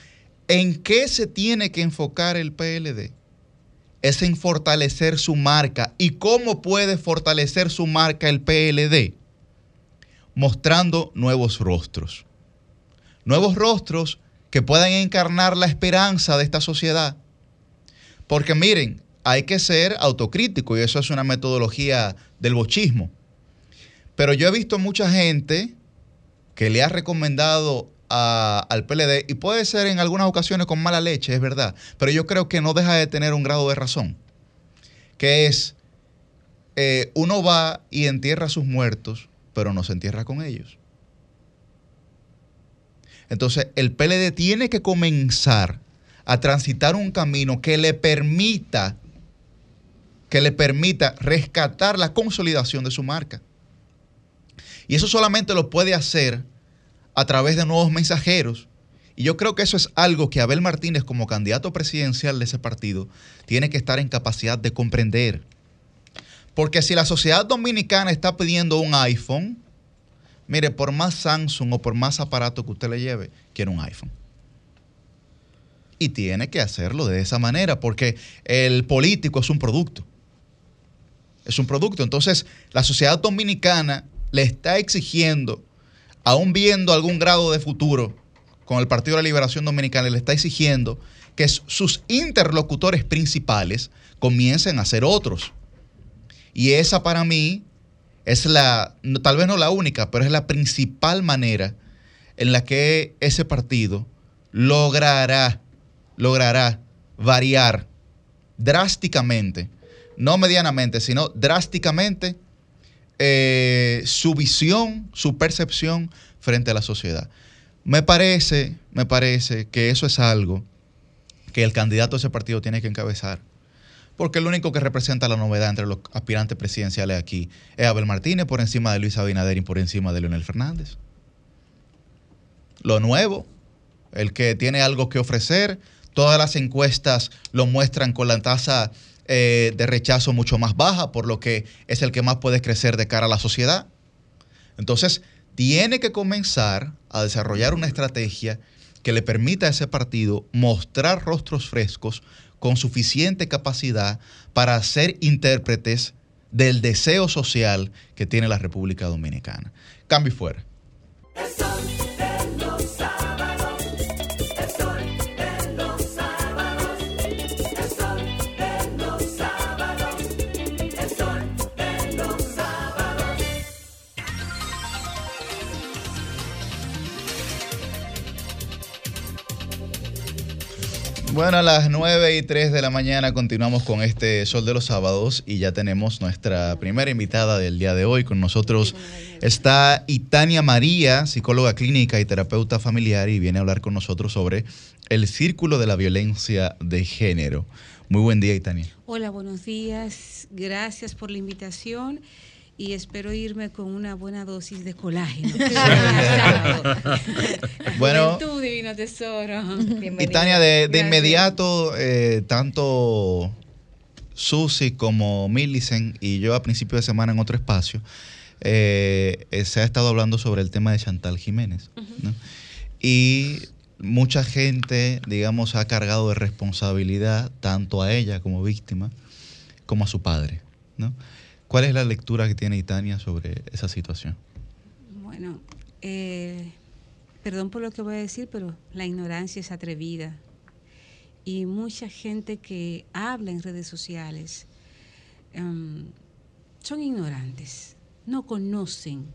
Speaker 1: ¿en qué se tiene que enfocar el PLD? Es en fortalecer su marca. ¿Y cómo puede fortalecer su marca el PLD? Mostrando nuevos rostros. Nuevos rostros que puedan encarnar la esperanza de esta sociedad. Porque miren, hay que ser autocrítico y eso es una metodología del bochismo. Pero yo he visto mucha gente que le ha recomendado al PLD, y puede ser en algunas ocasiones con mala leche, es verdad, pero yo creo que no deja de tener un grado de razón, que es, eh, uno va y entierra a sus muertos, pero no se entierra con ellos. Entonces, el PLD tiene que comenzar a transitar un camino que le permita que le permita rescatar la consolidación de su marca. Y eso solamente lo puede hacer a través de nuevos mensajeros. Y yo creo que eso es algo que Abel Martínez como candidato presidencial de ese partido tiene que estar en capacidad de comprender. Porque si la sociedad dominicana está pidiendo un iPhone, Mire, por más Samsung o por más aparato que usted le lleve, quiere un iPhone. Y tiene que hacerlo de esa manera, porque el político es un producto. Es un producto. Entonces, la sociedad dominicana le está exigiendo, aún viendo algún grado de futuro con el Partido de la Liberación Dominicana, le está exigiendo que sus interlocutores principales comiencen a ser otros. Y esa para mí es la, tal vez no la única, pero es la principal manera en la que ese partido logrará, logrará variar drásticamente, no medianamente, sino drásticamente eh, su visión, su percepción frente a la sociedad. Me parece, me parece que eso es algo que el candidato de ese partido tiene que encabezar. Porque el único que representa la novedad entre los aspirantes presidenciales aquí es Abel Martínez por encima de Luis Abinader y por encima de Leonel Fernández. Lo nuevo, el que tiene algo que ofrecer, todas las encuestas lo muestran con la tasa eh, de rechazo mucho más baja, por lo que es el que más puede crecer de cara a la sociedad. Entonces, tiene que comenzar a desarrollar una estrategia que le permita a ese partido mostrar rostros frescos con suficiente capacidad para ser intérpretes del deseo social que tiene la República Dominicana. Cambio y fuera. Bueno, a las 9 y 3 de la mañana continuamos con este Sol de los Sábados y ya tenemos nuestra primera invitada del día de hoy. Con nosotros está Itania María, psicóloga clínica y terapeuta familiar, y viene a hablar con nosotros sobre el círculo de la violencia de género. Muy buen día, Itania.
Speaker 17: Hola, buenos días. Gracias por la invitación y espero irme con una buena dosis de colágeno.
Speaker 1: Bueno.
Speaker 17: Juventud, divino tesoro.
Speaker 1: Y Tania, de, de inmediato, eh, tanto Susi como Millicent y yo a principio de semana en otro espacio, eh, eh, se ha estado hablando sobre el tema de Chantal Jiménez. ¿no? Y mucha gente, digamos, ha cargado de responsabilidad tanto a ella como víctima como a su padre. ¿no? ¿Cuál es la lectura que tiene Itania sobre esa situación?
Speaker 17: Bueno, eh, perdón por lo que voy a decir, pero la ignorancia es atrevida. Y mucha gente que habla en redes sociales em, son ignorantes, no conocen,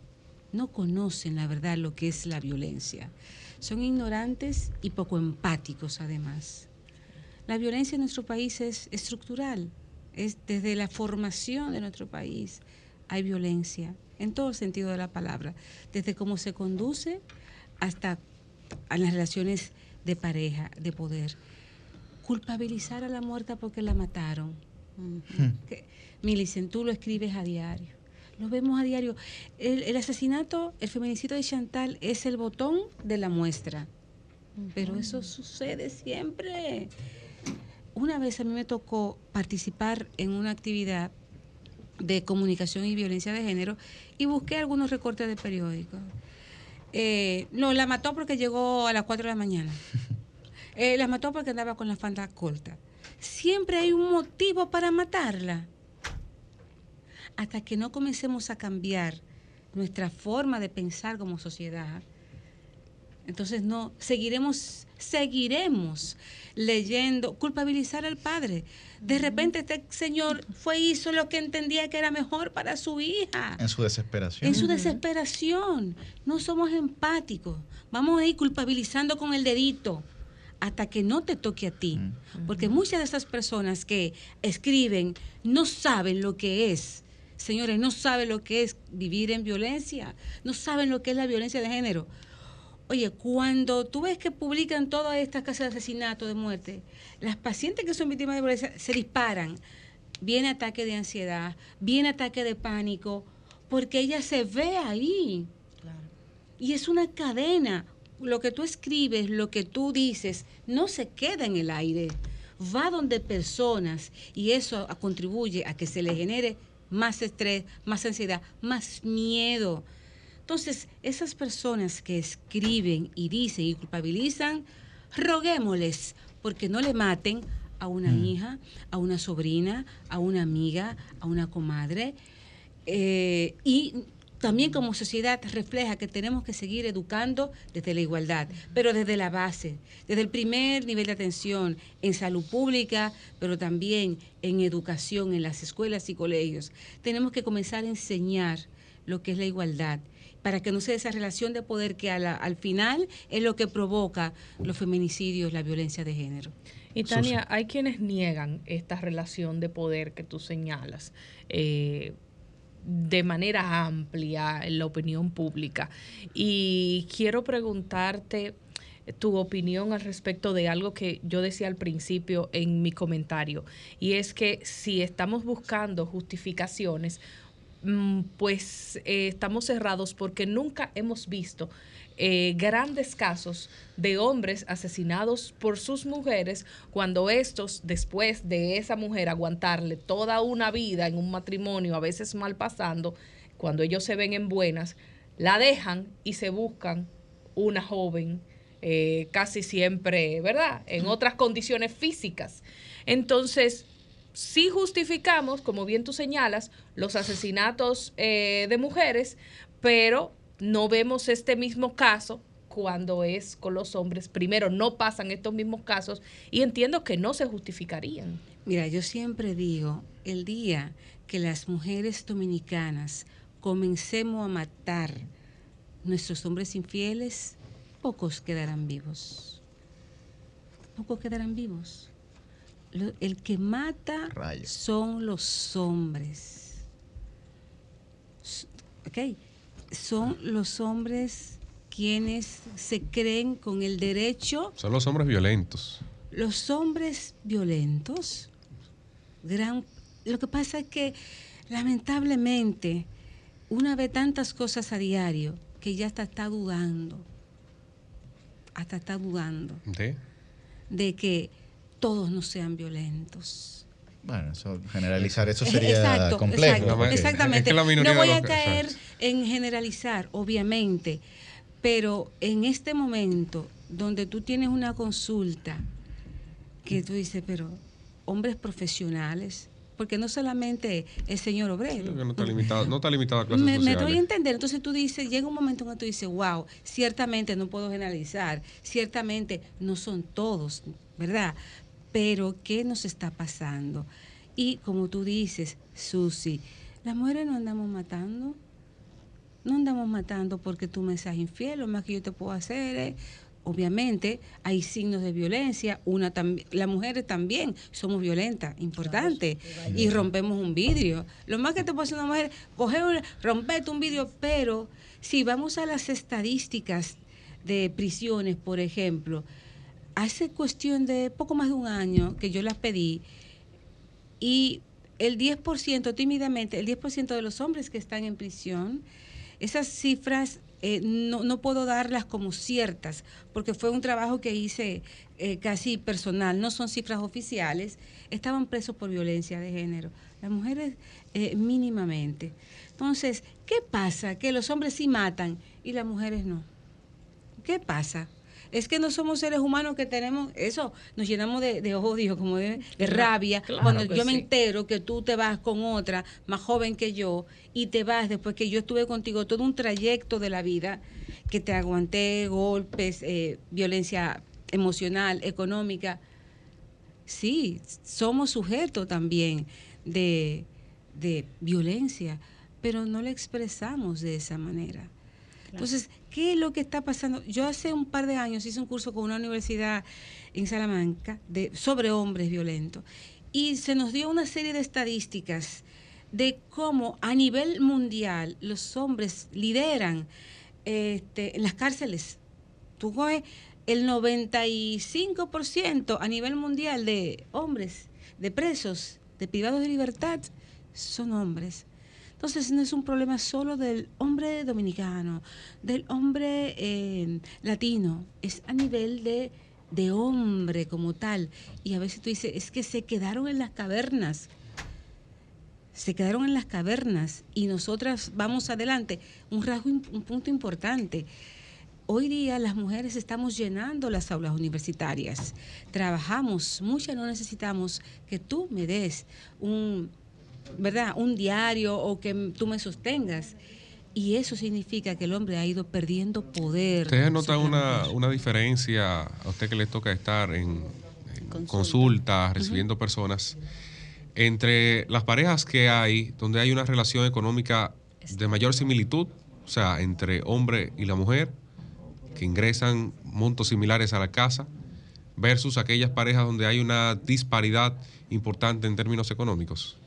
Speaker 17: no conocen la verdad lo que es la violencia. Son ignorantes y poco empáticos además. La violencia en nuestro país es estructural, es desde la formación de nuestro país hay violencia en todo el sentido de la palabra, desde cómo se conduce hasta a las relaciones de pareja, de poder. Culpabilizar a la muerta porque la mataron. Que- Milicen, tú lo escribes a diario. Lo vemos a diario. El, el asesinato, el feminicidio de Chantal es el botón de la muestra. Pero eso sucede siempre. Una vez a mí me tocó participar en una actividad de comunicación y violencia de género y busqué algunos recortes de periódicos. Eh, no, la mató porque llegó a las 4 de la mañana. Eh, la mató porque andaba con la falda corta. Siempre hay un motivo para matarla. Hasta que no comencemos a cambiar nuestra forma de pensar como sociedad, entonces no, seguiremos, seguiremos leyendo, culpabilizar al padre. De repente este señor fue hizo lo que entendía que era mejor para su hija.
Speaker 1: En su desesperación.
Speaker 17: En su desesperación. No somos empáticos. Vamos a ir culpabilizando con el dedito hasta que no te toque a ti. Porque muchas de esas personas que escriben no saben lo que es. Señores, no saben lo que es vivir en violencia. No saben lo que es la violencia de género. Oye, cuando tú ves que publican todas estas casos de asesinato, de muerte, las pacientes que son víctimas de violencia se disparan. Viene ataque de ansiedad, viene ataque de pánico, porque ella se ve ahí. Y es una cadena. Lo que tú escribes, lo que tú dices, no se queda en el aire. Va donde personas y eso contribuye a que se le genere más estrés, más ansiedad, más miedo. Entonces, esas personas que escriben y dicen y culpabilizan, roguémosles porque no le maten a una
Speaker 1: Mm.
Speaker 17: hija, a una sobrina, a una amiga, a una comadre. Eh, y también como sociedad refleja que tenemos que seguir educando desde la igualdad, pero desde la base, desde el primer nivel de atención en salud pública, pero también en educación en las escuelas y colegios. Tenemos que comenzar a enseñar lo que es la igualdad para que no sea esa relación de poder que la- al final es lo que provoca los feminicidios, la violencia de género.
Speaker 6: Y Tania, hay quienes niegan esta relación de poder que tú señalas eh, de manera amplia en la opinión pública. Y quiero preguntarte tu opinión al respecto de algo que yo decía al principio en mi comentario, y es que si estamos buscando justificaciones, pues eh, estamos cerrados porque nunca hemos visto eh, grandes casos de hombres asesinados por sus mujeres cuando estos, después de esa mujer aguantarle toda una vida en un matrimonio, a veces mal pasando, cuando ellos se ven en buenas, la dejan y se buscan una joven, eh, casi siempre, ¿verdad? En otras condiciones físicas. Entonces, sí justificamos, como bien tú señalas, los asesinatos eh, de mujeres, pero no vemos este mismo caso cuando es con los hombres. Primero, no pasan estos mismos casos y entiendo que no se justificarían.
Speaker 17: Mira, yo siempre digo, el día que las mujeres dominicanas comencemos a matar nuestros hombres infieles, pocos quedarán vivos. Pocos quedarán vivos. Lo- el que mata son los hombres. S- ¿Ok? Son los hombres quienes se creen con el derecho
Speaker 4: Son los hombres violentos.
Speaker 17: los hombres violentos, gran, lo que pasa es que lamentablemente una ve tantas cosas a diario que ya hasta está dudando, hasta está dudando de que todos no sean violentos.
Speaker 1: Bueno, eso, generalizar eso
Speaker 17: Eh,
Speaker 1: sería
Speaker 17: exacto,
Speaker 1: complejo.
Speaker 17: exacto, exactamente.
Speaker 4: Es que
Speaker 17: no voy a caer
Speaker 4: exacto.
Speaker 17: en generalizar, obviamente, pero en este momento donde tú tienes una consulta que tú dices, pero hombres profesionales, porque no solamente el señor obrero.
Speaker 4: No está limitado, no está limitado a clases
Speaker 17: Me, me
Speaker 4: sociales.
Speaker 17: doy a entender. Entonces tú dices, llega un momento en que tú dices, wow, ciertamente no puedo generalizar, ciertamente no son todos, ¿verdad? Pero ¿qué nos está pasando? Y como tú dices, Susi, las mujeres no andamos matando. No andamos matando porque tú me seas infiel, lo más que yo te puedo hacer es, obviamente, hay signos de violencia, una las mujeres también somos violentas, importante, y rompemos un vidrio. Lo más que te puede hacer una mujer, coger, romperte un vidrio, pero si vamos a las estadísticas de prisiones, por ejemplo, hace cuestión de poco más de un año que yo las pedí, y el 10%, tímidamente, el 10% de los hombres que están en prisión, esas cifras eh, no, no puedo darlas como ciertas, porque fue un trabajo que hice eh, casi personal, no son cifras oficiales, estaban presos por violencia de género. Las mujeres eh, mínimamente. Entonces, ¿qué pasa? Que los hombres sí matan y las mujeres no. ¿Qué pasa? Es que no somos seres humanos que tenemos eso, nos llenamos de, de odio, como de, rabia.
Speaker 6: claro
Speaker 17: Cuando yo me entero que tú te vas con otra más joven que yo y te vas después que yo estuve contigo todo un trayecto de la vida, que te aguanté golpes, eh, violencia emocional, económica. Sí, somos sujetos también de, de violencia, pero no la expresamos de esa manera. Entonces, ¿qué es lo que está pasando? Yo hace un par de años hice un curso con una universidad en Salamanca de, sobre hombres violentos y se nos dio una serie de estadísticas de cómo a nivel mundial los hombres lideran este, en las cárceles. Tú coges el 95% a nivel mundial de hombres, de presos, de privados de libertad, son hombres. Entonces no es un problema solo del hombre dominicano, del hombre eh, latino, es a nivel de, de hombre como tal. Y a veces tú dices, es que se quedaron en las cavernas. se quedaron en las cavernas y nosotras vamos adelante. Un rasgo, un punto importante. Hoy día las mujeres estamos llenando las aulas universitarias, trabajamos, muchas no necesitamos que tú me des un, ¿verdad? un diario o que tú me sostengas. Y eso significa que el hombre ha ido perdiendo poder.
Speaker 4: ¿Ustedes notan una, una, diferencia a usted que le toca estar en, en consultas, recibiendo personas, entre las parejas que hay, donde hay una relación económica de mayor similitud, o sea, entre hombre y la mujer, que ingresan montos similares a la casa, versus aquellas parejas donde hay una disparidad importante en términos económicos?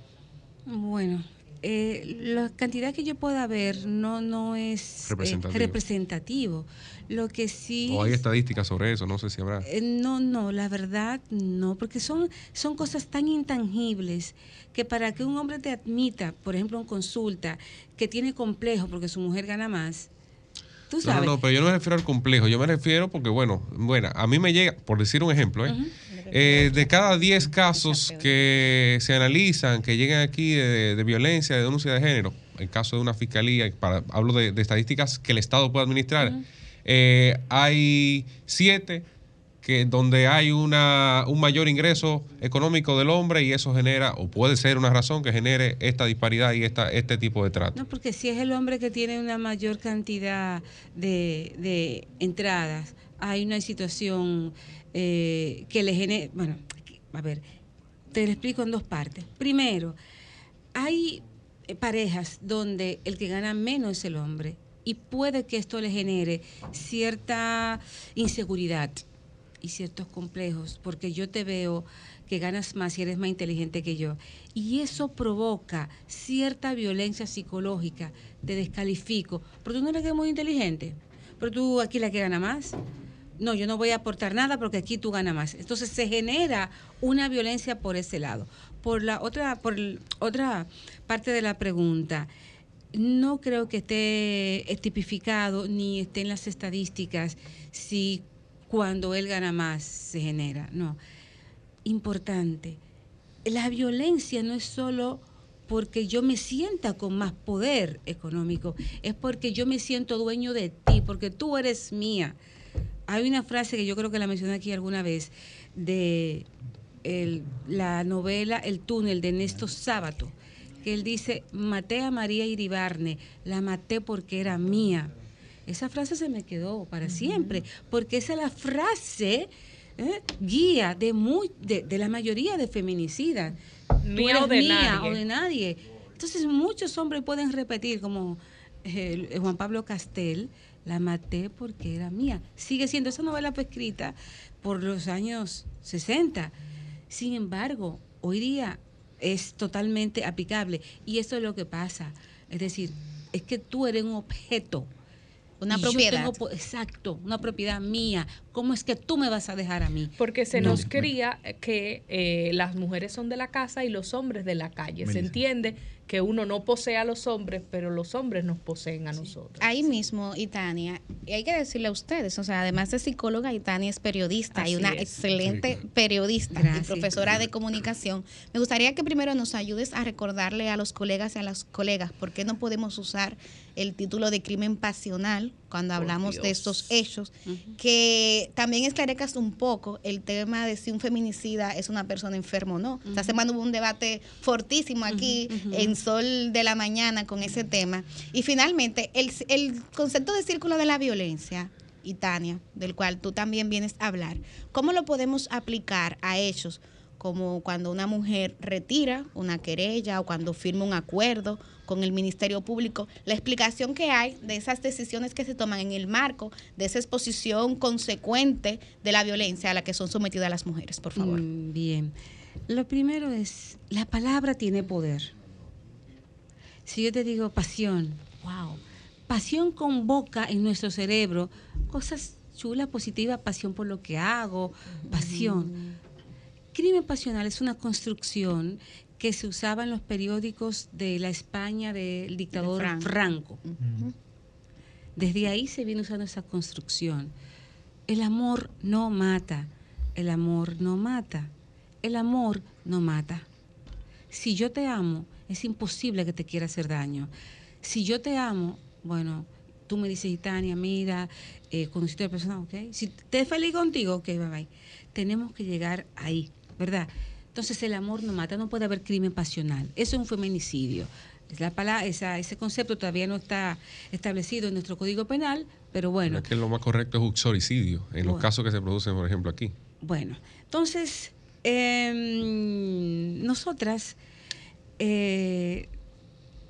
Speaker 17: Bueno, eh, la cantidad que yo pueda ver no, no es
Speaker 4: representativo.
Speaker 17: Eh, representativo. Lo que sí...
Speaker 4: O hay estadísticas sobre eso, no sé si habrá.
Speaker 17: Eh, no, no, la verdad no, porque son, son cosas tan intangibles que para que un hombre te admita, por ejemplo, en consulta, que tiene complejo porque su mujer gana más, ¿Tú sabes?
Speaker 4: No, no, pero yo no me refiero al complejo, yo me refiero porque, bueno, bueno, a mí me llega, por decir un ejemplo, ¿eh? Uh -huh. Eh, de cada 10 casos que se analizan, que llegan aquí de, de, violencia, de denuncia de género, en caso de una fiscalía, para, hablo de, de estadísticas que el Estado puede administrar, uh -huh. eh, hay 7 que donde hay una, un mayor ingreso económico del hombre y eso genera, o puede ser una razón que genere esta disparidad y esta, este tipo de trato.
Speaker 17: No, porque si es el hombre que tiene una mayor cantidad de, de entradas, hay una situación eh, que le genera, bueno, a ver, te lo explico en dos partes. Primero, hay parejas donde el que gana menos es el hombre y puede que esto le genere cierta inseguridad y ciertos complejos, porque yo te veo que ganas más y eres más inteligente que yo. Y eso provoca cierta violencia psicológica, te descalifico, pero tú no eres muy inteligente, pero tú aquí la que gana más. No, yo no voy a aportar nada porque aquí tú ganas más. Entonces se genera una violencia por ese lado. Por la otra, por otra parte de la pregunta, no creo que esté tipificado ni esté en las estadísticas si cuando él gana más se genera. No. Importante. La violencia no es solo porque yo me sienta con más poder económico, es porque yo me siento dueño de ti, porque tú eres mía. Hay una frase que yo creo que la mencioné aquí alguna vez de el, la novela El túnel de Néstor Sábato, que él dice, maté a María Iribarne, la maté porque era mía esa frase se me quedó para uh -huh. siempre, porque esa es la frase ¿eh? guía de, muy, de, de, la mayoría de feminicidas.
Speaker 6: Mía o de
Speaker 17: mía
Speaker 6: nadie.
Speaker 17: o de nadie. Entonces muchos hombres pueden repetir, como eh, Juan Pablo Castel, la maté porque era mía. Sigue siendo esa novela fue escrita por los años 60. Sin embargo, hoy día es totalmente aplicable. Y eso es lo que pasa. Es decir, es que tú eres un objeto
Speaker 2: una propiedad.
Speaker 17: Tengo, exacto, una propiedad mía. ¿Cómo es que tú me vas a dejar a mí?
Speaker 6: Porque se no. nos cría que eh, las mujeres son de la casa y los hombres de la calle. Se entiende que uno no posee a los hombres, pero los hombres nos poseen a sí. nosotros.
Speaker 2: Ahí mismo, Itania, y hay que decirle a ustedes, o sea, además de psicóloga, Itania es periodista
Speaker 6: Así
Speaker 2: y una
Speaker 6: es.
Speaker 2: excelente sí. periodista Gracias. y profesora de comunicación. Me gustaría que primero nos ayudes a recordarle a los colegas y a las colegas por qué no podemos usar el título de crimen pasional cuando hablamos de estos hechos, uh -huh. que también esclarezcas un poco el tema de si un feminicida es una persona enferma o no. Uh -huh. Esta semana hubo un debate fortísimo aquí uh -huh. en Sol de la Mañana con ese tema. Y finalmente, el, el concepto de círculo de la violencia, y Tania, del cual tú también vienes a hablar, ¿cómo lo podemos aplicar a hechos como cuando una mujer retira una querella o cuando firma un acuerdo con el Ministerio Público, la explicación que hay de esas decisiones que se toman en el marco de esa exposición consecuente de la violencia a la que son sometidas las mujeres, por favor.
Speaker 17: Mm, bien. Lo primero es, la palabra tiene poder. Si yo te digo pasión, wow, pasión convoca en nuestro cerebro cosas chulas, positivas, pasión por lo que hago, pasión. Mm. Crimen pasional es una construcción que se usaba en los periódicos de la España del dictador de Franco. Franco. Uh -huh. Desde ahí se viene usando esa construcción. El amor no mata, el amor no mata, el amor no mata. Si yo te amo Es imposible que te quiera hacer daño. Si yo te amo, bueno, tú me dices, Tania, mira, eh, conociste a la persona, ok. Si te es feliz contigo, ok, bye bye. Tenemos que llegar ahí, ¿verdad? Entonces el amor no mata, no puede haber crimen pasional. Eso es un feminicidio. Es la palabra, esa, ese concepto todavía no está establecido en nuestro código penal, pero bueno.
Speaker 4: Es que lo más correcto es uxoricidio, en los casos que se producen, por ejemplo, aquí.
Speaker 17: Bueno, entonces, em, nosotras, eh,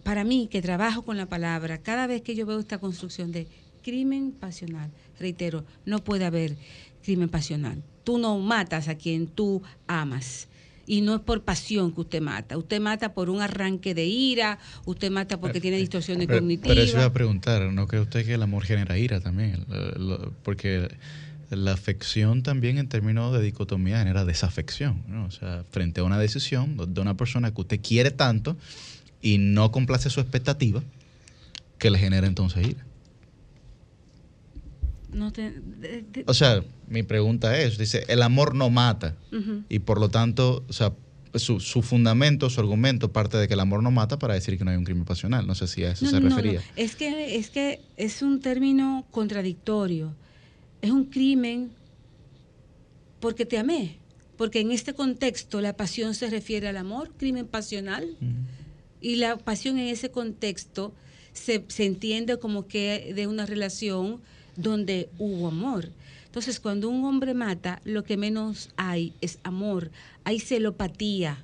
Speaker 17: para mí que trabajo con la palabra, cada vez que yo veo esta construcción de crimen pasional, reitero, no puede haber crimen pasional. Tú no matas a quien tú amas. Y no es por pasión que usted mata. Usted mata por un arranque de ira, usted mata porque tiene distorsiones
Speaker 1: Pero,
Speaker 17: cognitivas.
Speaker 1: pero eso iba a preguntar, ¿no cree usted que el amor genera ira también? Porque la afección también en términos de dicotomía genera desafección, ¿no? O sea, frente a una decisión de una persona que usted quiere tanto y no complace su expectativa, que le genera entonces ira.
Speaker 17: No te- de- de-
Speaker 1: O sea, mi pregunta es, dice, el amor no mata y por lo tanto, o sea, su, su fundamento, su argumento parte de que el amor no mata para decir que no hay un crimen pasional. No sé si a eso
Speaker 17: No,
Speaker 1: se
Speaker 17: no,
Speaker 1: refería.
Speaker 17: no. Es que es que es un término contradictorio. Es un crimen porque te amé. Porque en este contexto la pasión se refiere al amor, crimen pasional. Y la pasión en ese contexto se, se entiende como que de una relación donde hubo amor. Entonces, cuando un hombre mata, lo que menos hay es amor, hay celopatía.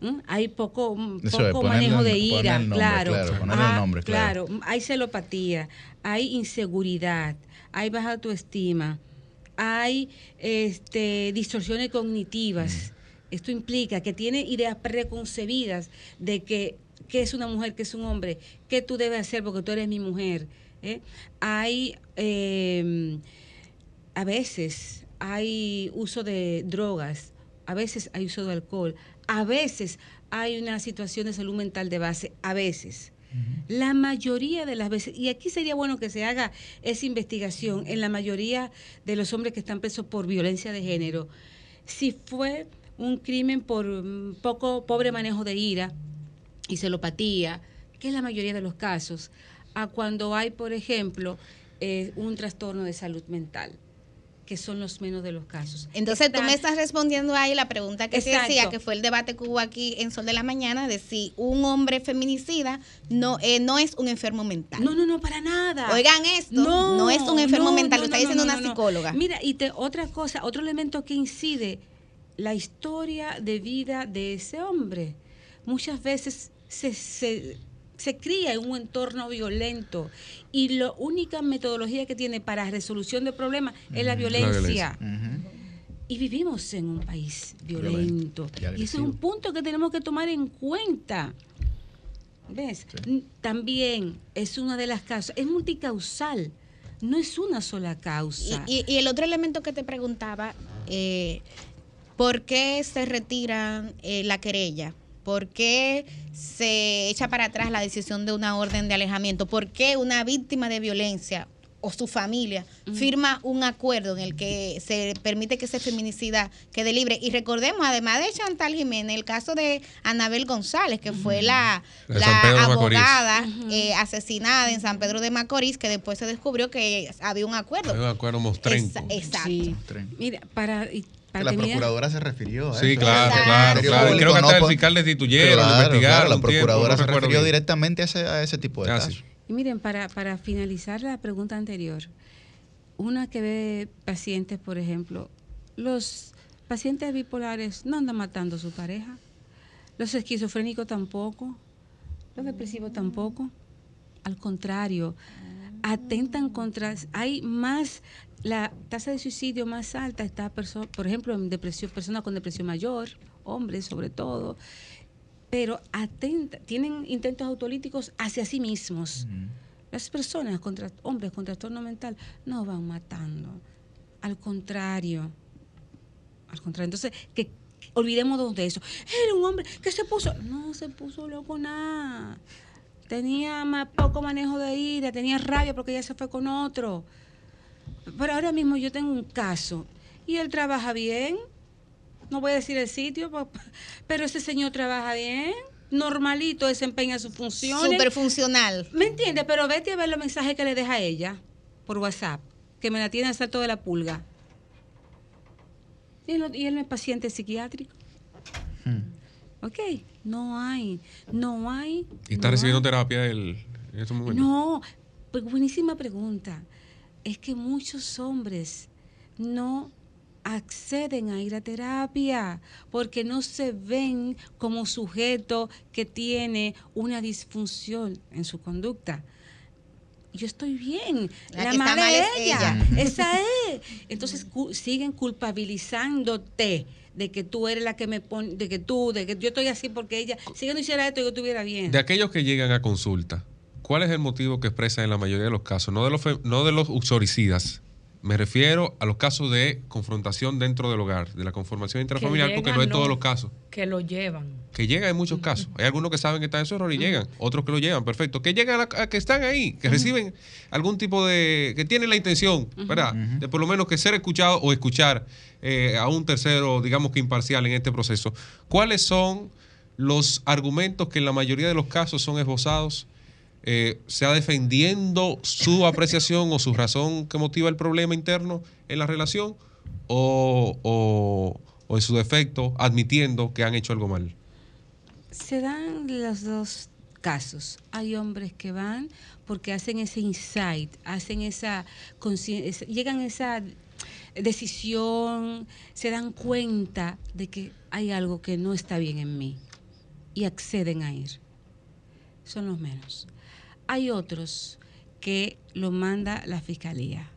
Speaker 17: ¿Mm? Hay poco,
Speaker 1: es,
Speaker 17: poco manejo
Speaker 1: el-
Speaker 17: de ira,
Speaker 1: nombre,
Speaker 17: claro.
Speaker 1: claro,
Speaker 17: Ah,
Speaker 1: nombre, claro.
Speaker 17: Hay celopatía, hay inseguridad, hay baja autoestima, hay este, distorsiones cognitivas. Esto implica que tiene ideas preconcebidas de que qué es una mujer, qué es un hombre, qué tú debes hacer porque tú eres mi mujer. ¿Eh? Hay eh, a veces hay uso de drogas, a veces hay uso de alcohol, a veces hay una situación de salud mental de base, a veces. La mayoría de las veces, y aquí sería bueno que se haga esa investigación en la mayoría de los hombres que están presos por violencia de género, si fue un crimen por mm, poco pobre manejo de ira y celopatía, que es la mayoría de los casos, a cuando hay, por ejemplo, eh, un trastorno de salud mental, que son los menos de los casos.
Speaker 2: Entonces tú me estás respondiendo ahí la pregunta que te
Speaker 17: Exacto.
Speaker 2: decía, que fue el debate que hubo aquí en Sol de la Mañana, de si un hombre feminicida no, eh, no es un enfermo mental.
Speaker 17: No, no, no, para nada.
Speaker 2: Oigan esto, no, es un enfermo
Speaker 17: no,
Speaker 2: mental,
Speaker 17: no,
Speaker 2: lo está
Speaker 17: no,
Speaker 2: diciendo
Speaker 17: no,
Speaker 2: una
Speaker 17: no, no.
Speaker 2: psicóloga.
Speaker 17: Mira, y te, otra cosa, otro elemento que incide, la historia de vida de ese hombre. Muchas veces se, se, se cría en un entorno violento y la única metodología que tiene para resolución de problemas es la violencia. Y vivimos en un país violento.
Speaker 1: Violento y
Speaker 17: Y, ese es un punto que tenemos que tomar en cuenta. ¿Ves? También es una de las causas, es multicausal, no es una sola causa.
Speaker 2: Y, y- y el otro elemento que te preguntaba, eh, ¿por qué se retira eh, la querella? ¿Por qué se echa para atrás la decisión de una orden de alejamiento? ¿Por qué una víctima de violencia o su familia firma un acuerdo en el que se permite que ese feminicida quede libre? Y recordemos, además de Chantal Jiménez, el caso de Anabel González, que fue la, abogada eh, asesinada en San Pedro de Macorís, que después se descubrió que había un acuerdo.
Speaker 4: Hay un acuerdo mostrenco.
Speaker 2: Exa- Exacto.
Speaker 17: Mira, para, y para
Speaker 1: Que la procuradora se refirió a
Speaker 4: Sí,
Speaker 1: eso.
Speaker 4: claro,
Speaker 1: El
Speaker 4: claro,
Speaker 1: Ministerio
Speaker 4: claro. Y creo que hasta el
Speaker 1: pon-
Speaker 4: fiscal destituyeron,
Speaker 1: Claro,
Speaker 4: investigaron
Speaker 1: claro, la
Speaker 4: tiempo,
Speaker 1: procuradora
Speaker 4: no
Speaker 1: se refirió
Speaker 4: bien.
Speaker 1: directamente a ese, a ese tipo de
Speaker 4: Ah,
Speaker 1: casos.
Speaker 4: sí.
Speaker 17: Y miren, para, para finalizar la pregunta anterior, una que ve pacientes, por ejemplo, los pacientes bipolares no andan matando a su pareja, los esquizofrénicos tampoco, los depresivos tampoco, al contrario, atentan contra, hay más, la tasa de suicidio más alta está, por ejemplo, en depresión, personas con depresión mayor, hombres sobre todo, pero atenta, tienen intentos autolíticos hacia sí mismos. Las personas, contra, hombres con trastorno mental, no van matando. Al contrario. Al contrario. Entonces, que olvidémonos de eso. Era un hombre que se puso. No se puso loco nada. Tenía más poco manejo de ira, tenía rabia porque ya se fue con otro. Pero ahora mismo yo tengo un caso y él trabaja bien. No voy a decir el sitio, pero ese señor trabaja bien. normalito, desempeña sus funciones.
Speaker 2: Súper funcional.
Speaker 17: ¿Me entiendes? Pero vete a ver los mensajes que le deja a ella por WhatsApp, que me la tiene hasta toda la pulga. Y él, no- y él no es paciente psiquiátrico. Ok, no hay, no hay.
Speaker 4: Y está
Speaker 17: no
Speaker 4: recibiendo
Speaker 17: hay.
Speaker 4: terapia él en estos momentos.
Speaker 17: No, pues buenísima pregunta. Es que muchos hombres no acceden a ir a terapia porque no se ven como sujeto que tiene una disfunción en su conducta. Yo estoy bien,
Speaker 2: La
Speaker 17: la,
Speaker 2: que está mal
Speaker 17: es ella,
Speaker 2: ella.
Speaker 17: esa es. Entonces cu- siguen culpabilizándote de que tú eres la que me pone, de que tú, de que yo estoy así porque ella, si ella no hiciera esto, yo estuviera bien.
Speaker 4: De aquellos que llegan a consulta, ¿cuál es el motivo que expresan en la mayoría de los casos? No de los, no de los uxoricidas. Me refiero a los casos de confrontación dentro del hogar, de la conformación intrafamiliar, porque no es todos los casos.
Speaker 6: Que lo llevan.
Speaker 4: Que llegan en muchos casos. Hay algunos que saben que está en su error y llegan. Otros que lo llevan, perfecto. Que llegan a, la- a que están ahí, que reciben algún tipo de. que tienen la intención, ¿verdad? De por lo menos que ser escuchado o escuchar eh, a un tercero, digamos que imparcial en este proceso. ¿Cuáles son los argumentos que en la mayoría de los casos son esbozados? Eh, sea defendiendo su apreciación o su razón que motiva el problema interno en la relación o, o- en su defecto admitiendo que han hecho algo mal.
Speaker 17: Se dan los dos casos. Hay hombres que van porque hacen ese insight, hacen esa, esa- llegan a esa decisión, se dan cuenta de que hay algo que no está bien en mí y acceden a ir. Son los menos. Hay otros que lo manda la fiscalía.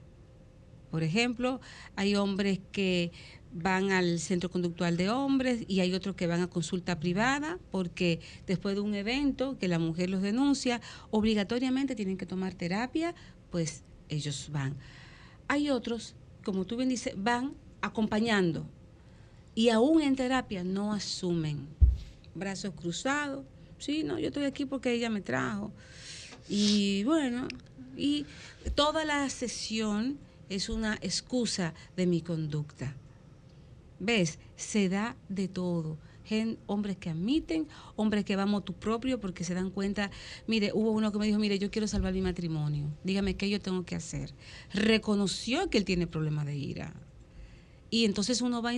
Speaker 17: Por ejemplo, hay hombres que van al centro conductual de hombres y hay otros que van a consulta privada porque después de un evento que la mujer los denuncia, obligatoriamente tienen que tomar terapia, pues ellos van. Hay otros, como tú bien dices, van acompañando y aún en terapia no asumen. Brazos cruzados, sí, no, yo estoy aquí porque ella me trajo. Y bueno, y toda la sesión es una excusa de mi conducta. ¿Ves? Se da de todo. Gen- hombres que admiten, hombres que van motu propio porque se dan cuenta, mire, hubo uno que me dijo, mire, yo quiero salvar mi matrimonio, dígame qué yo tengo que hacer. Reconoció que él tiene problemas de ira. Y entonces uno va,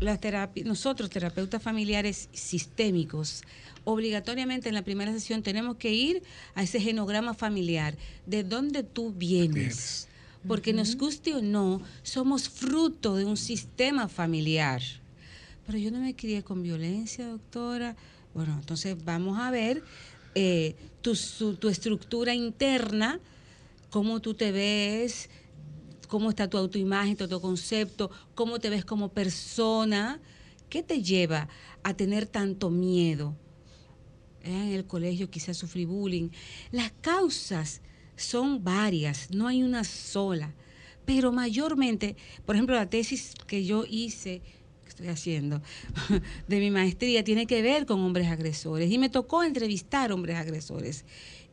Speaker 17: in- la terapia, nosotros terapeutas familiares sistémicos, obligatoriamente en la primera sesión tenemos que ir a ese genograma familiar, de dónde tú vienes. Porque nos guste o no, somos fruto de un sistema familiar. Pero yo no me crié con violencia, doctora. Bueno, entonces vamos a ver eh, tu, su- tu estructura interna, cómo tú te ves, cómo está tu autoimagen, tu autoconcepto, cómo te ves como persona. ¿Qué te lleva a tener tanto miedo? Eh, En el colegio quizás sufrí bullying. Las causas son varias, no hay una sola. Pero mayormente, por ejemplo, la tesis que yo hice, que estoy haciendo, de mi maestría, tiene que ver con hombres agresores. Y me tocó entrevistar hombres agresores.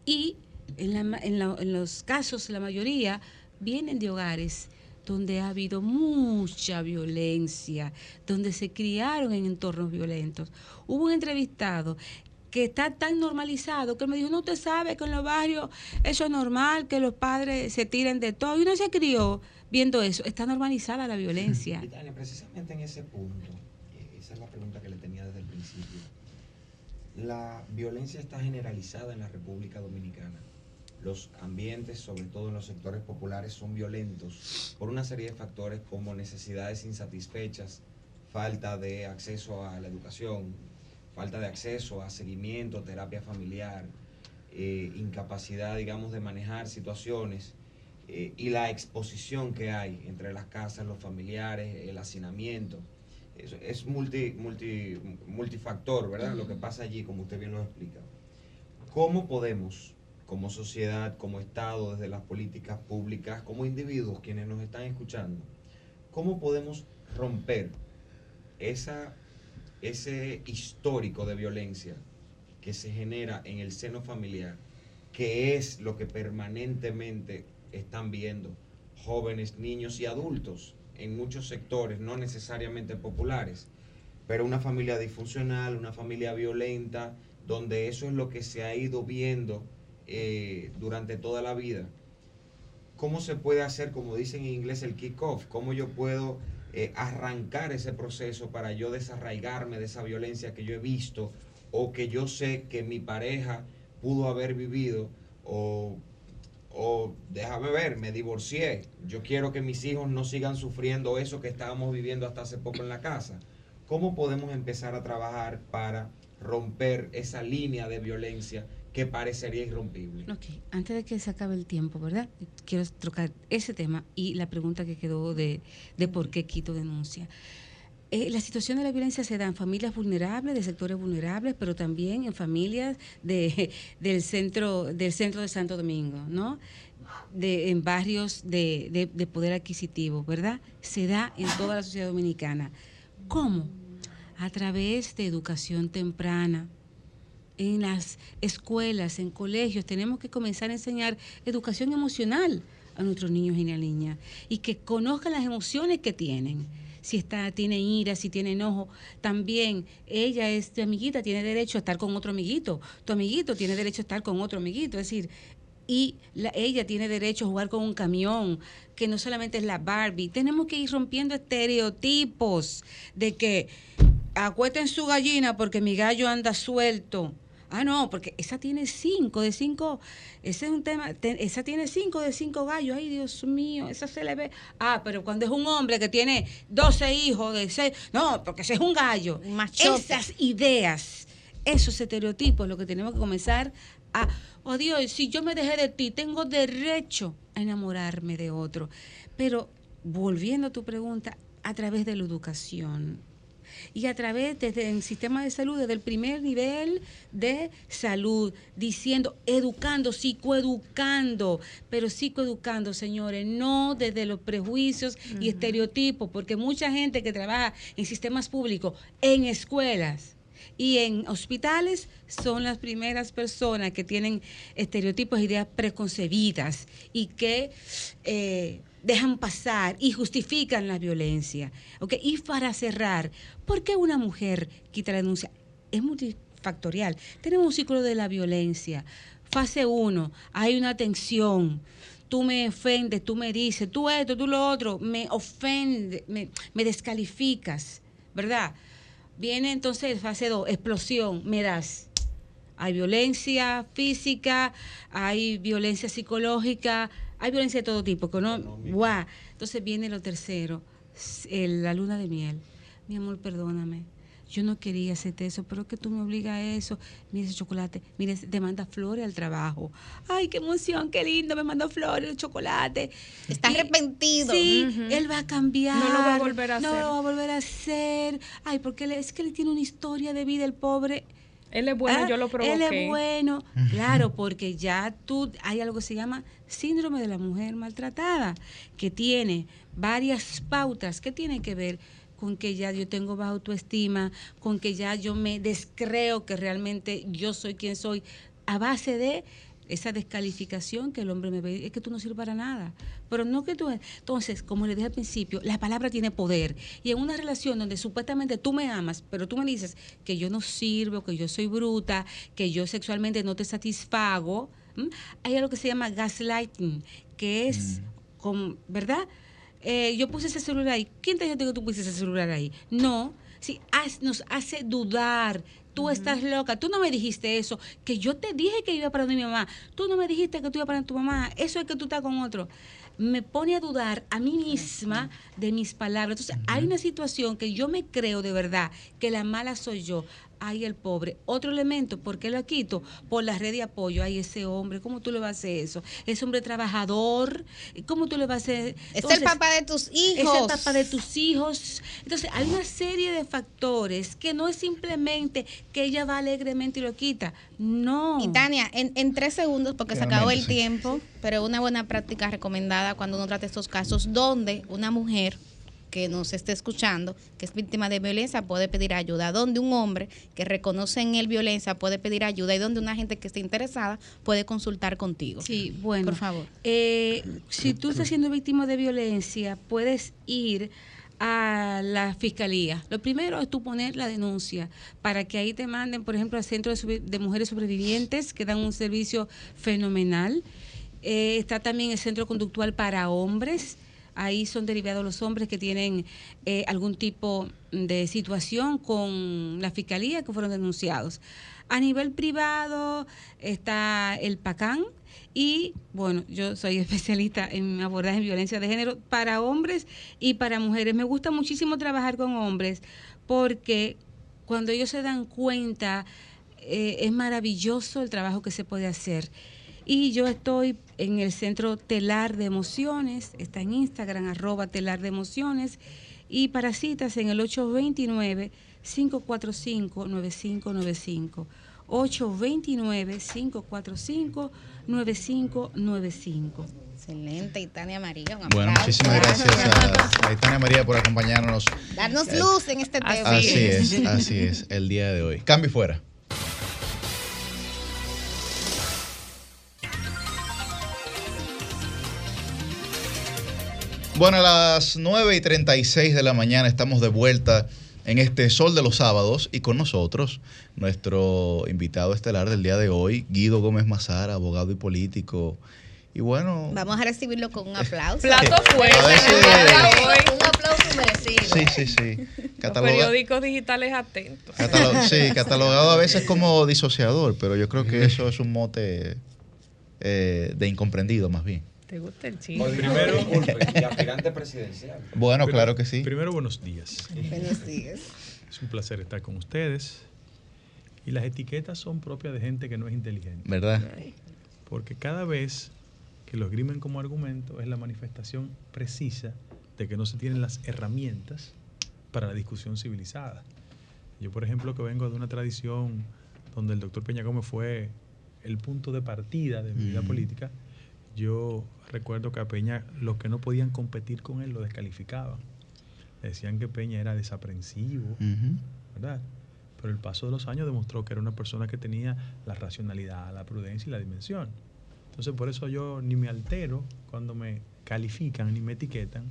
Speaker 17: Y en, la en la- en los casos, la mayoría vienen de hogares donde ha habido mucha violencia, donde se criaron en entornos violentos. Hubo un entrevistado que está tan normalizado que me dijo, no, usted sabe que en los barrios eso es normal, que los padres se tiren de todo. Y uno se crió viendo eso. Está normalizada la violencia.
Speaker 7: Y Tania, precisamente en ese punto, eh, esa es la pregunta que le tenía desde el principio. La violencia está generalizada en la República Dominicana. Los ambientes, sobre todo en los sectores populares, son violentos por una serie de factores como necesidades insatisfechas, falta de acceso a la educación, falta de acceso a seguimiento, terapia familiar, eh, incapacidad, digamos, de manejar situaciones eh, y la exposición que hay entre las casas, los familiares, el hacinamiento. Es, es multi, multi, multifactor, ¿verdad? Lo que pasa allí, como usted bien lo explica. ¿Cómo podemos, como sociedad, como Estado, desde las políticas públicas, como individuos quienes nos están escuchando, cómo podemos romper esa, ese histórico de violencia que se genera en el seno familiar, que es lo que permanentemente están viendo jóvenes, niños y adultos en muchos sectores, no necesariamente populares, pero una familia disfuncional, una familia violenta, donde eso es lo que se ha ido viendo eh, durante toda la vida. ¿Cómo se puede hacer, como dicen en inglés, el kick-off? ¿Cómo yo puedo eh, arrancar ese proceso para yo desarraigarme de esa violencia que yo he visto o que yo sé que mi pareja pudo haber vivido o, o déjame ver, me divorcié. Yo quiero que mis hijos no sigan sufriendo eso que estábamos viviendo hasta hace poco en la casa. ¿Cómo podemos empezar a trabajar para romper esa línea de violencia que parecería irrompible?
Speaker 17: Ok, antes de que se acabe el tiempo, ¿verdad? Quiero trocar ese tema y la pregunta que quedó de, de por qué Quito denuncia. Eh, la situación de la violencia se da en familias vulnerables, de sectores vulnerables, pero también en familias de, del, centro, del centro de Santo Domingo, ¿no? De, en barrios de, de, de poder adquisitivo, ¿verdad? Se da en toda la sociedad dominicana. ¿Cómo? A través de educación temprana, en las escuelas, en colegios, tenemos que comenzar a enseñar educación emocional a nuestros niños y niñas y que conozcan las emociones que tienen. Si está, tiene ira, si tiene enojo, también ella es tu amiguita, tiene derecho a estar con otro amiguito. Tu amiguito tiene derecho a estar con otro amiguito. Es decir, y la, ella tiene derecho a jugar con un camión, que no solamente es la Barbie. Tenemos que ir rompiendo estereotipos de que acuesten su gallina porque mi gallo anda suelto. Ah, no, porque esa tiene cinco de cinco, ese es un tema, te- esa tiene cinco de cinco gallos, ay Dios mío, esa se le ve. Ah, pero cuando es un hombre que tiene 12 hijos de seis, no, porque ese es un gallo.
Speaker 2: machote.
Speaker 17: Esas ideas, esos estereotipos, lo que tenemos que comenzar a, oh Dios, si yo me dejé de ti, tengo derecho a enamorarme de otro. Pero volviendo a tu pregunta, a través de la educación y a través desde el sistema de salud, desde el primer nivel de salud, diciendo, educando, psicoeducando, pero psicoeducando, señores, no desde los prejuicios y estereotipos, porque mucha gente que trabaja en sistemas públicos, en escuelas, y en hospitales son las primeras personas que tienen estereotipos, ideas preconcebidas y que eh, dejan pasar y justifican la violencia. ¿ok? Y para cerrar, ¿por qué una mujer quita la denuncia? Es multifactorial. Tenemos un ciclo de la violencia. Fase 1, hay una tensión. Tú me ofendes, tú me dices, tú esto, tú lo otro, me ofende, me, me descalificas, ¿verdad? Viene entonces fase 2, explosión, me das. Hay violencia física, hay violencia psicológica, hay violencia de todo tipo. que no- guau. Entonces viene lo tercero, el- la luna de miel. Mi amor, perdóname. Yo no quería hacerte eso, pero es que tú me obligas a eso. Mira ese chocolate, mira, te manda flores al trabajo. Ay, qué emoción, qué lindo, me mandó flores, el chocolate.
Speaker 2: Está
Speaker 17: Y-
Speaker 2: arrepentido.
Speaker 17: Sí, él va a cambiar.
Speaker 6: No lo va a volver a
Speaker 17: no
Speaker 6: hacer.
Speaker 17: lo va a volver a hacer. Ay, porque es que él tiene una historia de vida, el pobre.
Speaker 6: Él es bueno,
Speaker 17: Ah,
Speaker 6: yo lo provoqué.
Speaker 17: Él es bueno, claro, porque ya tú, hay algo que se llama síndrome de la mujer maltratada, que tiene varias pautas. Que tienen que ver con que ya yo tengo baja autoestima, con que ya yo me descreo que realmente yo soy quien soy, a base de esa descalificación que el hombre me ve, es que tú no sirves para nada. Pero no que tú... Entonces, como le dije al principio, la palabra tiene poder. Y en una relación donde supuestamente tú me amas, pero tú me dices que yo no sirvo, que yo soy bruta, que yo sexualmente no te satisfago, ¿m? hay algo que se llama gaslighting, que es, con, ¿verdad? Eh, yo puse ese celular ahí. ¿Quién te dijo que tú pusiste ese celular ahí? No. Sí, nos hace dudar. Tú estás loca. Tú no me dijiste eso. Que yo te dije que iba para donde mi mamá. Tú no me dijiste que tú ibas para tu mamá. Eso es que tú estás con otro. Me pone a dudar a mí misma de mis palabras. Entonces, hay una situación que yo me creo de verdad que la mala soy yo. Ay, el pobre. Otro elemento, ¿por qué lo quito? Por la red de apoyo. Ay, ese hombre, ¿cómo tú le vas a hacer eso? Ese hombre trabajador, ¿cómo tú le vas a hacer?
Speaker 2: Es el papá de tus hijos.
Speaker 17: Es el papá de tus hijos. Entonces, hay una serie de factores que no es simplemente que ella va alegremente y lo quita. No.
Speaker 2: Y Tania, en, en tres segundos, porque se acabó el
Speaker 17: sí.
Speaker 2: tiempo, pero una buena práctica recomendada cuando uno trata estos casos, donde una mujer que nos esté escuchando, que es víctima de violencia, puede pedir ayuda, donde un hombre que reconoce en él violencia puede pedir ayuda y donde una gente que esté interesada puede consultar contigo.
Speaker 17: Sí, bueno.
Speaker 2: Por favor.
Speaker 17: Eh, si tú estás siendo víctima de violencia, puedes ir a la fiscalía. Lo primero es tú poner la denuncia para que ahí te manden, por ejemplo, al Centro de, Mujeres Sobrevivientes, que dan un servicio fenomenal. Eh, está también el Centro Conductual para Hombres. Ahí son derivados los hombres que tienen eh, algún tipo de situación con la fiscalía que fueron denunciados. A nivel privado está el PACAN y, bueno, yo soy especialista en abordaje en violencia de género para hombres y para mujeres. Me gusta muchísimo trabajar con hombres porque cuando ellos se dan cuenta eh, es maravilloso el trabajo que se puede hacer. Y yo estoy en el centro Telar de Emociones, está en Instagram, arroba Telar de Emociones, y para citas en el 829-545-9595. 829-545-9595.
Speaker 2: Excelente, y Tania María. un
Speaker 1: Bueno, muchísimas gracias a, a Tania María por acompañarnos.
Speaker 2: Darnos
Speaker 1: Eh,
Speaker 2: luz en este tema.
Speaker 1: Así es, así es, el día de hoy. Cambio fuera. Bueno, a las 9 y 36 de la mañana estamos de vuelta en este Sol de los Sábados y con nosotros nuestro invitado estelar del día de hoy, Guido Gómez Mazara, abogado y político. Y bueno,
Speaker 2: Vamos a recibirlo con un aplauso.
Speaker 6: Plato fuerte.
Speaker 1: Si-
Speaker 3: Un aplauso merecido.
Speaker 1: sí, sí, sí.
Speaker 6: Los
Speaker 1: Cataloga-
Speaker 6: periódicos digitales atentos.
Speaker 1: Catalo- sí, catalogado a veces como disociador, pero yo creo que eso es un mote eh, de incomprendido más bien.
Speaker 6: ¿Te gusta el
Speaker 7: O
Speaker 6: chiste?
Speaker 7: primero, y aspirante presidencial.
Speaker 1: Bueno,
Speaker 18: Pero-
Speaker 1: claro que sí.
Speaker 18: Primero, buenos días.
Speaker 2: Buenos días.
Speaker 18: Es un placer estar con ustedes. Y las etiquetas son propias de gente que no es inteligente.
Speaker 1: ¿Verdad?
Speaker 18: Porque cada vez que lo esgrimen como argumento es la manifestación precisa de que no se tienen las herramientas para la discusión civilizada. Yo, por ejemplo, que vengo de una tradición donde el doctor Peña Gómez fue el punto de partida de mi vida política, yo recuerdo que a Peña los que no podían competir con él lo descalificaban. Decían que Peña era desaprensivo. ¿verdad? Pero el paso de los años demostró que era una persona que tenía la racionalidad, la prudencia y la dimensión. Entonces, por eso yo ni me altero cuando me califican ni me etiquetan,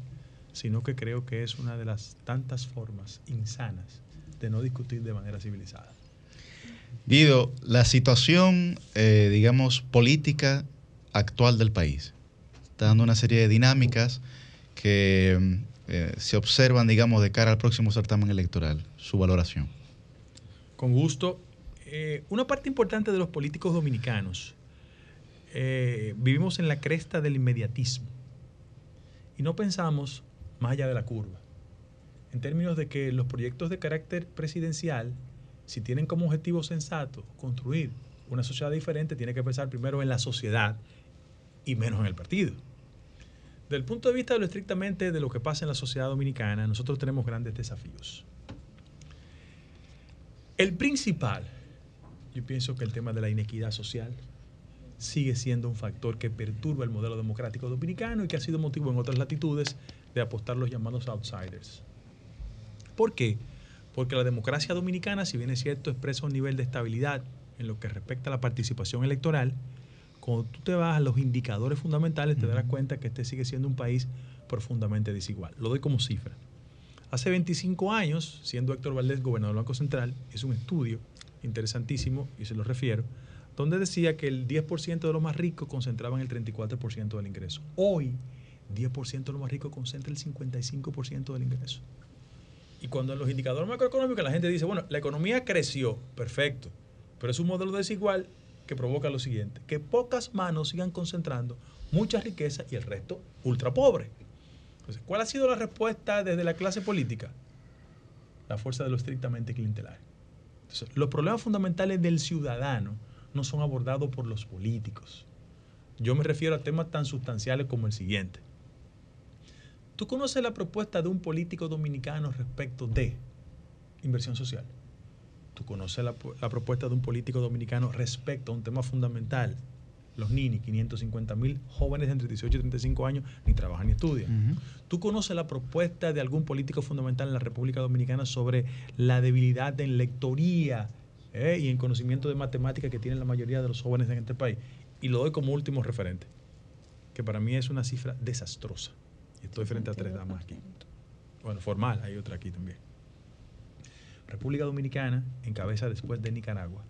Speaker 18: sino que creo que es una de las tantas formas insanas de no discutir de manera civilizada.
Speaker 1: Guido, la situación, eh, digamos, política actual del país está dando una serie de dinámicas que mm, eh, se observan, digamos, de cara al próximo certamen electoral. Su valoración.
Speaker 18: Con gusto. Eh, una parte importante de los políticos dominicanos eh, vivimos en la cresta del inmediatismo y no pensamos más allá de la curva. En términos de que los proyectos de carácter presidencial, si tienen como objetivo sensato construir una sociedad diferente, tiene que pensar primero en la sociedad y menos en el partido. Desde el punto de vista de lo estrictamente de lo que pasa en la sociedad dominicana, nosotros tenemos grandes desafíos. El principal, yo pienso que el tema de la inequidad social sigue siendo un factor que perturba el modelo democrático dominicano y que ha sido motivo en otras latitudes de apostar los llamados outsiders. ¿Por qué? Porque la democracia dominicana, si bien es cierto, expresa un nivel de estabilidad en lo que respecta a la participación electoral, cuando tú te vas a los indicadores fundamentales, te darás cuenta que este sigue siendo un país profundamente desigual. Lo doy como cifra. Hace 25 años, siendo Héctor Valdés gobernador del Banco Central, hizo un estudio interesantísimo, y se lo refiero, donde decía que el 10% de los más ricos concentraban el 34% del ingreso. Hoy, 10% de los más ricos concentra el 55% del ingreso. Y cuando en los indicadores macroeconómicos la gente dice, bueno, la economía creció, perfecto, pero es un modelo desigual que provoca lo siguiente, que pocas manos sigan concentrando mucha riqueza y el resto ultra pobre. Entonces, ¿cuál ha sido la respuesta desde la clase política? La fuerza de lo estrictamente clientelar. Entonces, los problemas fundamentales del ciudadano no son abordados por los políticos. Yo me refiero a temas tan sustanciales como el siguiente. ¿Tú conoces la propuesta de un político dominicano respecto de inversión social? ¿Tú conoces la, la propuesta de un político dominicano respecto a un tema fundamental? Los NINI, 550 mil jóvenes entre 18 y 35 años, ni trabajan ni estudian. ¿Tú conoces la propuesta de algún político fundamental en la República Dominicana sobre la debilidad en lectoría eh, y en conocimiento de matemática que tienen la mayoría de los jóvenes en este país? Y lo doy como último referente, que para mí es una cifra desastrosa. Y estoy frente a tres damas aquí. bueno, formal, hay otra aquí también. República Dominicana encabeza después de Nicaragua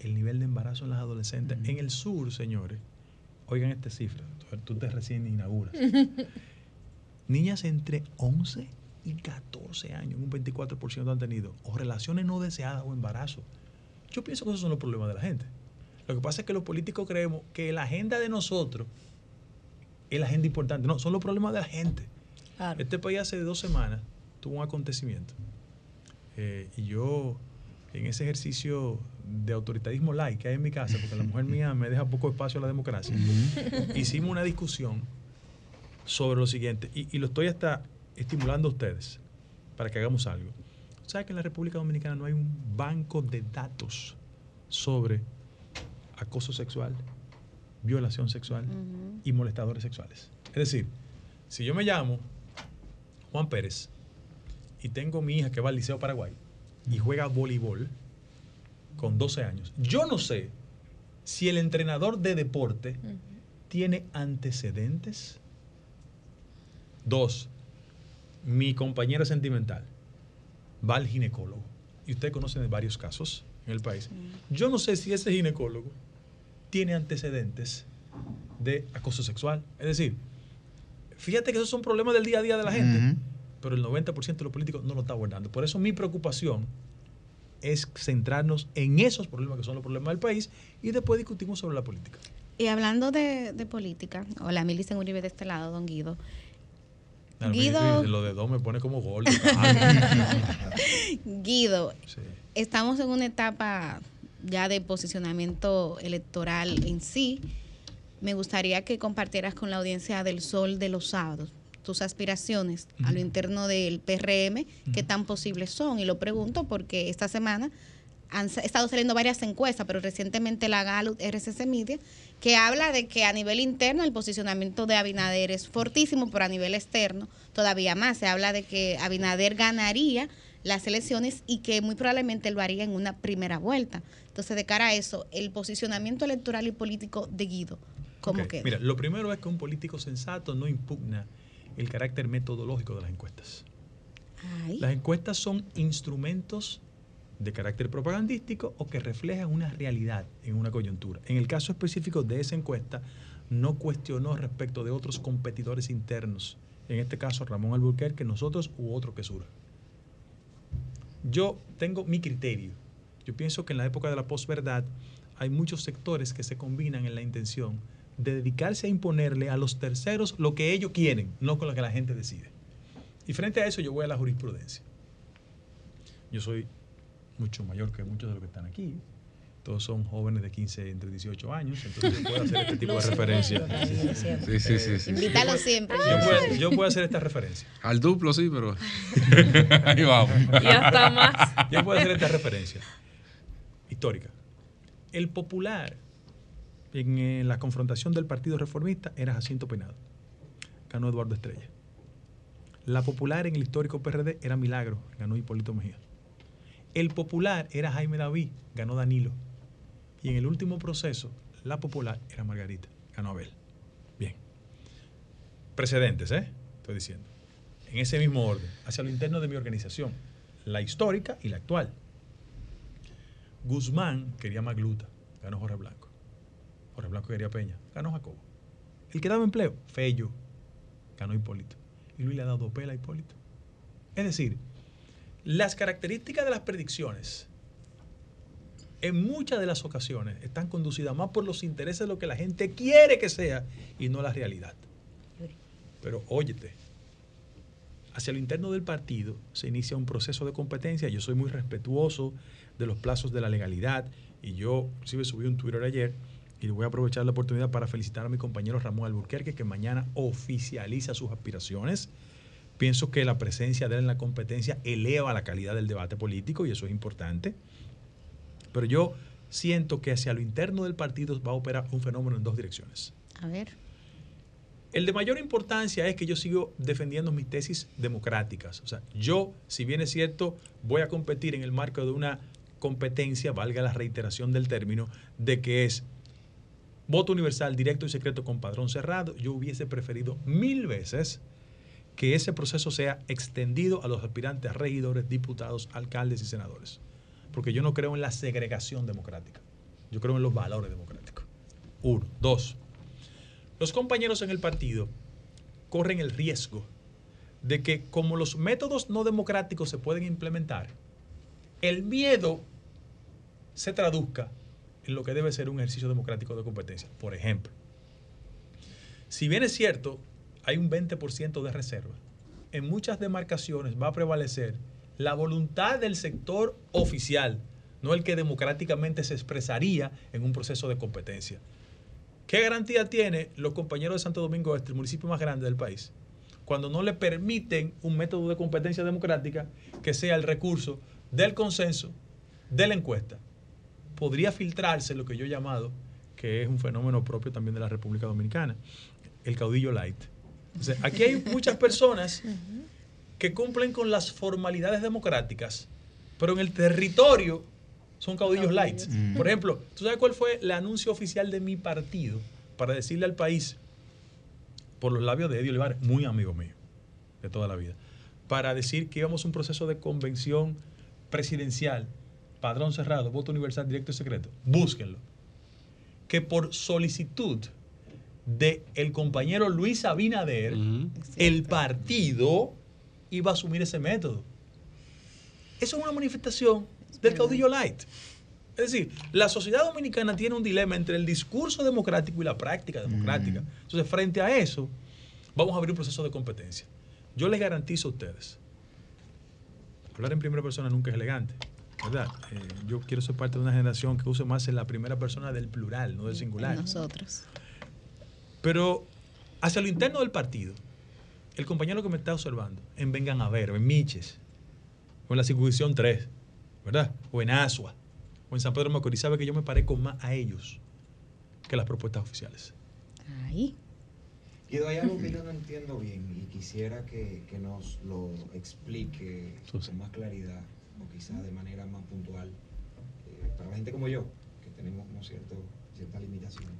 Speaker 18: el nivel de embarazo en las adolescentes. En el sur, señores, oigan esta cifra, tú te recién inauguras. Niñas entre 11 y 14 años, un 24% han tenido o relaciones no deseadas o embarazo. Yo pienso que esos son los problemas de la gente. Lo que pasa es que los políticos creemos que la agenda de nosotros es la agenda importante. No, son los problemas de la gente. Este país hace dos semanas tuvo un acontecimiento. Eh, y yo, en ese ejercicio de autoritarismo light que hay en mi casa, porque la mujer mía me deja poco espacio a la democracia, hicimos una discusión sobre lo siguiente, y, y, lo estoy hasta estimulando a ustedes para que hagamos algo. ¿Sabe que en la República Dominicana no hay un banco de datos sobre acoso sexual, violación sexual uh -huh. y molestadores sexuales? Es decir, si yo me llamo Juan Pérez y tengo mi hija que va al Liceo Paraguay y juega voleibol con 12 años, yo no sé si el entrenador de deporte uh -huh. tiene antecedentes. Dos, mi compañera sentimental va al ginecólogo. Y ustedes conocen de varios casos en el país. Yo no sé si ese ginecólogo tiene antecedentes de acoso sexual. Es decir, fíjate que esos son problemas del día a día de la gente, uh -huh. Pero el 90% de los políticos no lo está abordando. Por eso mi preocupación es centrarnos en esos problemas que son los problemas del país y después discutimos sobre la política.
Speaker 2: Y hablando de, de política, hola, Milicen Uribe de este lado, don Guido.
Speaker 18: Guido. Lo de dos me pone como gol.
Speaker 2: Guido, sí. estamos en una etapa ya de posicionamiento electoral en sí. Me gustaría que compartieras con la audiencia del Sol de los sábados tus aspiraciones uh -huh. a lo interno del PRM, uh -huh. qué tan posibles son. Y lo pregunto porque esta semana han estado saliendo varias encuestas, pero recientemente la Gallup RCC Media, que habla de que a nivel interno el posicionamiento de Abinader es fortísimo, pero a nivel externo todavía más. Se habla de que Abinader ganaría las elecciones y que muy probablemente lo haría en una primera vuelta. Entonces, de cara a eso, el posicionamiento electoral y político de Guido, ¿cómo okay. queda?
Speaker 18: Mira, lo primero es que un político sensato no impugna el carácter metodológico de las encuestas. Ay. Las encuestas son instrumentos de carácter propagandístico o que reflejan una realidad en una coyuntura. En el caso específico de esa encuesta, no cuestionó respecto de otros competidores internos, en este caso Ramón Alburquerque, nosotros u otro que surja. Yo tengo mi criterio. Yo pienso que en la época de la posverdad hay muchos sectores que se combinan en la intención de dedicarse a imponerle a los terceros lo que ellos quieren, no con lo que la gente decide. Y frente a eso yo voy a la jurisprudencia. Yo soy mucho mayor que muchos de los que están aquí. Todos son jóvenes de 15 entre 18 años, entonces yo puedo hacer este tipo de referencia.
Speaker 2: Sí, sí, sí. sí, Invítalo siempre.
Speaker 18: Yo puedo, yo puedo, hacer esta referencia.
Speaker 4: Al duplo sí, pero ahí vamos.
Speaker 6: Y hasta más.
Speaker 18: Yo puedo hacer esta referencia histórica. El popular en eh, la confrontación del Partido Reformista era Jacinto Peinado. Ganó Eduardo Estrella. La popular en el histórico PRD era Milagro, ganó Hipólito Mejía. El popular era Jaime David, ganó Danilo. Y en el último proceso, la popular era Margarita, ganó Abel. Bien. Precedentes, ¿eh? Estoy diciendo. En ese mismo orden, hacia lo interno de mi organización, la histórica y la actual. Guzmán quería Magluta, ganó Jorge Blanco. Jorge Blanco quería Peña, ganó Jacobo. El que daba empleo, Fello, ganó Hipólito. Y Luis le ha dado pela a Hipólito. Es decir, las características de las predicciones en muchas de las ocasiones están conducidas más por los intereses de lo que la gente quiere que sea y no la realidad. Pero óyete, hacia lo interno del partido se inicia un proceso de competencia. Yo soy muy respetuoso de los plazos de la legalidad y yo inclusive subí un Twitter ayer y voy a aprovechar la oportunidad para felicitar a mi compañero Ramón Alburquerque que mañana oficializa sus aspiraciones pienso que la presencia de él en la competencia eleva la calidad del debate político y eso es importante. Pero yo siento que hacia lo interno del partido va a operar un fenómeno en dos direcciones.
Speaker 2: A ver.
Speaker 18: El de mayor importancia es que yo sigo defendiendo mis tesis democráticas. O sea, yo, si bien es cierto, voy a competir en el marco de una competencia, valga la reiteración del término, de que es voto universal, directo y secreto con padrón cerrado, yo hubiese preferido mil veces que ese proceso sea extendido a los aspirantes a regidores, diputados, alcaldes y senadores. Porque yo no creo en la segregación democrática. Yo creo en los valores democráticos. Uno. Dos. Los compañeros en el partido corren el riesgo de que como los métodos no democráticos se pueden implementar, el miedo se traduzca en lo que debe ser un ejercicio democrático de competencia. Por ejemplo, si bien es cierto, hay un 20% de reserva, en muchas demarcaciones va a prevalecer la voluntad del sector oficial, no el que democráticamente se expresaría en un proceso de competencia. ¿Qué garantía tiene los compañeros de Santo Domingo Este, el municipio más grande del país, cuando no le permiten un método de competencia democrática que sea el recurso del consenso, de la encuesta? Podría filtrarse lo que yo he llamado, que es un fenómeno propio también de la República Dominicana, el caudillo light. Aquí hay muchas personas que cumplen con las formalidades democráticas, pero en el territorio son caudillos light. Por ejemplo, ¿tú sabes cuál fue el anuncio oficial de mi partido para decirle al país, por los labios de Eddie Olivares, muy amigo mío, de toda la vida, para decir que íbamos a un proceso de convención presidencial, padrón cerrado, voto universal, directo y secreto? Búsquenlo. Que por solicitud de el compañero Luis Abinader, el partido iba a asumir ese método. Eso es una manifestación del caudillo light. Es decir, la sociedad dominicana tiene un dilema entre el discurso democrático y la práctica democrática. Entonces, frente a eso, vamos a abrir un proceso de competencia. Yo les garantizo a ustedes, hablar en primera persona nunca es elegante, ¿verdad? Eh, yo quiero ser parte de una generación que use más en la primera persona del plural, no del singular.
Speaker 2: Nosotros.
Speaker 18: Pero hacia lo interno del partido, el compañero que me está observando, en Vengan a Ver, o en Miches, o en la circunscripción 3, ¿verdad? O en Asua, o en San Pedro de Macorís, sabe que yo me parezco más a ellos que las propuestas oficiales.
Speaker 2: Ahí.
Speaker 7: Guido, hay algo que yo no entiendo bien y quisiera que, que nos lo explique con más claridad o quizá de manera más puntual eh, para la gente como yo, que tenemos como cierto, ciertas limitaciones.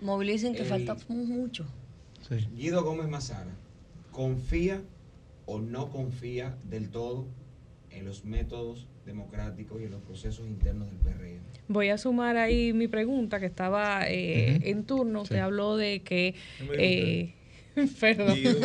Speaker 3: Movilicen que
Speaker 7: El-
Speaker 3: falta mucho.
Speaker 7: Guido Gómez Mazara, ¿confía o no confía del todo en los métodos democráticos y en los procesos internos del PRM?
Speaker 6: Voy a sumar ahí mi pregunta que estaba eh, en turno.
Speaker 7: Sí.
Speaker 6: Te habló de que... Eh, perdón.
Speaker 7: Guido.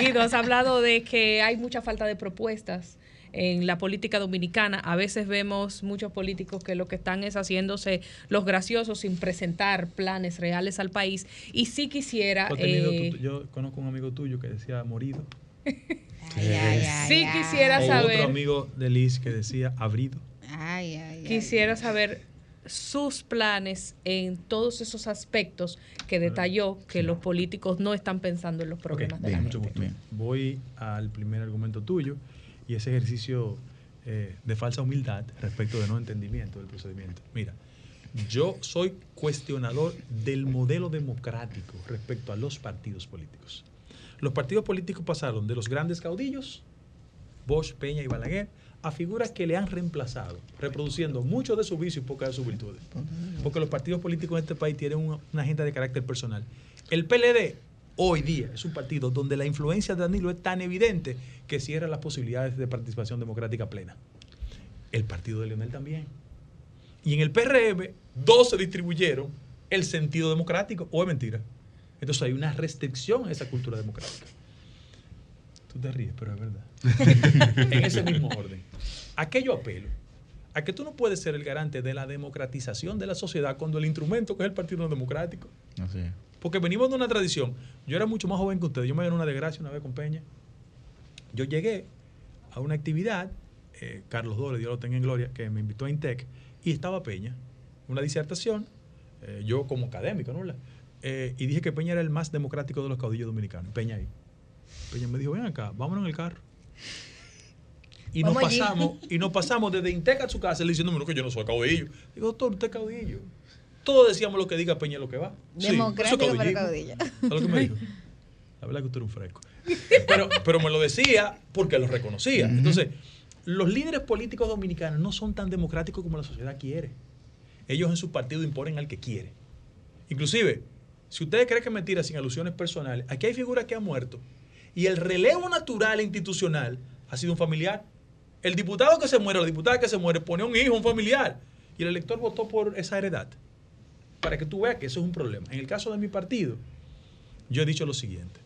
Speaker 6: Guido, has hablado de que hay mucha falta de propuestas en la política dominicana. A veces vemos muchos políticos que lo que están es haciéndose los graciosos sin presentar planes reales al país. Y sí quisiera... Eh,
Speaker 18: yo conozco un amigo tuyo que decía morido.
Speaker 6: sí quisiera
Speaker 18: o
Speaker 6: saber...
Speaker 18: otro amigo de Liz que decía abrido.
Speaker 2: Ay, ay,
Speaker 6: Quisiera saber sus planes en todos esos aspectos que detalló que los políticos no están pensando en los problemas de la
Speaker 18: mucho
Speaker 6: gente.
Speaker 18: gusto. Voy al primer argumento tuyo y ese ejercicio eh, de falsa humildad respecto de no entendimiento del procedimiento. Mira, yo soy cuestionador del modelo democrático respecto a los partidos políticos. Los partidos políticos pasaron de los grandes caudillos, Bosch, Peña y Balaguer, a figuras que le han reemplazado, reproduciendo muchos de sus vicios y pocas de sus virtudes. Porque los partidos políticos en este país tienen una, agenda de carácter personal. El PLD hoy día es un partido donde la influencia de Danilo es tan evidente que cierra las posibilidades de participación democrática plena. El partido de Leonel también. Y en el PRM, dos se distribuyeron el sentido democrático, o es mentira. Entonces hay una restricción a esa cultura democrática. Tú te ríes, pero es verdad. en ese mismo orden. Aquello apelo a que tú no puedes ser el garante de la democratización de la sociedad cuando el instrumento que es el Partido Democrático.
Speaker 1: Así es.
Speaker 18: Porque venimos de una tradición. Yo era mucho más joven que ustedes. Yo me gané una desgracia una vez con Peña. Yo llegué a una actividad, eh, Carlos Dole, Dios lo tenga en gloria, que me invitó a Intec, y estaba Peña, una disertación, eh, yo como académico, ¿no? Eh, y dije que Peña era el más democrático de los caudillos dominicanos. Peña ahí. Peña me dijo, ven acá, vámonos en el carro. Y nos
Speaker 19: allí.
Speaker 18: pasamos, y nos pasamos desde Intec a su casa, él diciéndome, no, que yo no soy caudillo. Digo, doctor, usted es caudillo. Todos decíamos lo que diga Peña lo que va. Sí,
Speaker 2: Democrático,
Speaker 18: caudillismo.
Speaker 2: caudillo.
Speaker 18: ¿Sabes lo que me dijo? La verdad que usted era un fresco. Pero, pero me lo decía porque lo reconocía. Entonces, los líderes políticos dominicanos no son tan democráticos como la sociedad quiere. Ellos en su partido imponen al que quiere. Inclusive, si ustedes creen que es mentira sin alusiones personales, aquí hay figuras que han muerto Y el relevo natural e institucional ha sido un familiar. El diputado que se muere, la diputada que se muere, pone un hijo, un familiar. Y el elector votó por esa heredad. Para que tú veas que eso es un problema. En el caso de mi partido, yo he dicho lo siguiente.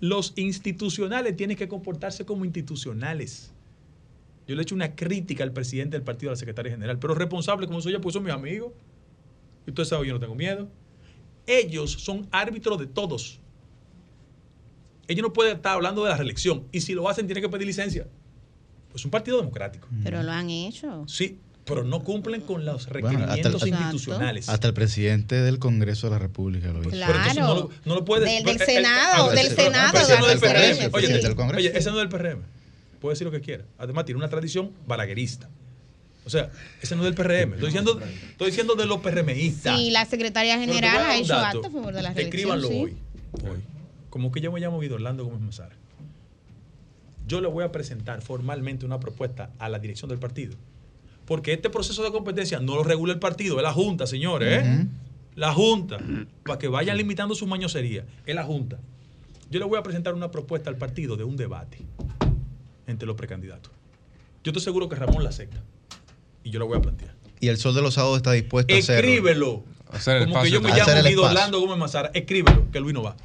Speaker 18: Los institucionales tienen que comportarse como institucionales. Yo le he hecho una crítica al presidente del partido, a la secretaria general, pero responsable como soy yo, pues son mis amigos. Y usted sabe, yo no tengo miedo. Ellos son árbitros de todos. Ellos no pueden estar hablando de la reelección. Y si lo hacen, tienen que pedir licencia. Pues un partido democrático.
Speaker 2: Pero lo han hecho.
Speaker 18: Sí, pero no cumplen con los
Speaker 1: Bueno, hasta,
Speaker 18: requerimientos
Speaker 1: el,
Speaker 18: institucionales.
Speaker 1: hasta el presidente del Congreso de la República lo hizo.
Speaker 2: Claro.
Speaker 18: Pero entonces no lo, no lo puede-
Speaker 2: Del- del
Speaker 18: eh, eh,
Speaker 2: Senado,
Speaker 18: ah,
Speaker 2: del Senado
Speaker 18: ese no es del
Speaker 2: el
Speaker 18: PRM. Oye,
Speaker 2: sí.
Speaker 1: del Congreso.
Speaker 18: oye, ese no es del PRM. Puede decir lo que quiera. Además, tiene una tradición balaguerista. O sea, ese no es del PRM. Estoy diciendo, estoy diciendo de los PRMistas.
Speaker 2: Sí, la secretaria general ha
Speaker 18: un
Speaker 2: hecho
Speaker 18: dato.
Speaker 2: acto a favor de la reelección.
Speaker 18: Escríbanlo
Speaker 2: sí.
Speaker 18: hoy. Hoy. Como que yo me llamo Guido Orlando Gómez Mazara. Yo le voy a presentar formalmente una propuesta a la dirección del partido. Porque este proceso de competencia no lo regula el partido, es la Junta, señores. ¿eh? La Junta. Para que vayan limitando su mañosería. Es la Junta. Yo le voy a presentar una propuesta al partido de un debate entre los precandidatos. Yo estoy seguro que Ramón la acepta. Y yo lo voy a plantear.
Speaker 1: Y el Sol de los Sábados está dispuesto a hacerlo.
Speaker 18: Escríbelo.
Speaker 4: Hacer el
Speaker 18: Como que yo me llamo Guido. Orlando Gómez Mazara. Escríbelo, que Luis no va.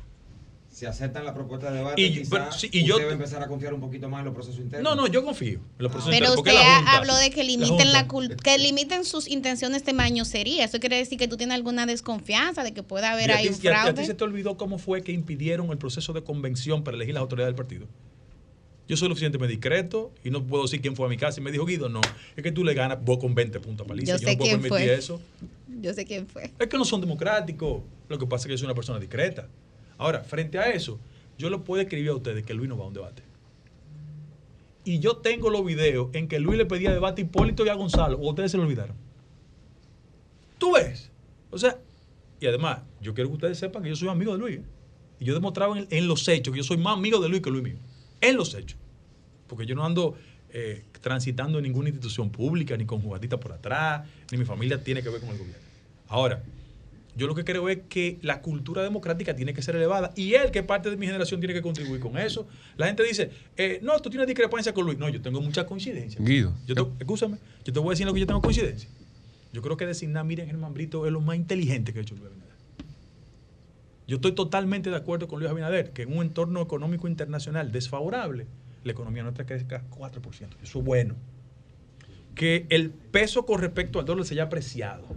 Speaker 7: Si aceptan la propuesta de debate,
Speaker 18: Y-
Speaker 7: quizá
Speaker 18: pero sí, y
Speaker 7: usted
Speaker 18: yo-
Speaker 7: a empezar a confiar un poquito más en los procesos internos.
Speaker 18: No, no, yo confío en los procesos
Speaker 2: Pero
Speaker 18: internos, porque
Speaker 2: usted
Speaker 18: la Junta.
Speaker 2: habló de que
Speaker 18: La
Speaker 2: limiten la, cul- que limiten sus intenciones de mañosería. Eso quiere decir que tú tienes alguna desconfianza de que pueda haber
Speaker 18: ¿Y a
Speaker 2: ahí
Speaker 18: ti-
Speaker 2: un
Speaker 18: y a- y a ti
Speaker 2: fraude.
Speaker 18: se te olvidó cómo fue que impidieron el proceso de convención para elegir las autoridades del partido? Yo soy lo suficientemente discreto y no puedo decir quién fue a mi casa y me dijo Guido, no, es que tú le ganas vos con 20 puntos a paliza.
Speaker 2: Yo
Speaker 18: no puedo
Speaker 2: quién
Speaker 18: permitir
Speaker 2: fue.
Speaker 18: eso.
Speaker 2: Yo sé quién fue.
Speaker 18: Es que no son democráticos. Lo que pasa es que yo soy una persona discreta. Ahora, frente a eso, yo le puedo escribir a ustedes que Luis no va a un debate. Y yo tengo los videos en que Luis le pedía debate a Hipólito y a Gonzalo. ¿O ustedes se lo olvidaron? ¿Tú ves? O sea, y además, yo quiero que ustedes sepan que yo soy amigo de Luis. ¿eh? Y yo demostraba en, en los hechos que yo soy más amigo de Luis que Luis mío. En los hechos. Porque yo no ando eh, transitando en ninguna institución pública, ni con jugadita por atrás, ni mi familia tiene que ver con el gobierno. Ahora, yo lo que creo es que la cultura democrática tiene que ser elevada y él, que parte de mi generación, tiene que contribuir con eso. La gente dice, eh, no, tú tienes discrepancia con Luis. No, yo tengo mucha coincidencia.
Speaker 4: Guido.
Speaker 18: Yo te, escúchame, yo te voy a decir lo que yo tengo coincidencia. Yo creo que designar Miriam Germán Brito es lo más inteligente que ha hecho Luis Abinader. Yo estoy totalmente de acuerdo con Luis Abinader que en un entorno económico internacional desfavorable, la economía nuestra crezca 4%. Eso es bueno. Que el peso con respecto al dólar se haya apreciado.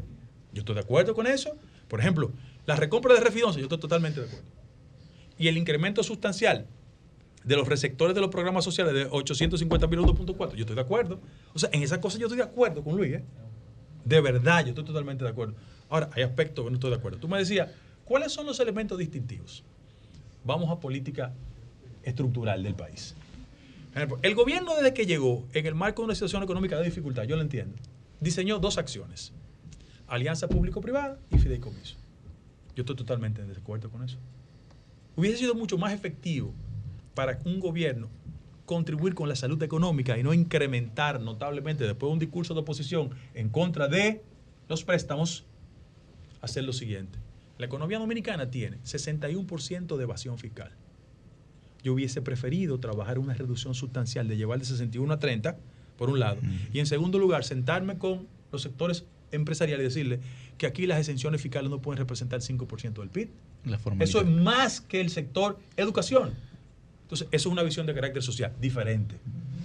Speaker 18: Yo estoy de acuerdo con eso. Por ejemplo, la recompra de Refidonza, yo estoy totalmente de acuerdo. Y el incremento sustancial de los receptores de los programas sociales de 850 mil a 2.4, yo estoy de acuerdo. O sea, en esas cosas yo estoy de acuerdo con Luis. ¿eh? De verdad, yo estoy totalmente de acuerdo. Ahora, hay aspectos que no estoy de acuerdo. Tú me decías, ¿cuáles son los elementos distintivos? Vamos a política estructural del país. El gobierno desde que llegó, en el marco de una situación económica de dificultad, yo lo entiendo, diseñó dos acciones. Alianza público-privada y fideicomiso. Yo estoy totalmente en desacuerdo con eso. Hubiese sido mucho más efectivo para un gobierno contribuir con la salud económica y no incrementar notablemente después de un discurso de oposición en contra de los préstamos, hacer lo siguiente. La economía dominicana tiene 61% de evasión fiscal. Yo hubiese preferido trabajar una reducción sustancial de llevar de 61 a 30, por un lado, y en segundo lugar, sentarme con los sectores empresariales y decirle que aquí las exenciones fiscales no pueden representar el 5% del PIB.
Speaker 1: La.
Speaker 18: Eso es más que el sector educación. Entonces, eso es una visión de carácter social diferente.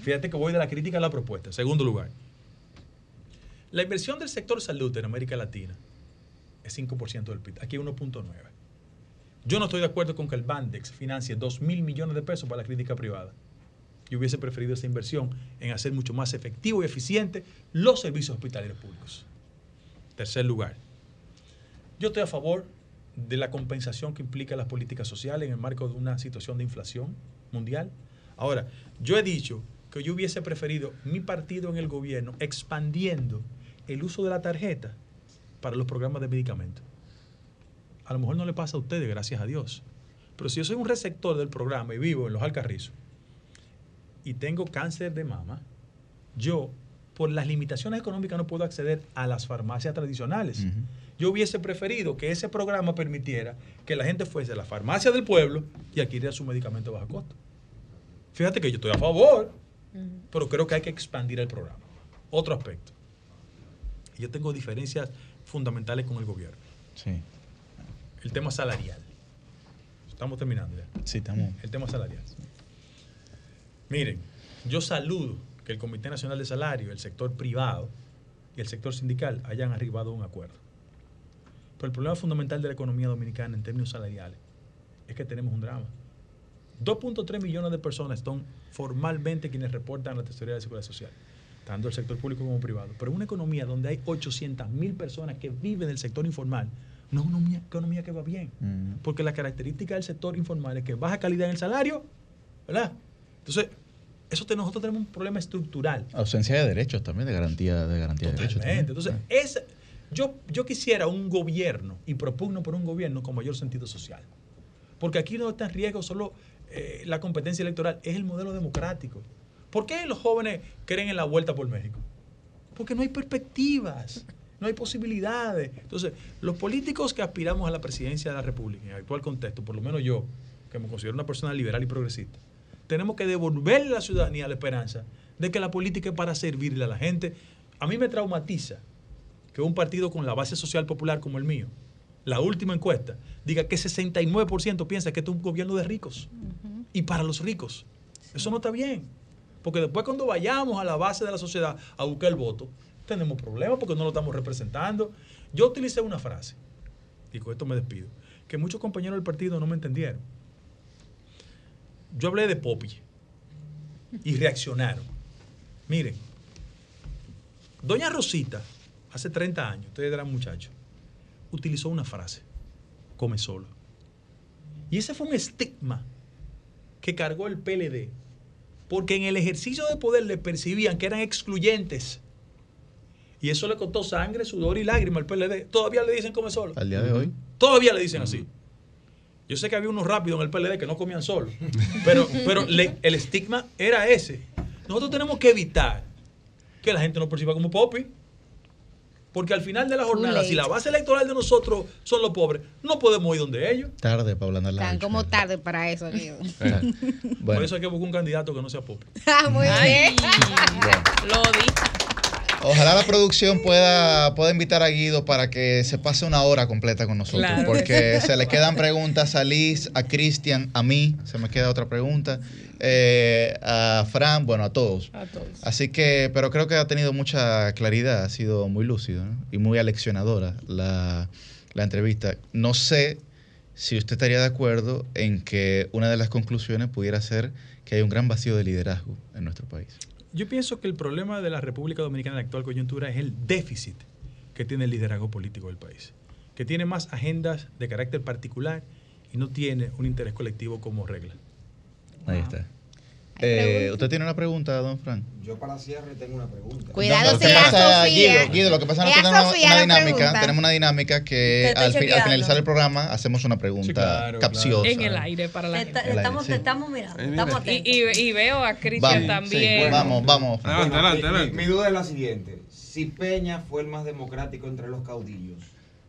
Speaker 18: Fíjate que voy de la crítica a la propuesta. Segundo lugar, la inversión del sector salud en América Latina es 5% del PIB. Aquí 1.9. Yo no estoy de acuerdo con que el Bandex financie 2 mil millones de pesos para la clínica privada. Yo hubiese preferido esa inversión en hacer mucho más efectivo y eficiente los servicios hospitalarios públicos. Tercer lugar, yo estoy a favor de la compensación que implica las políticas sociales en el marco de una situación de inflación mundial. Ahora, yo he dicho que yo hubiese preferido mi partido en el gobierno expandiendo el uso de la tarjeta para los programas de medicamentos. A lo mejor no le pasa a ustedes, gracias a Dios. Pero si yo soy un receptor del programa y vivo en los Alcarrizos y tengo cáncer de mama, yo, por las limitaciones económicas, no puedo acceder a las farmacias tradicionales. Yo hubiese preferido que ese programa permitiera que la gente fuese a la farmacia del pueblo y adquiriera su medicamento a bajo costo. Fíjate que yo estoy a favor, pero creo que hay que expandir el programa. Otro aspecto. Yo tengo diferencias fundamentales con el gobierno.
Speaker 1: Sí.
Speaker 18: El tema salarial. Estamos terminando ya.
Speaker 1: Sí, estamos.
Speaker 18: El tema salarial. Miren, yo saludo que el Comité Nacional de Salario, el sector privado y el sector sindical hayan arribado a un acuerdo. Pero el problema fundamental de la economía dominicana en términos salariales es que tenemos un drama. 2.3 millones de personas son formalmente quienes reportan a la Tesorería de Seguridad Social, tanto el sector público como privado. Pero una economía donde hay 800 mil personas que viven del sector informal, no es una economía que va bien. Porque la característica del sector informal es que baja calidad en el salario, ¿verdad? Entonces, eso te- nosotros tenemos un problema estructural.
Speaker 1: Ausencia de derechos también, de garantía de, garantía de derechos. También.
Speaker 18: Entonces, es, yo, yo quisiera un gobierno y propugno por un gobierno con mayor sentido social. Porque aquí no está en riesgo solo eh, la competencia electoral, es el modelo democrático. ¿Por qué los jóvenes creen en la vuelta por México? Porque no hay perspectivas, no hay posibilidades. Entonces, los políticos que aspiramos a la presidencia de la República, en el actual contexto, por lo menos yo, que me considero una persona liberal y progresista, tenemos que devolverle a la ciudadanía la esperanza de que la política es para servirle a la gente. A mí me traumatiza que un partido con la base social popular como el mío, la última encuesta, diga que 69% piensa que esto es un gobierno de ricos y para los ricos. Eso no está bien. Porque después cuando vayamos a la base de la sociedad a buscar el voto, tenemos problemas porque no lo estamos representando. Yo utilicé una frase, y con esto me despido, que muchos compañeros del partido no me entendieron. Yo hablé de Popi y reaccionaron. Miren, Doña Rosita, hace 30 años, ustedes eran muchachos, utilizó una frase, come solo. Y ese fue un estigma que cargó el PLD, porque en el ejercicio de poder le percibían que eran excluyentes. Y eso le costó sangre, sudor y lágrimas al PLD. Todavía le dicen come solo.
Speaker 1: Al día de hoy.
Speaker 18: Todavía le dicen así. Yo sé que había unos rápidos en el PLD que no comían solo, pero, pero le- el estigma era ese. Nosotros tenemos que evitar que la gente nos perciba como popi. Porque al final de la jornada, si la base electoral de nosotros son los pobres, no podemos ir donde ellos.
Speaker 1: Tarde para hablar
Speaker 2: Están como tarde para eso, amigo.
Speaker 18: Por eso hay que buscar un candidato que no sea popi.
Speaker 2: Ah, Muy bien.
Speaker 6: Lo di.
Speaker 1: Ojalá la producción pueda, pueda invitar a Guido para que se pase una hora completa con nosotros.
Speaker 6: Claro.
Speaker 1: Porque se le quedan preguntas a Liz, a Cristian, a mí. Se me queda otra pregunta. eh, a Fran, bueno, a todos.
Speaker 6: A todos.
Speaker 1: Así que, pero creo que ha tenido mucha claridad, ha sido muy lúcido ¿no? y muy aleccionadora la, la entrevista. No sé si usted estaría de acuerdo en que una de las conclusiones pudiera ser que hay un gran vacío de liderazgo en nuestro país.
Speaker 18: Yo pienso que el problema de la República Dominicana en la actual coyuntura es el déficit que tiene el liderazgo político del país, que tiene más agendas de carácter particular y no tiene un interés colectivo como regla.
Speaker 1: Ahí está. Eh, ¿Usted tiene una pregunta, don Fran?
Speaker 7: Yo para cierre tengo una pregunta.
Speaker 2: Cuidado
Speaker 1: que
Speaker 2: si
Speaker 1: pasa,
Speaker 2: Sofía.
Speaker 1: Guido, Guido, lo que pasa es que tenemos
Speaker 2: Sofía
Speaker 1: una dinámica,
Speaker 2: pregunta.
Speaker 1: tenemos una dinámica
Speaker 3: Que
Speaker 1: al, fi- al finalizar el programa hacemos una pregunta
Speaker 18: claro,
Speaker 1: capciosa.
Speaker 6: En el aire para la
Speaker 3: Está-
Speaker 6: gente.
Speaker 1: Aire,
Speaker 3: estamos,
Speaker 1: sí.
Speaker 3: estamos mirando, estamos
Speaker 6: Y,
Speaker 3: atentos.
Speaker 6: y- y veo a Cristian
Speaker 1: Vamos, sí,
Speaker 6: también.
Speaker 1: bueno. Vamos, vamos.
Speaker 4: Adelante,
Speaker 7: Bueno,
Speaker 4: adelante,
Speaker 7: mi- mi-
Speaker 4: adelante.
Speaker 7: Mi, duda es la siguiente. Si Peña fue el más democrático entre los caudillos,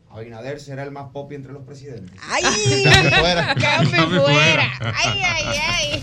Speaker 7: ¿Abinader será el más popi entre los presidentes?
Speaker 2: ¡Ay!
Speaker 1: Cambio fuera.
Speaker 2: ¡Cambio
Speaker 4: Cambio
Speaker 2: fuera!
Speaker 4: fuera.
Speaker 2: ¡Ay, ay, ay!